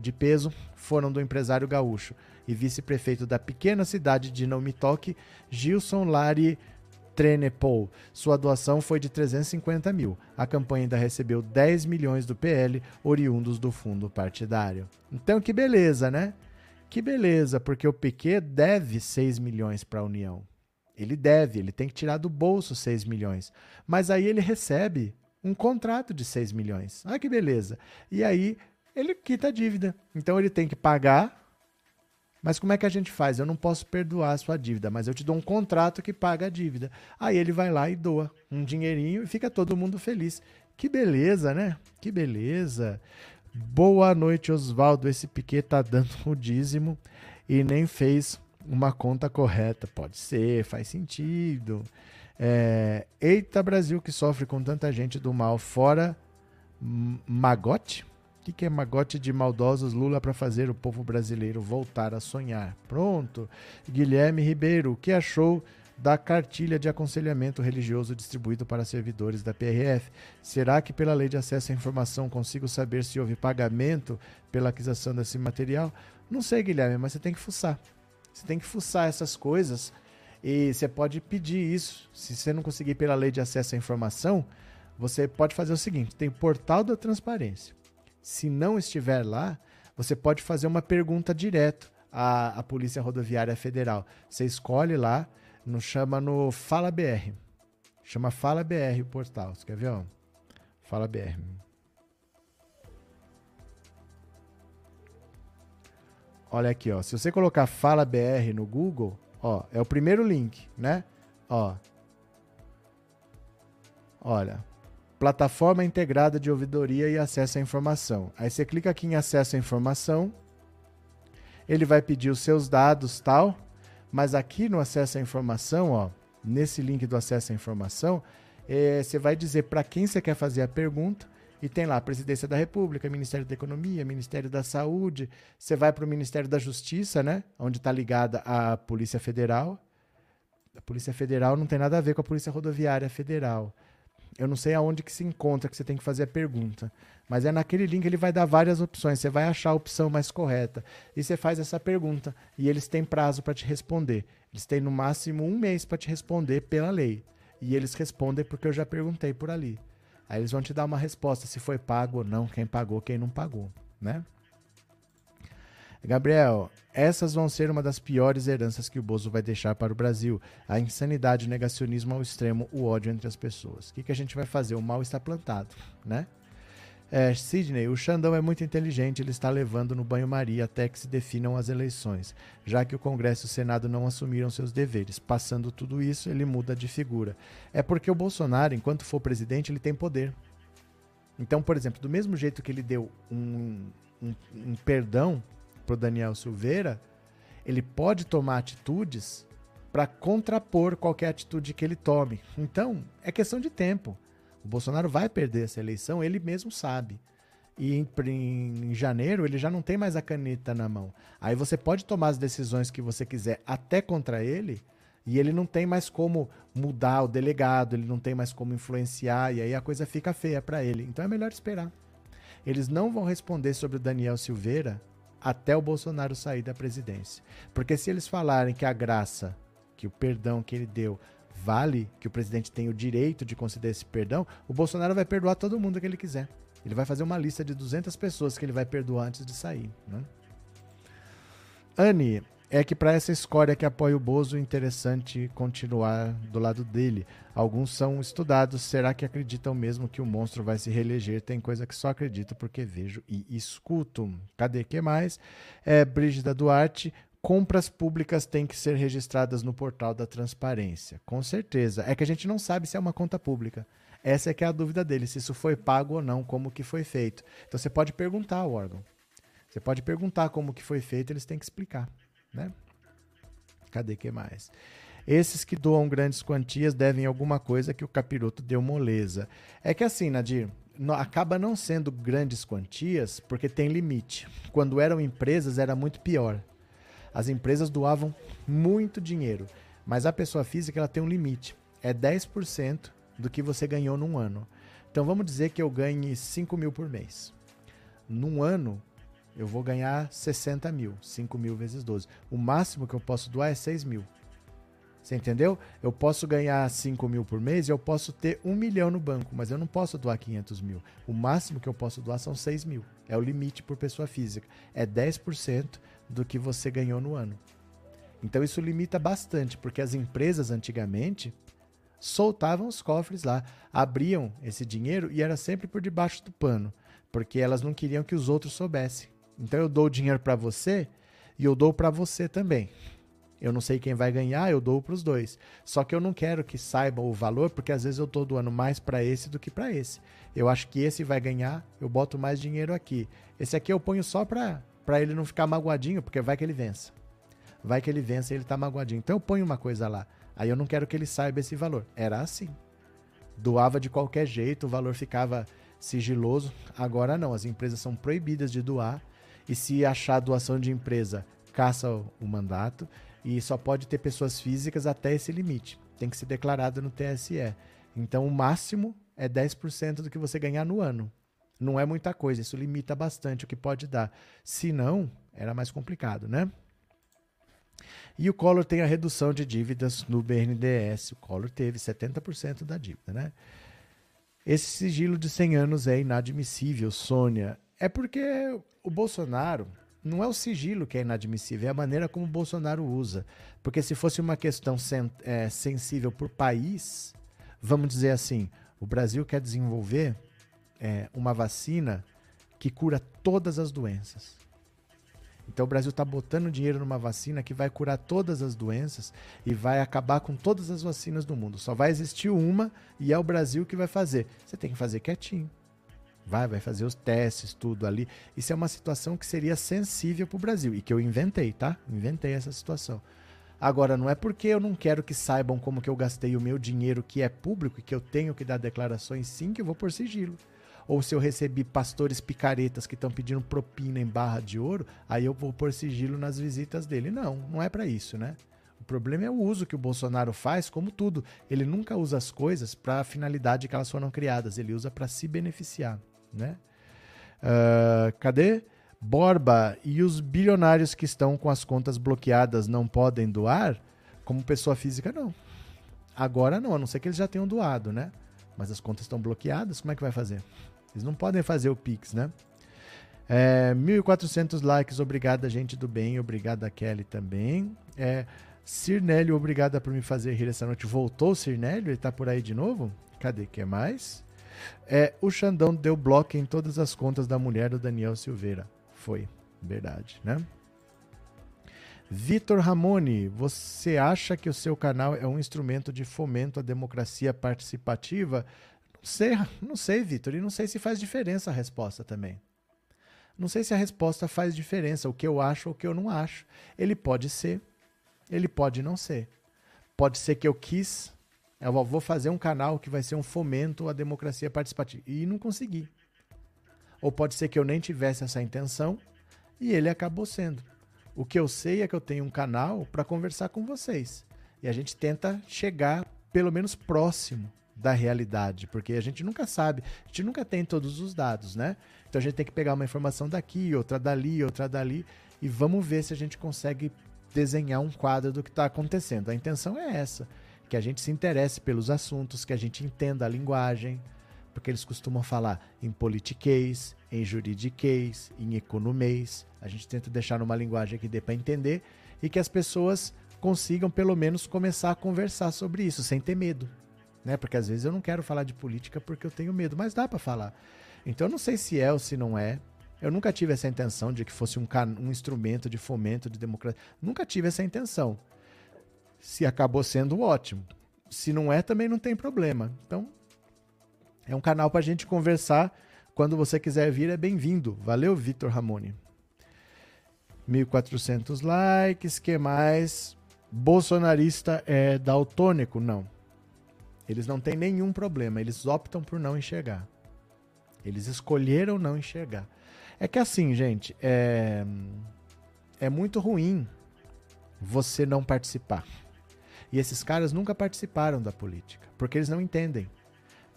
de peso foram do empresário gaúcho e vice-prefeito da pequena cidade de Nomitoque, Gilson Lari Trenepol. Sua doação foi de 350 mil. A campanha ainda recebeu 10 milhões do PL, oriundos do fundo partidário. Então, que beleza, né? Que beleza, porque o Piquet deve 6 milhões para a União. Ele deve, ele tem que tirar do bolso 6 milhões. Mas aí ele recebe um contrato de 6 milhões. Ah, que beleza. E aí ele quita a dívida. Então ele tem que pagar mas como é que a gente faz? Eu não posso perdoar a sua dívida, mas eu te dou um contrato que paga a dívida. Aí ele vai lá e doa um dinheirinho e fica todo mundo feliz. Que beleza, né? Que beleza. Boa noite, Oswaldo. Esse Piquet tá dando o dízimo e nem fez uma conta correta. Pode ser, faz sentido. É... Eita, Brasil que sofre com tanta gente do mal. Fora Magote? O que, que é magote de maldosos Lula para fazer o povo brasileiro voltar a sonhar? Pronto. Guilherme Ribeiro, o que achou da cartilha de aconselhamento religioso distribuído para servidores da PRF? Será que pela lei de acesso à informação consigo saber se houve pagamento pela aquisição desse material? Não sei, Guilherme, mas você tem que fuçar. Você tem que fuçar essas coisas e você pode pedir isso. Se você não conseguir pela lei de acesso à informação, você pode fazer o seguinte: tem portal da transparência. Se não estiver lá, você pode fazer uma pergunta direto à, à Polícia Rodoviária Federal. Você escolhe lá, no, chama no Fala BR. Chama Fala BR o portal. Você quer ver? Ó? Fala BR. Olha aqui, ó. Se você colocar Fala BR no Google, ó, é o primeiro link, né? Ó. Olha, plataforma integrada de ouvidoria e acesso à informação. Aí você clica aqui em acesso à informação, ele vai pedir os seus dados tal, mas aqui no acesso à informação, ó, nesse link do acesso à informação, é, você vai dizer para quem você quer fazer a pergunta e tem lá Presidência da República, Ministério da Economia, Ministério da Saúde. Você vai para o Ministério da Justiça, né? Onde está ligada a Polícia Federal. A Polícia Federal não tem nada a ver com a Polícia Rodoviária Federal. Eu não sei aonde que se encontra que você tem que fazer a pergunta. Mas é naquele link ele vai dar várias opções. Você vai achar a opção mais correta. E você faz essa pergunta. E eles têm prazo para te responder. Eles têm no máximo um mês para te responder pela lei. E eles respondem porque eu já perguntei por ali. Aí eles vão te dar uma resposta se foi pago ou não, quem pagou, quem não pagou, né? Gabriel, essas vão ser uma das piores heranças que o Bozo vai deixar para o Brasil. A insanidade, o negacionismo ao extremo, o ódio entre as pessoas. O que, que a gente vai fazer? O mal está plantado, né? É, Sidney, o Xandão é muito inteligente, ele está levando no banho-maria até que se definam as eleições, já que o Congresso e o Senado não assumiram seus deveres. Passando tudo isso, ele muda de figura. É porque o Bolsonaro, enquanto for presidente, ele tem poder. Então, por exemplo, do mesmo jeito que ele deu um, um, um perdão para o Daniel Silveira, ele pode tomar atitudes para contrapor qualquer atitude que ele tome. Então, é questão de tempo. O Bolsonaro vai perder essa eleição, ele mesmo sabe. E em, em, janeiro ele já não tem mais a caneta na mão. Aí você pode tomar as decisões que você quiser até contra ele, e ele não tem mais como mudar o delegado, ele não tem mais como influenciar, e aí a coisa fica feia para ele. Então é melhor esperar. Eles não vão responder sobre o Daniel Silveira até o Bolsonaro sair da presidência. Porque se eles falarem que a graça, que o perdão que ele deu, vale, que o presidente tem o direito de conceder esse perdão, o Bolsonaro vai perdoar todo mundo que ele quiser. Ele vai fazer uma lista de 200 pessoas que ele vai perdoar antes de sair. Né? Anne, é que para essa escória que apoia o Bozo, interessante continuar do lado dele. Alguns são estudados. Será que acreditam mesmo que o monstro vai se reeleger? Tem coisa que só acredito porque vejo e escuto. Cadê que mais? É, Brígida Duarte. Compras públicas têm que ser registradas no portal da transparência. Com certeza. É que a gente não sabe se é uma conta pública. Essa é que é a dúvida dele, se isso foi pago ou não, como que foi feito. Então você pode perguntar ao órgão. Você pode perguntar como que foi feito, eles têm que explicar né? Cadê que mais? Esses que doam grandes quantias devem alguma coisa que o capiroto deu moleza. É que assim, Nadir, acaba não sendo grandes quantias porque tem limite. Quando eram empresas era muito pior. As empresas doavam muito dinheiro, mas a pessoa física ela tem um limite. É 10% do que você ganhou num ano. Então vamos dizer que eu ganhe 5 mil por mês. Num ano, eu vou ganhar 60 mil, 5 mil vezes 12. O máximo que eu posso doar é 6 mil. Você entendeu? Eu posso ganhar 5 mil por mês e eu posso ter 1 milhão no banco, mas eu não posso doar 500 mil. O máximo que eu posso doar são 6 mil. É o limite por pessoa física. É 10% do que você ganhou no ano. Então isso limita bastante, porque as empresas antigamente soltavam os cofres lá, abriam esse dinheiro e era sempre por debaixo do pano, porque elas não queriam que os outros soubessem. Então eu dou dinheiro para você e eu dou para você também. Eu não sei quem vai ganhar, eu dou para os dois. Só que eu não quero que saibam o valor, porque às vezes eu estou doando mais para esse do que para esse. Eu acho que esse vai ganhar, eu boto mais dinheiro aqui. Esse aqui eu ponho só para ele não ficar magoadinho, porque vai que ele vença. Vai que ele vença e ele está magoadinho. Então eu ponho uma coisa lá. Aí eu não quero que ele saiba esse valor. Era assim. Doava de qualquer jeito, o valor ficava sigiloso. Agora não, as empresas são proibidas de doar e se achar doação de empresa, caça o mandato e só pode ter pessoas físicas até esse limite. Tem que ser declarado no TSE. Então o máximo é 10% do que você ganhar no ano. Não é muita coisa, isso limita bastante o que pode dar. Se não, era mais complicado, né? E o Collor tem a redução de dívidas no BNDES. O Collor teve 70% da dívida, né? Esse sigilo de 100 anos é inadmissível, Sônia. É porque o Bolsonaro não é o sigilo que é inadmissível, é a maneira como o Bolsonaro usa. Porque se fosse uma questão sen é, sensível por país, vamos dizer assim, o Brasil quer desenvolver é, uma vacina que cura todas as doenças. Então o Brasil está botando dinheiro numa vacina que vai curar todas as doenças e vai acabar com todas as vacinas do mundo. Só vai existir uma e é o Brasil que vai fazer. Você tem que fazer quietinho. Vai, vai fazer os testes, tudo ali. Isso é uma situação que seria sensível para o Brasil e que eu inventei, tá? Inventei essa situação. Agora, não é porque eu não quero que saibam como que eu gastei o meu dinheiro que é público e que eu tenho que dar declarações sim que eu vou por sigilo. Ou se eu recebi pastores picaretas que estão pedindo propina em barra de ouro, aí eu vou por sigilo nas visitas dele. Não, não é para isso, né? O problema é o uso que o Bolsonaro faz, como tudo. Ele nunca usa as coisas para a finalidade que elas foram criadas, ele usa para se beneficiar né? Uh, cadê? Borba, e os bilionários que estão com as contas bloqueadas não podem doar? Como pessoa física, não. Agora não, a não ser que eles já tenham doado, né? Mas as contas estão bloqueadas, como é que vai fazer? Eles não podem fazer o Pix, né? É, 1.400 likes, obrigada, gente do bem, obrigada, Kelly também. É, Cirnélio, obrigada por me fazer rir essa noite. Voltou o Cirnélio? Ele tá por aí de novo? Cadê? que mais? É, o Xandão deu bloco em todas as contas da mulher do Daniel Silveira. Foi, verdade, né? Vitor Ramone, você acha que o seu canal é um instrumento de fomento à democracia participativa? Não sei, não sei, Vitor, e não sei se faz diferença a resposta também. Não sei se a resposta faz diferença, o que eu acho ou o que eu não acho. Ele pode ser, ele pode não ser. Pode ser que eu quis eu vou fazer um canal que vai ser um fomento à democracia participativa. E não consegui. Ou pode ser que eu nem tivesse essa intenção e ele acabou sendo. O que eu sei é que eu tenho um canal para conversar com vocês. E a gente tenta chegar pelo menos próximo da realidade, porque a gente nunca sabe, a gente nunca tem todos os dados, né? Então a gente tem que pegar uma informação daqui, outra dali, outra dali, e vamos ver se a gente consegue desenhar um quadro do que está acontecendo. A intenção é essa que a gente se interesse pelos assuntos, que a gente entenda a linguagem, porque eles costumam falar em politiquês, em juridiquês, em economês. A gente tenta deixar numa linguagem que dê para entender e que as pessoas consigam pelo menos começar a conversar sobre isso sem ter medo, né? Porque às vezes eu não quero falar de política porque eu tenho medo, mas dá para falar. Então eu não sei se é ou se não é. Eu nunca tive essa intenção de que fosse um, um instrumento de fomento de democracia. Nunca tive essa intenção. Se acabou sendo ótimo. Se não é, também não tem problema. Então, é um canal para a gente conversar. Quando você quiser vir, é bem-vindo. Valeu, Vitor Ramone. 1.400 likes. que mais? Bolsonarista é daltônico? Não. Eles não têm nenhum problema. Eles optam por não enxergar. Eles escolheram não enxergar. É que assim, gente, é, é muito ruim você não participar. E esses caras nunca participaram da política, porque eles não entendem.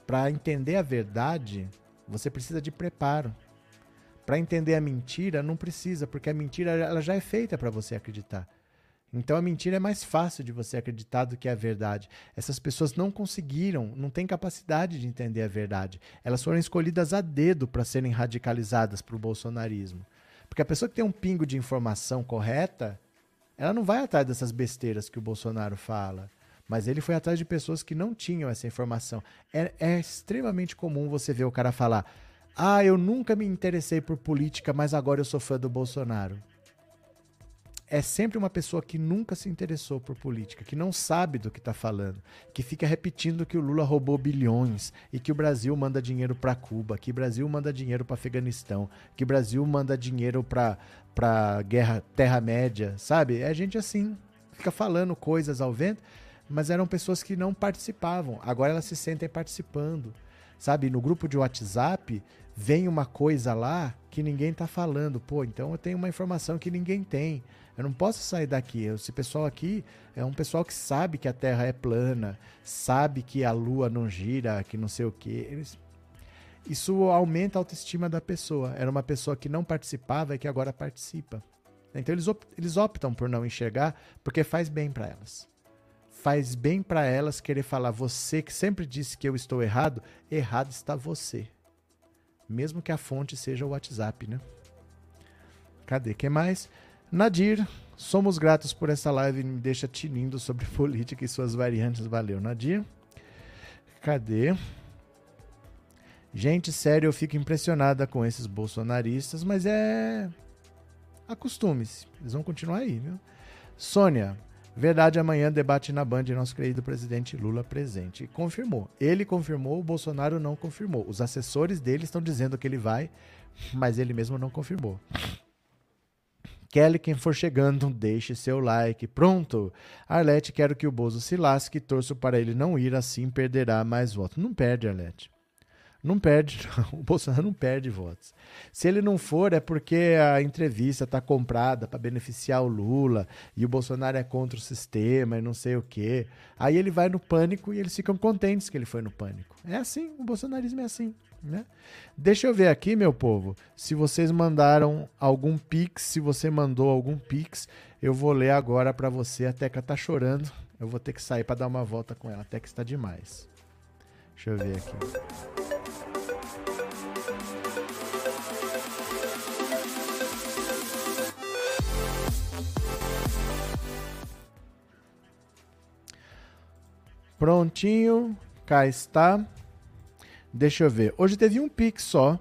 Para entender a verdade, você precisa de preparo. Para entender a mentira, não precisa, porque a mentira ela já é feita para você acreditar. Então a mentira é mais fácil de você acreditar do que a verdade. Essas pessoas não conseguiram, não têm capacidade de entender a verdade. Elas foram escolhidas a dedo para serem radicalizadas para o bolsonarismo. Porque a pessoa que tem um pingo de informação correta, ela não vai atrás dessas besteiras que o Bolsonaro fala. Mas ele foi atrás de pessoas que não tinham essa informação. É, é extremamente comum você ver o cara falar: Ah, eu nunca me interessei por política, mas agora eu sou fã do Bolsonaro é sempre uma pessoa que nunca se interessou por política, que não sabe do que está falando, que fica repetindo que o Lula roubou bilhões e que o Brasil manda dinheiro para Cuba, que o Brasil manda dinheiro para Afeganistão, que o Brasil manda dinheiro para guerra Terra Média, sabe? É gente assim, fica falando coisas ao vento, mas eram pessoas que não participavam. Agora elas se sentem participando, sabe? No grupo de WhatsApp vem uma coisa lá que ninguém está falando. Pô, então eu tenho uma informação que ninguém tem. Eu não posso sair daqui. Esse pessoal aqui é um pessoal que sabe que a Terra é plana, sabe que a Lua não gira, que não sei o quê. Eles... Isso aumenta a autoestima da pessoa. Era uma pessoa que não participava e que agora participa. Então eles, op eles optam por não enxergar porque faz bem para elas. Faz bem para elas querer falar: você que sempre disse que eu estou errado, errado está você. Mesmo que a fonte seja o WhatsApp, né? Cadê? que mais? Nadir, somos gratos por essa live, me deixa tinindo sobre [laughs] política e suas variantes. Valeu, Nadir. Cadê? Gente, sério, eu fico impressionada com esses bolsonaristas, mas é. Acostume-se, eles vão continuar aí, viu? Sônia, verdade, amanhã debate na Band nosso querido presidente Lula presente. confirmou. Ele confirmou, o Bolsonaro não confirmou. Os assessores dele estão dizendo que ele vai, mas ele mesmo não confirmou. Kelly, quem for chegando, deixe seu like. Pronto! Arlete, quero que o Bozo se lasque, torço para ele não ir, assim perderá mais votos. Não perde, Arlete. Não perde, [laughs] não. o Bolsonaro não perde votos. Se ele não for, é porque a entrevista está comprada para beneficiar o Lula e o Bolsonaro é contra o sistema e não sei o quê. Aí ele vai no pânico e eles ficam contentes que ele foi no pânico. É assim, o bolsonarismo é assim. Né? Deixa eu ver aqui, meu povo, se vocês mandaram algum pix, se você mandou algum pix, eu vou ler agora para você. A Teca tá chorando, eu vou ter que sair para dar uma volta com ela. A Teca está demais. Deixa eu ver aqui. Prontinho, cá está. Deixa eu ver. Hoje teve um Pix só.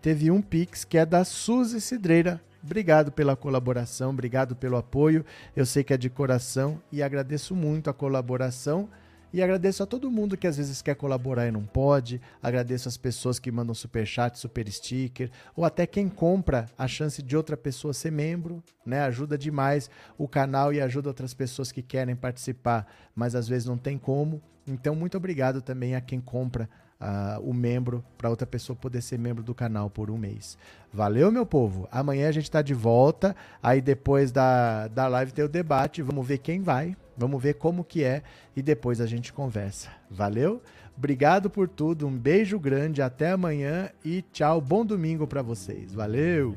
Teve um Pix que é da Suzy Cidreira. Obrigado pela colaboração, obrigado pelo apoio. Eu sei que é de coração e agradeço muito a colaboração. E agradeço a todo mundo que às vezes quer colaborar e não pode. Agradeço as pessoas que mandam super chat, super sticker, ou até quem compra a chance de outra pessoa ser membro, né? Ajuda demais o canal e ajuda outras pessoas que querem participar, mas às vezes não tem como. Então, muito obrigado também a quem compra uh, o membro para outra pessoa poder ser membro do canal por um mês. Valeu, meu povo? Amanhã a gente está de volta. Aí depois da, da live tem o debate. Vamos ver quem vai. Vamos ver como que é e depois a gente conversa. Valeu? Obrigado por tudo. Um beijo grande. Até amanhã e tchau. Bom domingo para vocês. Valeu.